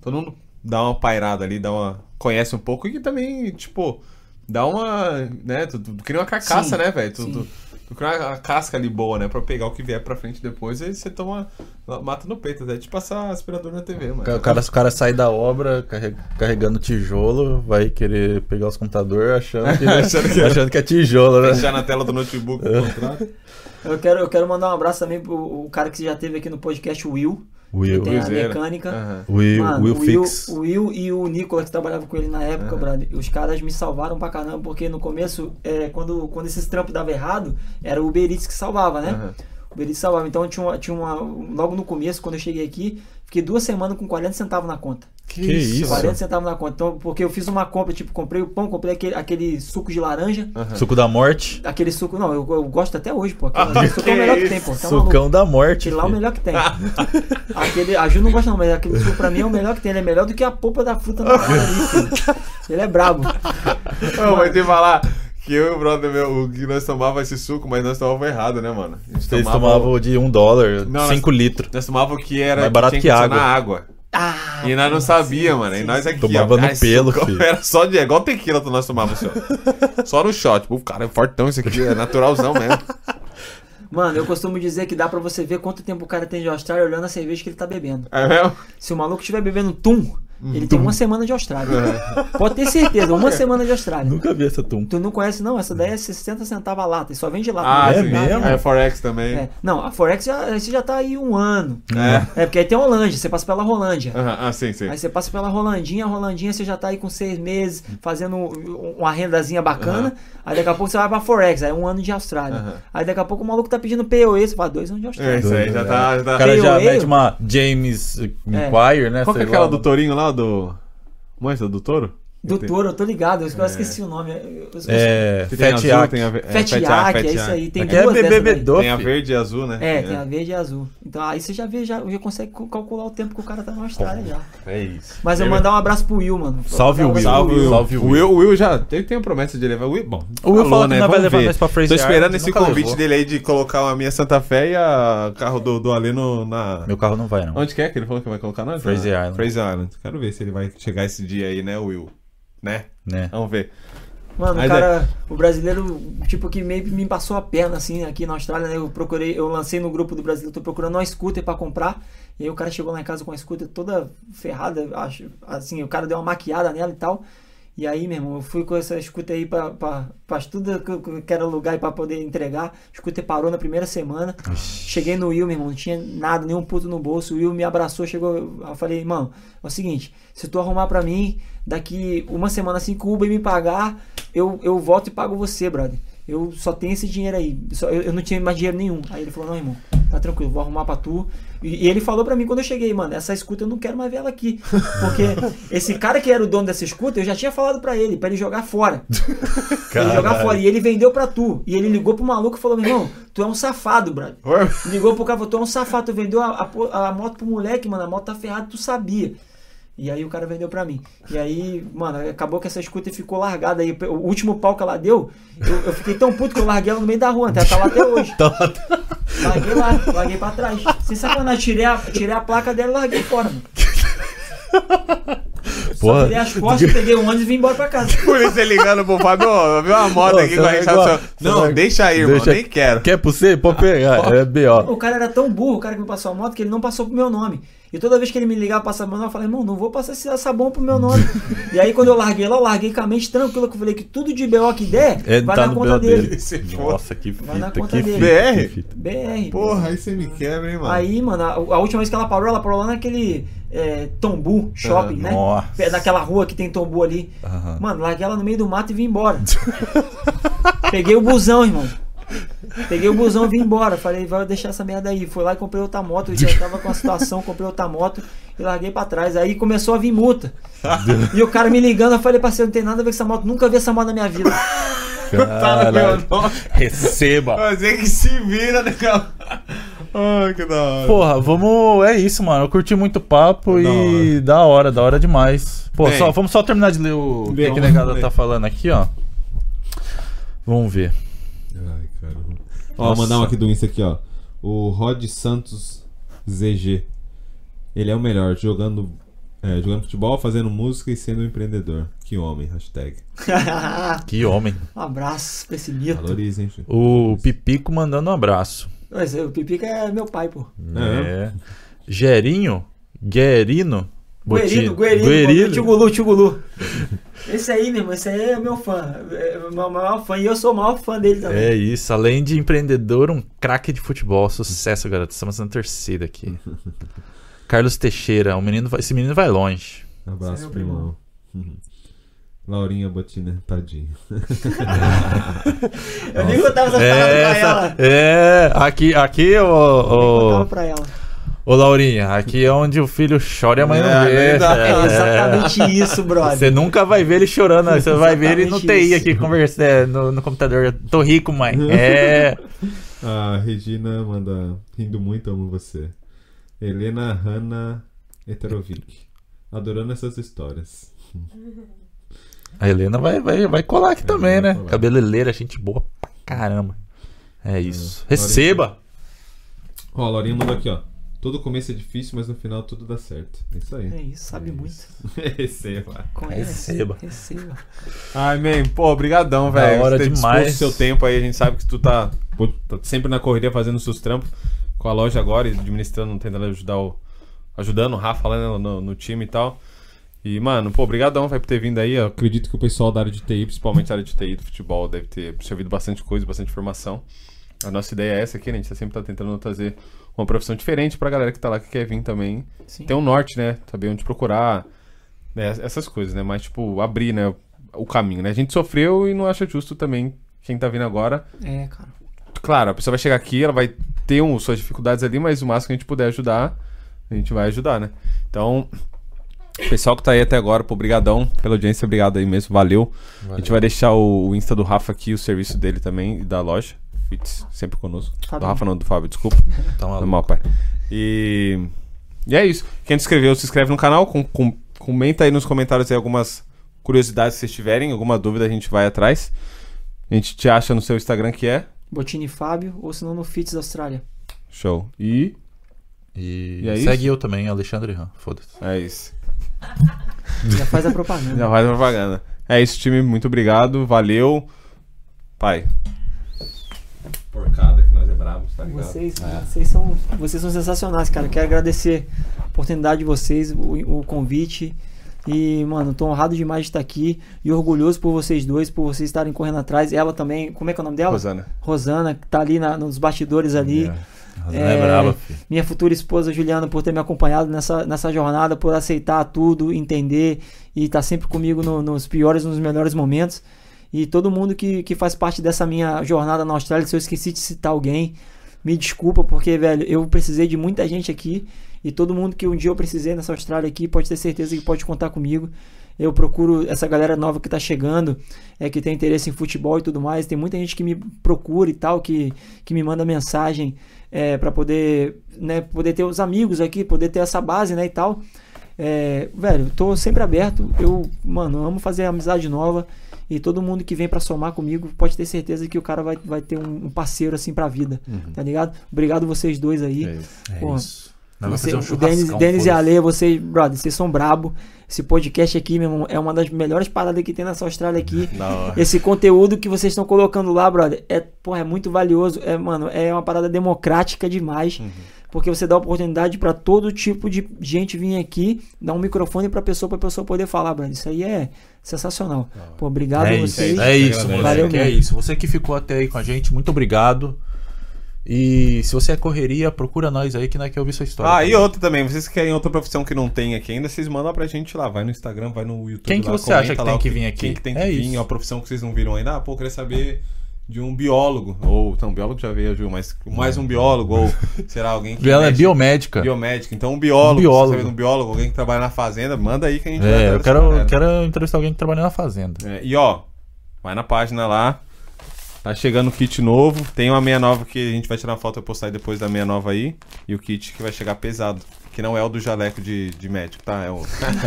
Speaker 1: Todo mundo dá uma pairada ali, dá uma. Conhece um pouco e também, tipo, dá uma. né? Tu, tu cria uma carcaça,
Speaker 3: Sim,
Speaker 1: né, velho? Tu,
Speaker 3: sim.
Speaker 1: tu, Procurar a casca ali boa, né? Pra pegar o que vier pra frente depois, aí você toma. Mata no peito, até de passar aspirador na TV, mano.
Speaker 2: O cara, o cara sai da obra carre- carregando tijolo, vai querer pegar os computadores achando que,
Speaker 1: Achando que-
Speaker 2: achando que é tijolo, né?
Speaker 1: Deixar na tela do notebook o contrato.
Speaker 3: Eu quero, eu quero mandar um abraço também pro o cara que já teve aqui no podcast, o Will.
Speaker 2: Will,
Speaker 3: que tem a mecânica.
Speaker 1: Aham.
Speaker 2: Will,
Speaker 3: Mano,
Speaker 2: Will
Speaker 3: o Will,
Speaker 2: Fix.
Speaker 3: o Will e o Nicolas que trabalhavam com ele na época, brother, os caras me salvaram pra caramba, porque no começo, é, quando, quando esses trampos davam errado, era o Uber Eats que salvava, né?
Speaker 1: Aham.
Speaker 3: Eats salvava. Então tinha uma, tinha uma. Logo no começo, quando eu cheguei aqui, fiquei duas semanas com 40 centavos na conta.
Speaker 2: Que isso?
Speaker 3: 40 centavos na conta. Então, porque eu fiz uma compra, tipo, comprei o pão, comprei aquele, aquele suco de laranja.
Speaker 2: Suco da morte.
Speaker 3: Aquele suco, não, eu, eu gosto até hoje, pô. Aquele suco é o melhor que tem, pô. Tá maluco?
Speaker 2: Sucão da morte.
Speaker 3: Aquele lá é o melhor que tem. aquele, a Ju não gosta não, mas aquele suco pra mim é o melhor que tem. Ele é melhor do que a polpa da fruta na cara ali, filho. Ele é brabo.
Speaker 1: Não, mas tem que falar que eu e o brother meu, o que nós tomava esse suco, mas nós tomávamos errado, né, mano? A gente
Speaker 2: Vocês
Speaker 1: tomava-
Speaker 2: tomavam de um dólar,
Speaker 1: Não,
Speaker 2: cinco litros.
Speaker 1: Nós tomávamos o que era
Speaker 2: Mais barato
Speaker 1: tinha
Speaker 2: que
Speaker 1: adicionar
Speaker 2: água.
Speaker 1: água.
Speaker 3: Ah,
Speaker 1: E nós não sabia, mano. E nós aqui,
Speaker 2: Tomava
Speaker 1: ó,
Speaker 2: no
Speaker 1: esse
Speaker 2: pelo,
Speaker 1: suco
Speaker 2: filho.
Speaker 1: Era só de. é Igual tequila que nós tomávamos só. Só no shot. Tipo, cara, é fortão isso aqui, é naturalzão mesmo.
Speaker 3: Mano, eu costumo dizer que dá pra você ver quanto tempo o cara tem de Austrália olhando a cerveja que ele tá bebendo.
Speaker 1: É mesmo?
Speaker 3: Se o maluco estiver bebendo tum, ele tem uma semana de Austrália.
Speaker 1: É.
Speaker 3: Pode ter certeza, uma semana de Austrália.
Speaker 2: Nunca vi essa tum.
Speaker 3: Tu não conhece, não? Essa daí é 60 centavos a lata e só vende lata.
Speaker 1: Ah,
Speaker 2: é mesmo?
Speaker 1: É Forex também.
Speaker 3: É. Não, a Forex já, esse já tá aí um ano.
Speaker 1: É.
Speaker 3: É, porque aí tem a Rolândia, você passa pela Rolândia.
Speaker 1: Ah, sim, sim.
Speaker 3: Aí você passa pela Rolandinha, a Rolandinha você já tá aí com seis meses, fazendo um- uma rendazinha bacana. Aí daqui a pouco você vai pra Forex, aí é um ano de Austrália. Aí daqui a pouco o maluco tá pedindo POE, você fala dois anos de
Speaker 1: É,
Speaker 3: Austrália.
Speaker 1: isso aí já tá. Já
Speaker 2: O
Speaker 1: tá...
Speaker 2: cara já mete uma James Inquire, né?
Speaker 1: Qual que é aquela
Speaker 2: lá.
Speaker 1: do Torinho lá, do. Manja, do Touro?
Speaker 3: Do touro, eu tô ligado, eu eu esqueci o nome. Eu- eu-
Speaker 2: É,
Speaker 1: tem
Speaker 2: Fat Yak.
Speaker 1: tem a ve-
Speaker 3: Fat
Speaker 1: Yak,
Speaker 3: é isso aí. Tem
Speaker 2: Aqui é
Speaker 3: duas daí.
Speaker 2: bebedor,
Speaker 1: Tem a verde e azul, né?
Speaker 3: É, tem a verde e azul. Então aí você já vê, já, já consegue cal- calcular o tempo que o cara tá na Austrália já.
Speaker 2: É isso.
Speaker 3: Mas eu mandar um abraço pro Will, mano.
Speaker 2: Salve o Will.
Speaker 1: Salve, Will.
Speaker 2: Salve,
Speaker 1: o Will. O Will já ele tem a promessa de levar o Will. Bom,
Speaker 2: O Will falou que não vai
Speaker 1: Vamos
Speaker 2: levar nós pra Fraser
Speaker 1: Tô esperando esse convite
Speaker 2: levou.
Speaker 1: dele aí de colocar a minha Santa Fé e a carro do, do no, na.
Speaker 2: Meu carro não vai, não.
Speaker 1: Onde que é que ele falou que vai colocar nós?
Speaker 2: Fraser
Speaker 1: Na-
Speaker 2: Island.
Speaker 1: Fraser Island. Quero ver se ele vai chegar esse dia aí, né, Will? Né?
Speaker 2: Né?
Speaker 1: Vamos ver.
Speaker 3: Mano,
Speaker 1: Mas
Speaker 3: o cara, o brasileiro, tipo, que meio que me passou a perna, assim, aqui na Austrália, né? Eu procurei, eu lancei no grupo do brasileiro, tô procurando uma scooter pra comprar. E aí o cara chegou lá em casa com a scooter toda ferrada, acho, assim, o cara deu uma maquiada nela e tal. E aí, meu irmão, eu fui com essa scooter aí pra, pra, pra tudo que que era lugar pra poder entregar. A scooter parou na primeira semana. Cheguei no Will, meu irmão, não tinha nada, nenhum puto no bolso. O Will me abraçou, chegou. Eu falei, irmão, é o seguinte, se tu arrumar pra mim, daqui uma semana assim que o Uber me pagar, eu, eu volto e pago você, brother. Eu só tenho esse dinheiro aí. Só- eu, eu não tinha mais dinheiro nenhum. Aí ele falou, não, irmão, tá tranquilo, vou arrumar pra tu. E, e ele falou pra mim quando eu cheguei, mano, essa scooter eu não quero mais ver ela aqui. Porque esse cara que era o dono dessa scooter, eu já tinha falado pra ele, pra ele jogar fora. Pra ele jogar fora. E ele vendeu pra tu. E ele ligou pro maluco e falou, meu irmão, tu é um safado, brother. Ligou pro cara e falou, tu é um safado, tu vendeu a, a, a moto pro moleque, mano, a moto tá ferrada, tu sabia. E aí o cara vendeu pra mim. E aí, mano, acabou que essa scooter ficou largada aí. O último pau que ela deu, eu, eu fiquei tão puto que eu larguei ela no meio da rua, até tá lá até hoje. Larguei lá, larguei pra trás. Sem sacanagem, tirei a, tirei a placa dela e larguei fora, mano. Só virei as costas, peguei o ônibus e vim embora pra casa.
Speaker 1: Polícia ligando pro Fábio, ó, viu uma moto aqui com a
Speaker 2: vai
Speaker 1: gente. Não, deixa aí, irmão, nem quero.
Speaker 2: Quer por você? Pode pegar. É B.O.
Speaker 3: O cara era tão burro, o cara que me passou a moto, que ele não passou pro meu nome. E toda vez que ele me ligava pra nome, eu falei, irmão, não vou passar esse- essa bomba pro meu nome. e aí quando eu larguei lá, eu larguei com a mente tranquila, que eu falei que tudo de BO que der,
Speaker 2: É,
Speaker 3: vai
Speaker 2: tá
Speaker 3: na conta dele.
Speaker 2: dele.
Speaker 1: For.
Speaker 2: Nossa, que
Speaker 3: Vai na
Speaker 2: fita,
Speaker 3: conta
Speaker 2: que
Speaker 3: dele.
Speaker 2: fita.
Speaker 1: BR?
Speaker 2: que fita.
Speaker 3: BR.
Speaker 1: Porra, aí você me quebra, hein, mano.
Speaker 3: Aí, mano, a, a última vez que ela parou, ela parou lá naquele é, Tombu Shopping, né?
Speaker 2: Nossa.
Speaker 3: Naquela rua que tem Tombu ali. Mano, larguei ela no meio do mato e vim embora. Peguei o busão, irmão. Peguei o busão e vim embora. Falei, vai deixar essa merda aí. Fui lá e comprei outra moto. Eu já tava com a situação, comprei outra moto e larguei pra trás. Aí começou a vir multa. E o cara me ligando, eu falei, parceiro, não tem nada a ver com essa moto. Nunca vi essa moto na minha vida.
Speaker 1: tá no meu
Speaker 2: Caralho.
Speaker 1: nome.
Speaker 2: Receba.
Speaker 1: Fazer que se vira, né, cara? Ai, que da hora.
Speaker 2: Porra, vamos. É isso, mano. Eu curti muito o papo
Speaker 1: Da
Speaker 2: e da hora, da hora demais. Pô,
Speaker 1: Bem.
Speaker 2: só, vamos só terminar de ler o que, a negada tá falando aqui, ó. Vamos ver.
Speaker 4: Ó,
Speaker 2: Nossa.
Speaker 4: mandar um aqui do Insta aqui, ó. O Rod Santos ZG. Ele é o melhor, jogando É, jogando futebol, fazendo música e sendo um empreendedor. Que homem, hashtag.
Speaker 2: Que homem.
Speaker 3: um abraço pra esse mito.
Speaker 4: Valorizem, gente.
Speaker 2: O Pipico mandando um abraço.
Speaker 3: Mas, o Pipica é meu pai, pô.
Speaker 2: É. Gerinho, Guerino,
Speaker 3: Guerino,
Speaker 2: Boti-
Speaker 3: Guerino, Tchugulu, Tchugulu. Esse aí, meu irmão, esse aí é meu fã. É o meu maior fã. E eu sou o maior fã dele também.
Speaker 2: É isso, além de empreendedor, um craque de futebol. Sucesso, garoto. Estamos na terceira aqui. Carlos Teixeira, um menino vai- esse menino vai longe.
Speaker 3: É
Speaker 4: Abraço,
Speaker 3: meu
Speaker 4: primão. Uhum. Laurinha Botina, tadinho.
Speaker 3: Eu nem contava paradas pra
Speaker 2: Essa,
Speaker 3: ela.
Speaker 2: é, aqui, aqui,
Speaker 3: Nem
Speaker 2: ô,
Speaker 3: contava
Speaker 2: ô,
Speaker 3: pra ela.
Speaker 2: Ô Laurinha, aqui é onde o filho chora e a mãe não
Speaker 1: É,
Speaker 2: vê.
Speaker 1: verdade.
Speaker 3: É
Speaker 2: É.
Speaker 3: exatamente isso, brother.
Speaker 2: Você nunca vai ver ele chorando, você vai ver ele no TI
Speaker 3: isso.
Speaker 2: aqui conversando é, no, no computador. Tô rico, mãe. É.
Speaker 4: A Regina manda rindo muito, amo você. Helena Hanna Eterovic. Adorando essas histórias.
Speaker 2: A Helena vai, vai, vai colar aqui
Speaker 4: É,
Speaker 2: também, né?
Speaker 4: colar.
Speaker 2: Cabeleireira, gente boa pra caramba. É isso. Receba!
Speaker 4: Ó, a Laurinha mandou aqui, ó. Todo começo é difícil, mas no final tudo dá certo. É isso aí.
Speaker 3: É isso, sabe
Speaker 4: É
Speaker 3: muito.
Speaker 4: isso. Receba.
Speaker 3: Conhece.
Speaker 2: Receba.
Speaker 3: Receba.
Speaker 1: Ai, man, pô, obrigadão,
Speaker 2: Da
Speaker 1: velho.
Speaker 2: hora
Speaker 1: Você
Speaker 2: demais.
Speaker 1: seu tempo aí, a gente sabe que tu tá, pô, tá sempre na correria fazendo seus trampos com a loja agora, e administrando, tentando ajudar o. Ajudando o Rafa lá né, no, no time e tal. E, mano, pô, obrigadão, vai por ter vindo aí. Eu acredito que o pessoal da área de TI, principalmente a área de TI do futebol, deve ter absorvido bastante coisa, bastante informação. A nossa ideia é essa aqui, né? A gente tá sempre tá tentando trazer uma profissão diferente pra galera que tá lá, que quer vir também
Speaker 3: Sim.
Speaker 1: tem um norte, né? Saber onde procurar, né? Essas coisas, né? Mas, tipo, abrir, né? O caminho, né? A gente sofreu e não acha justo também quem tá vindo agora.
Speaker 3: É, cara.
Speaker 1: Claro, a pessoa vai chegar aqui, ela vai ter um, suas dificuldades ali, mas o máximo que a gente puder ajudar, a gente vai ajudar, né? Então, pessoal que tá aí até agora, pô, brigadão pela audiência, obrigado aí mesmo, valeu. A gente vai deixar o, o Insta do Rafa aqui, o serviço dele também e da loja. Fitz, sempre conosco. Do
Speaker 3: Fábio.
Speaker 1: Rafa não, do Fábio, desculpa.
Speaker 2: Tá maluco.
Speaker 1: Normal, pai. E, e é isso. Quem se inscreveu, se inscreve no canal. Com, com- comenta aí nos comentários aí algumas curiosidades que vocês tiverem. Alguma dúvida a gente vai atrás. A gente te acha no seu Instagram que é.
Speaker 3: Botini Fábio, ou se não no Fits Austrália.
Speaker 1: Show. E
Speaker 2: E,
Speaker 1: E é
Speaker 2: segue
Speaker 1: isso?
Speaker 2: eu também, Alexandre Ram. Foda-se.
Speaker 1: é isso.
Speaker 3: Já faz a propaganda.
Speaker 1: Já vai a propaganda. É isso, time. Muito obrigado. Valeu. Pai. Porcada que nós é brabo, tá?
Speaker 3: Vocês, vocês, são, vocês são sensacionais, cara. Quero agradecer a oportunidade de vocês, o, o convite. E, mano, tô honrado demais de estar aqui e orgulhoso por vocês dois, por vocês estarem correndo atrás. Ela também, como é que é o nome dela?
Speaker 1: Rosana.
Speaker 3: Rosana, que tá ali na- nos bastidores ali.
Speaker 2: É, é braba, filho.
Speaker 3: minha futura esposa Juliana por ter me acompanhado nessa, nessa jornada, por aceitar tudo, entender e estar sempre comigo no- nos piores e nos melhores momentos. E todo mundo que, que faz parte dessa minha jornada na Austrália, se eu esqueci de citar alguém, me desculpa, porque, velho, eu precisei de muita gente aqui. E todo mundo que um dia eu precisei nessa Austrália aqui pode ter certeza que pode contar comigo. Eu procuro essa galera nova que tá chegando, é que tem interesse em futebol e tudo mais. Tem muita gente que me procura e tal, que, que me manda mensagem é, para poder, né, poder ter os amigos aqui, poder ter essa base, né, e tal. É, velho, tô sempre aberto. Eu, mano, amo fazer amizade nova. E todo mundo que vem pra somar comigo pode ter certeza que o cara vai, vai ter um, um parceiro assim pra vida, tá ligado? Obrigado vocês dois aí.
Speaker 1: É isso.
Speaker 2: É
Speaker 3: Porra,
Speaker 2: isso. Nós vamos
Speaker 3: Você,
Speaker 2: um
Speaker 3: Denis, Denis e. Ale, vocês, brother, vocês são brabo. Esse podcast aqui, meu irmão, é uma das melhores paradas que tem nessa Austrália aqui. Esse conteúdo que vocês estão colocando lá, brother, é, porra, é muito valioso. É, mano, é uma parada democrática demais. Porque você dá oportunidade pra todo tipo de gente vir aqui, dar um microfone pra pessoa, pra pessoa poder falar, brother. Isso aí é sensacional. Pô, obrigado
Speaker 2: É
Speaker 3: a
Speaker 2: isso,
Speaker 3: vocês.
Speaker 2: é isso,
Speaker 1: Valeu
Speaker 2: é
Speaker 3: mesmo.
Speaker 2: isso. Você que ficou até aí com a gente, muito obrigado. E se você é correria, procura nós aí que nós quer ouvir sua história.
Speaker 1: Ah,
Speaker 2: também.
Speaker 1: e outra também, vocês que querem outra profissão que não tem aqui ainda, vocês mandam pra gente lá, vai no Instagram, vai no YouTube.
Speaker 2: Quem que
Speaker 1: lá,
Speaker 2: você acha que
Speaker 1: lá
Speaker 2: tem
Speaker 1: o
Speaker 2: que vir aqui?
Speaker 1: Quem que tem que
Speaker 2: É
Speaker 1: vir,
Speaker 2: isso.
Speaker 1: uma profissão que vocês não viram ainda. Ah, pô, eu queria saber de um biólogo, ou, então, biólogo já veio, mas mais um biólogo, ou será alguém que
Speaker 2: Ela é biomédica.
Speaker 1: biomédico. Então um biólogo,
Speaker 2: Um biólogo.
Speaker 1: se você saber de um biólogo, alguém que trabalha na fazenda, manda aí que a gente vai
Speaker 2: É,
Speaker 1: atrás
Speaker 2: eu quero,
Speaker 1: galera.
Speaker 2: quero entrevistar alguém que trabalha na fazenda.
Speaker 1: É, e ó, vai na página lá. Tá chegando o kit novo. Tem uma meia nova que a gente vai tirar uma foto e postar aí depois da meia nova aí. E o kit que vai chegar pesado. Que não é o do jaleco de, de médico, tá? É o,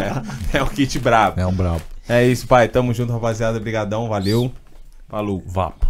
Speaker 1: é, o kit brabo.
Speaker 2: É um brabo.
Speaker 1: É isso, pai. Tamo junto, rapaziada. Obrigadão, valeu. Falou.
Speaker 2: Vapo.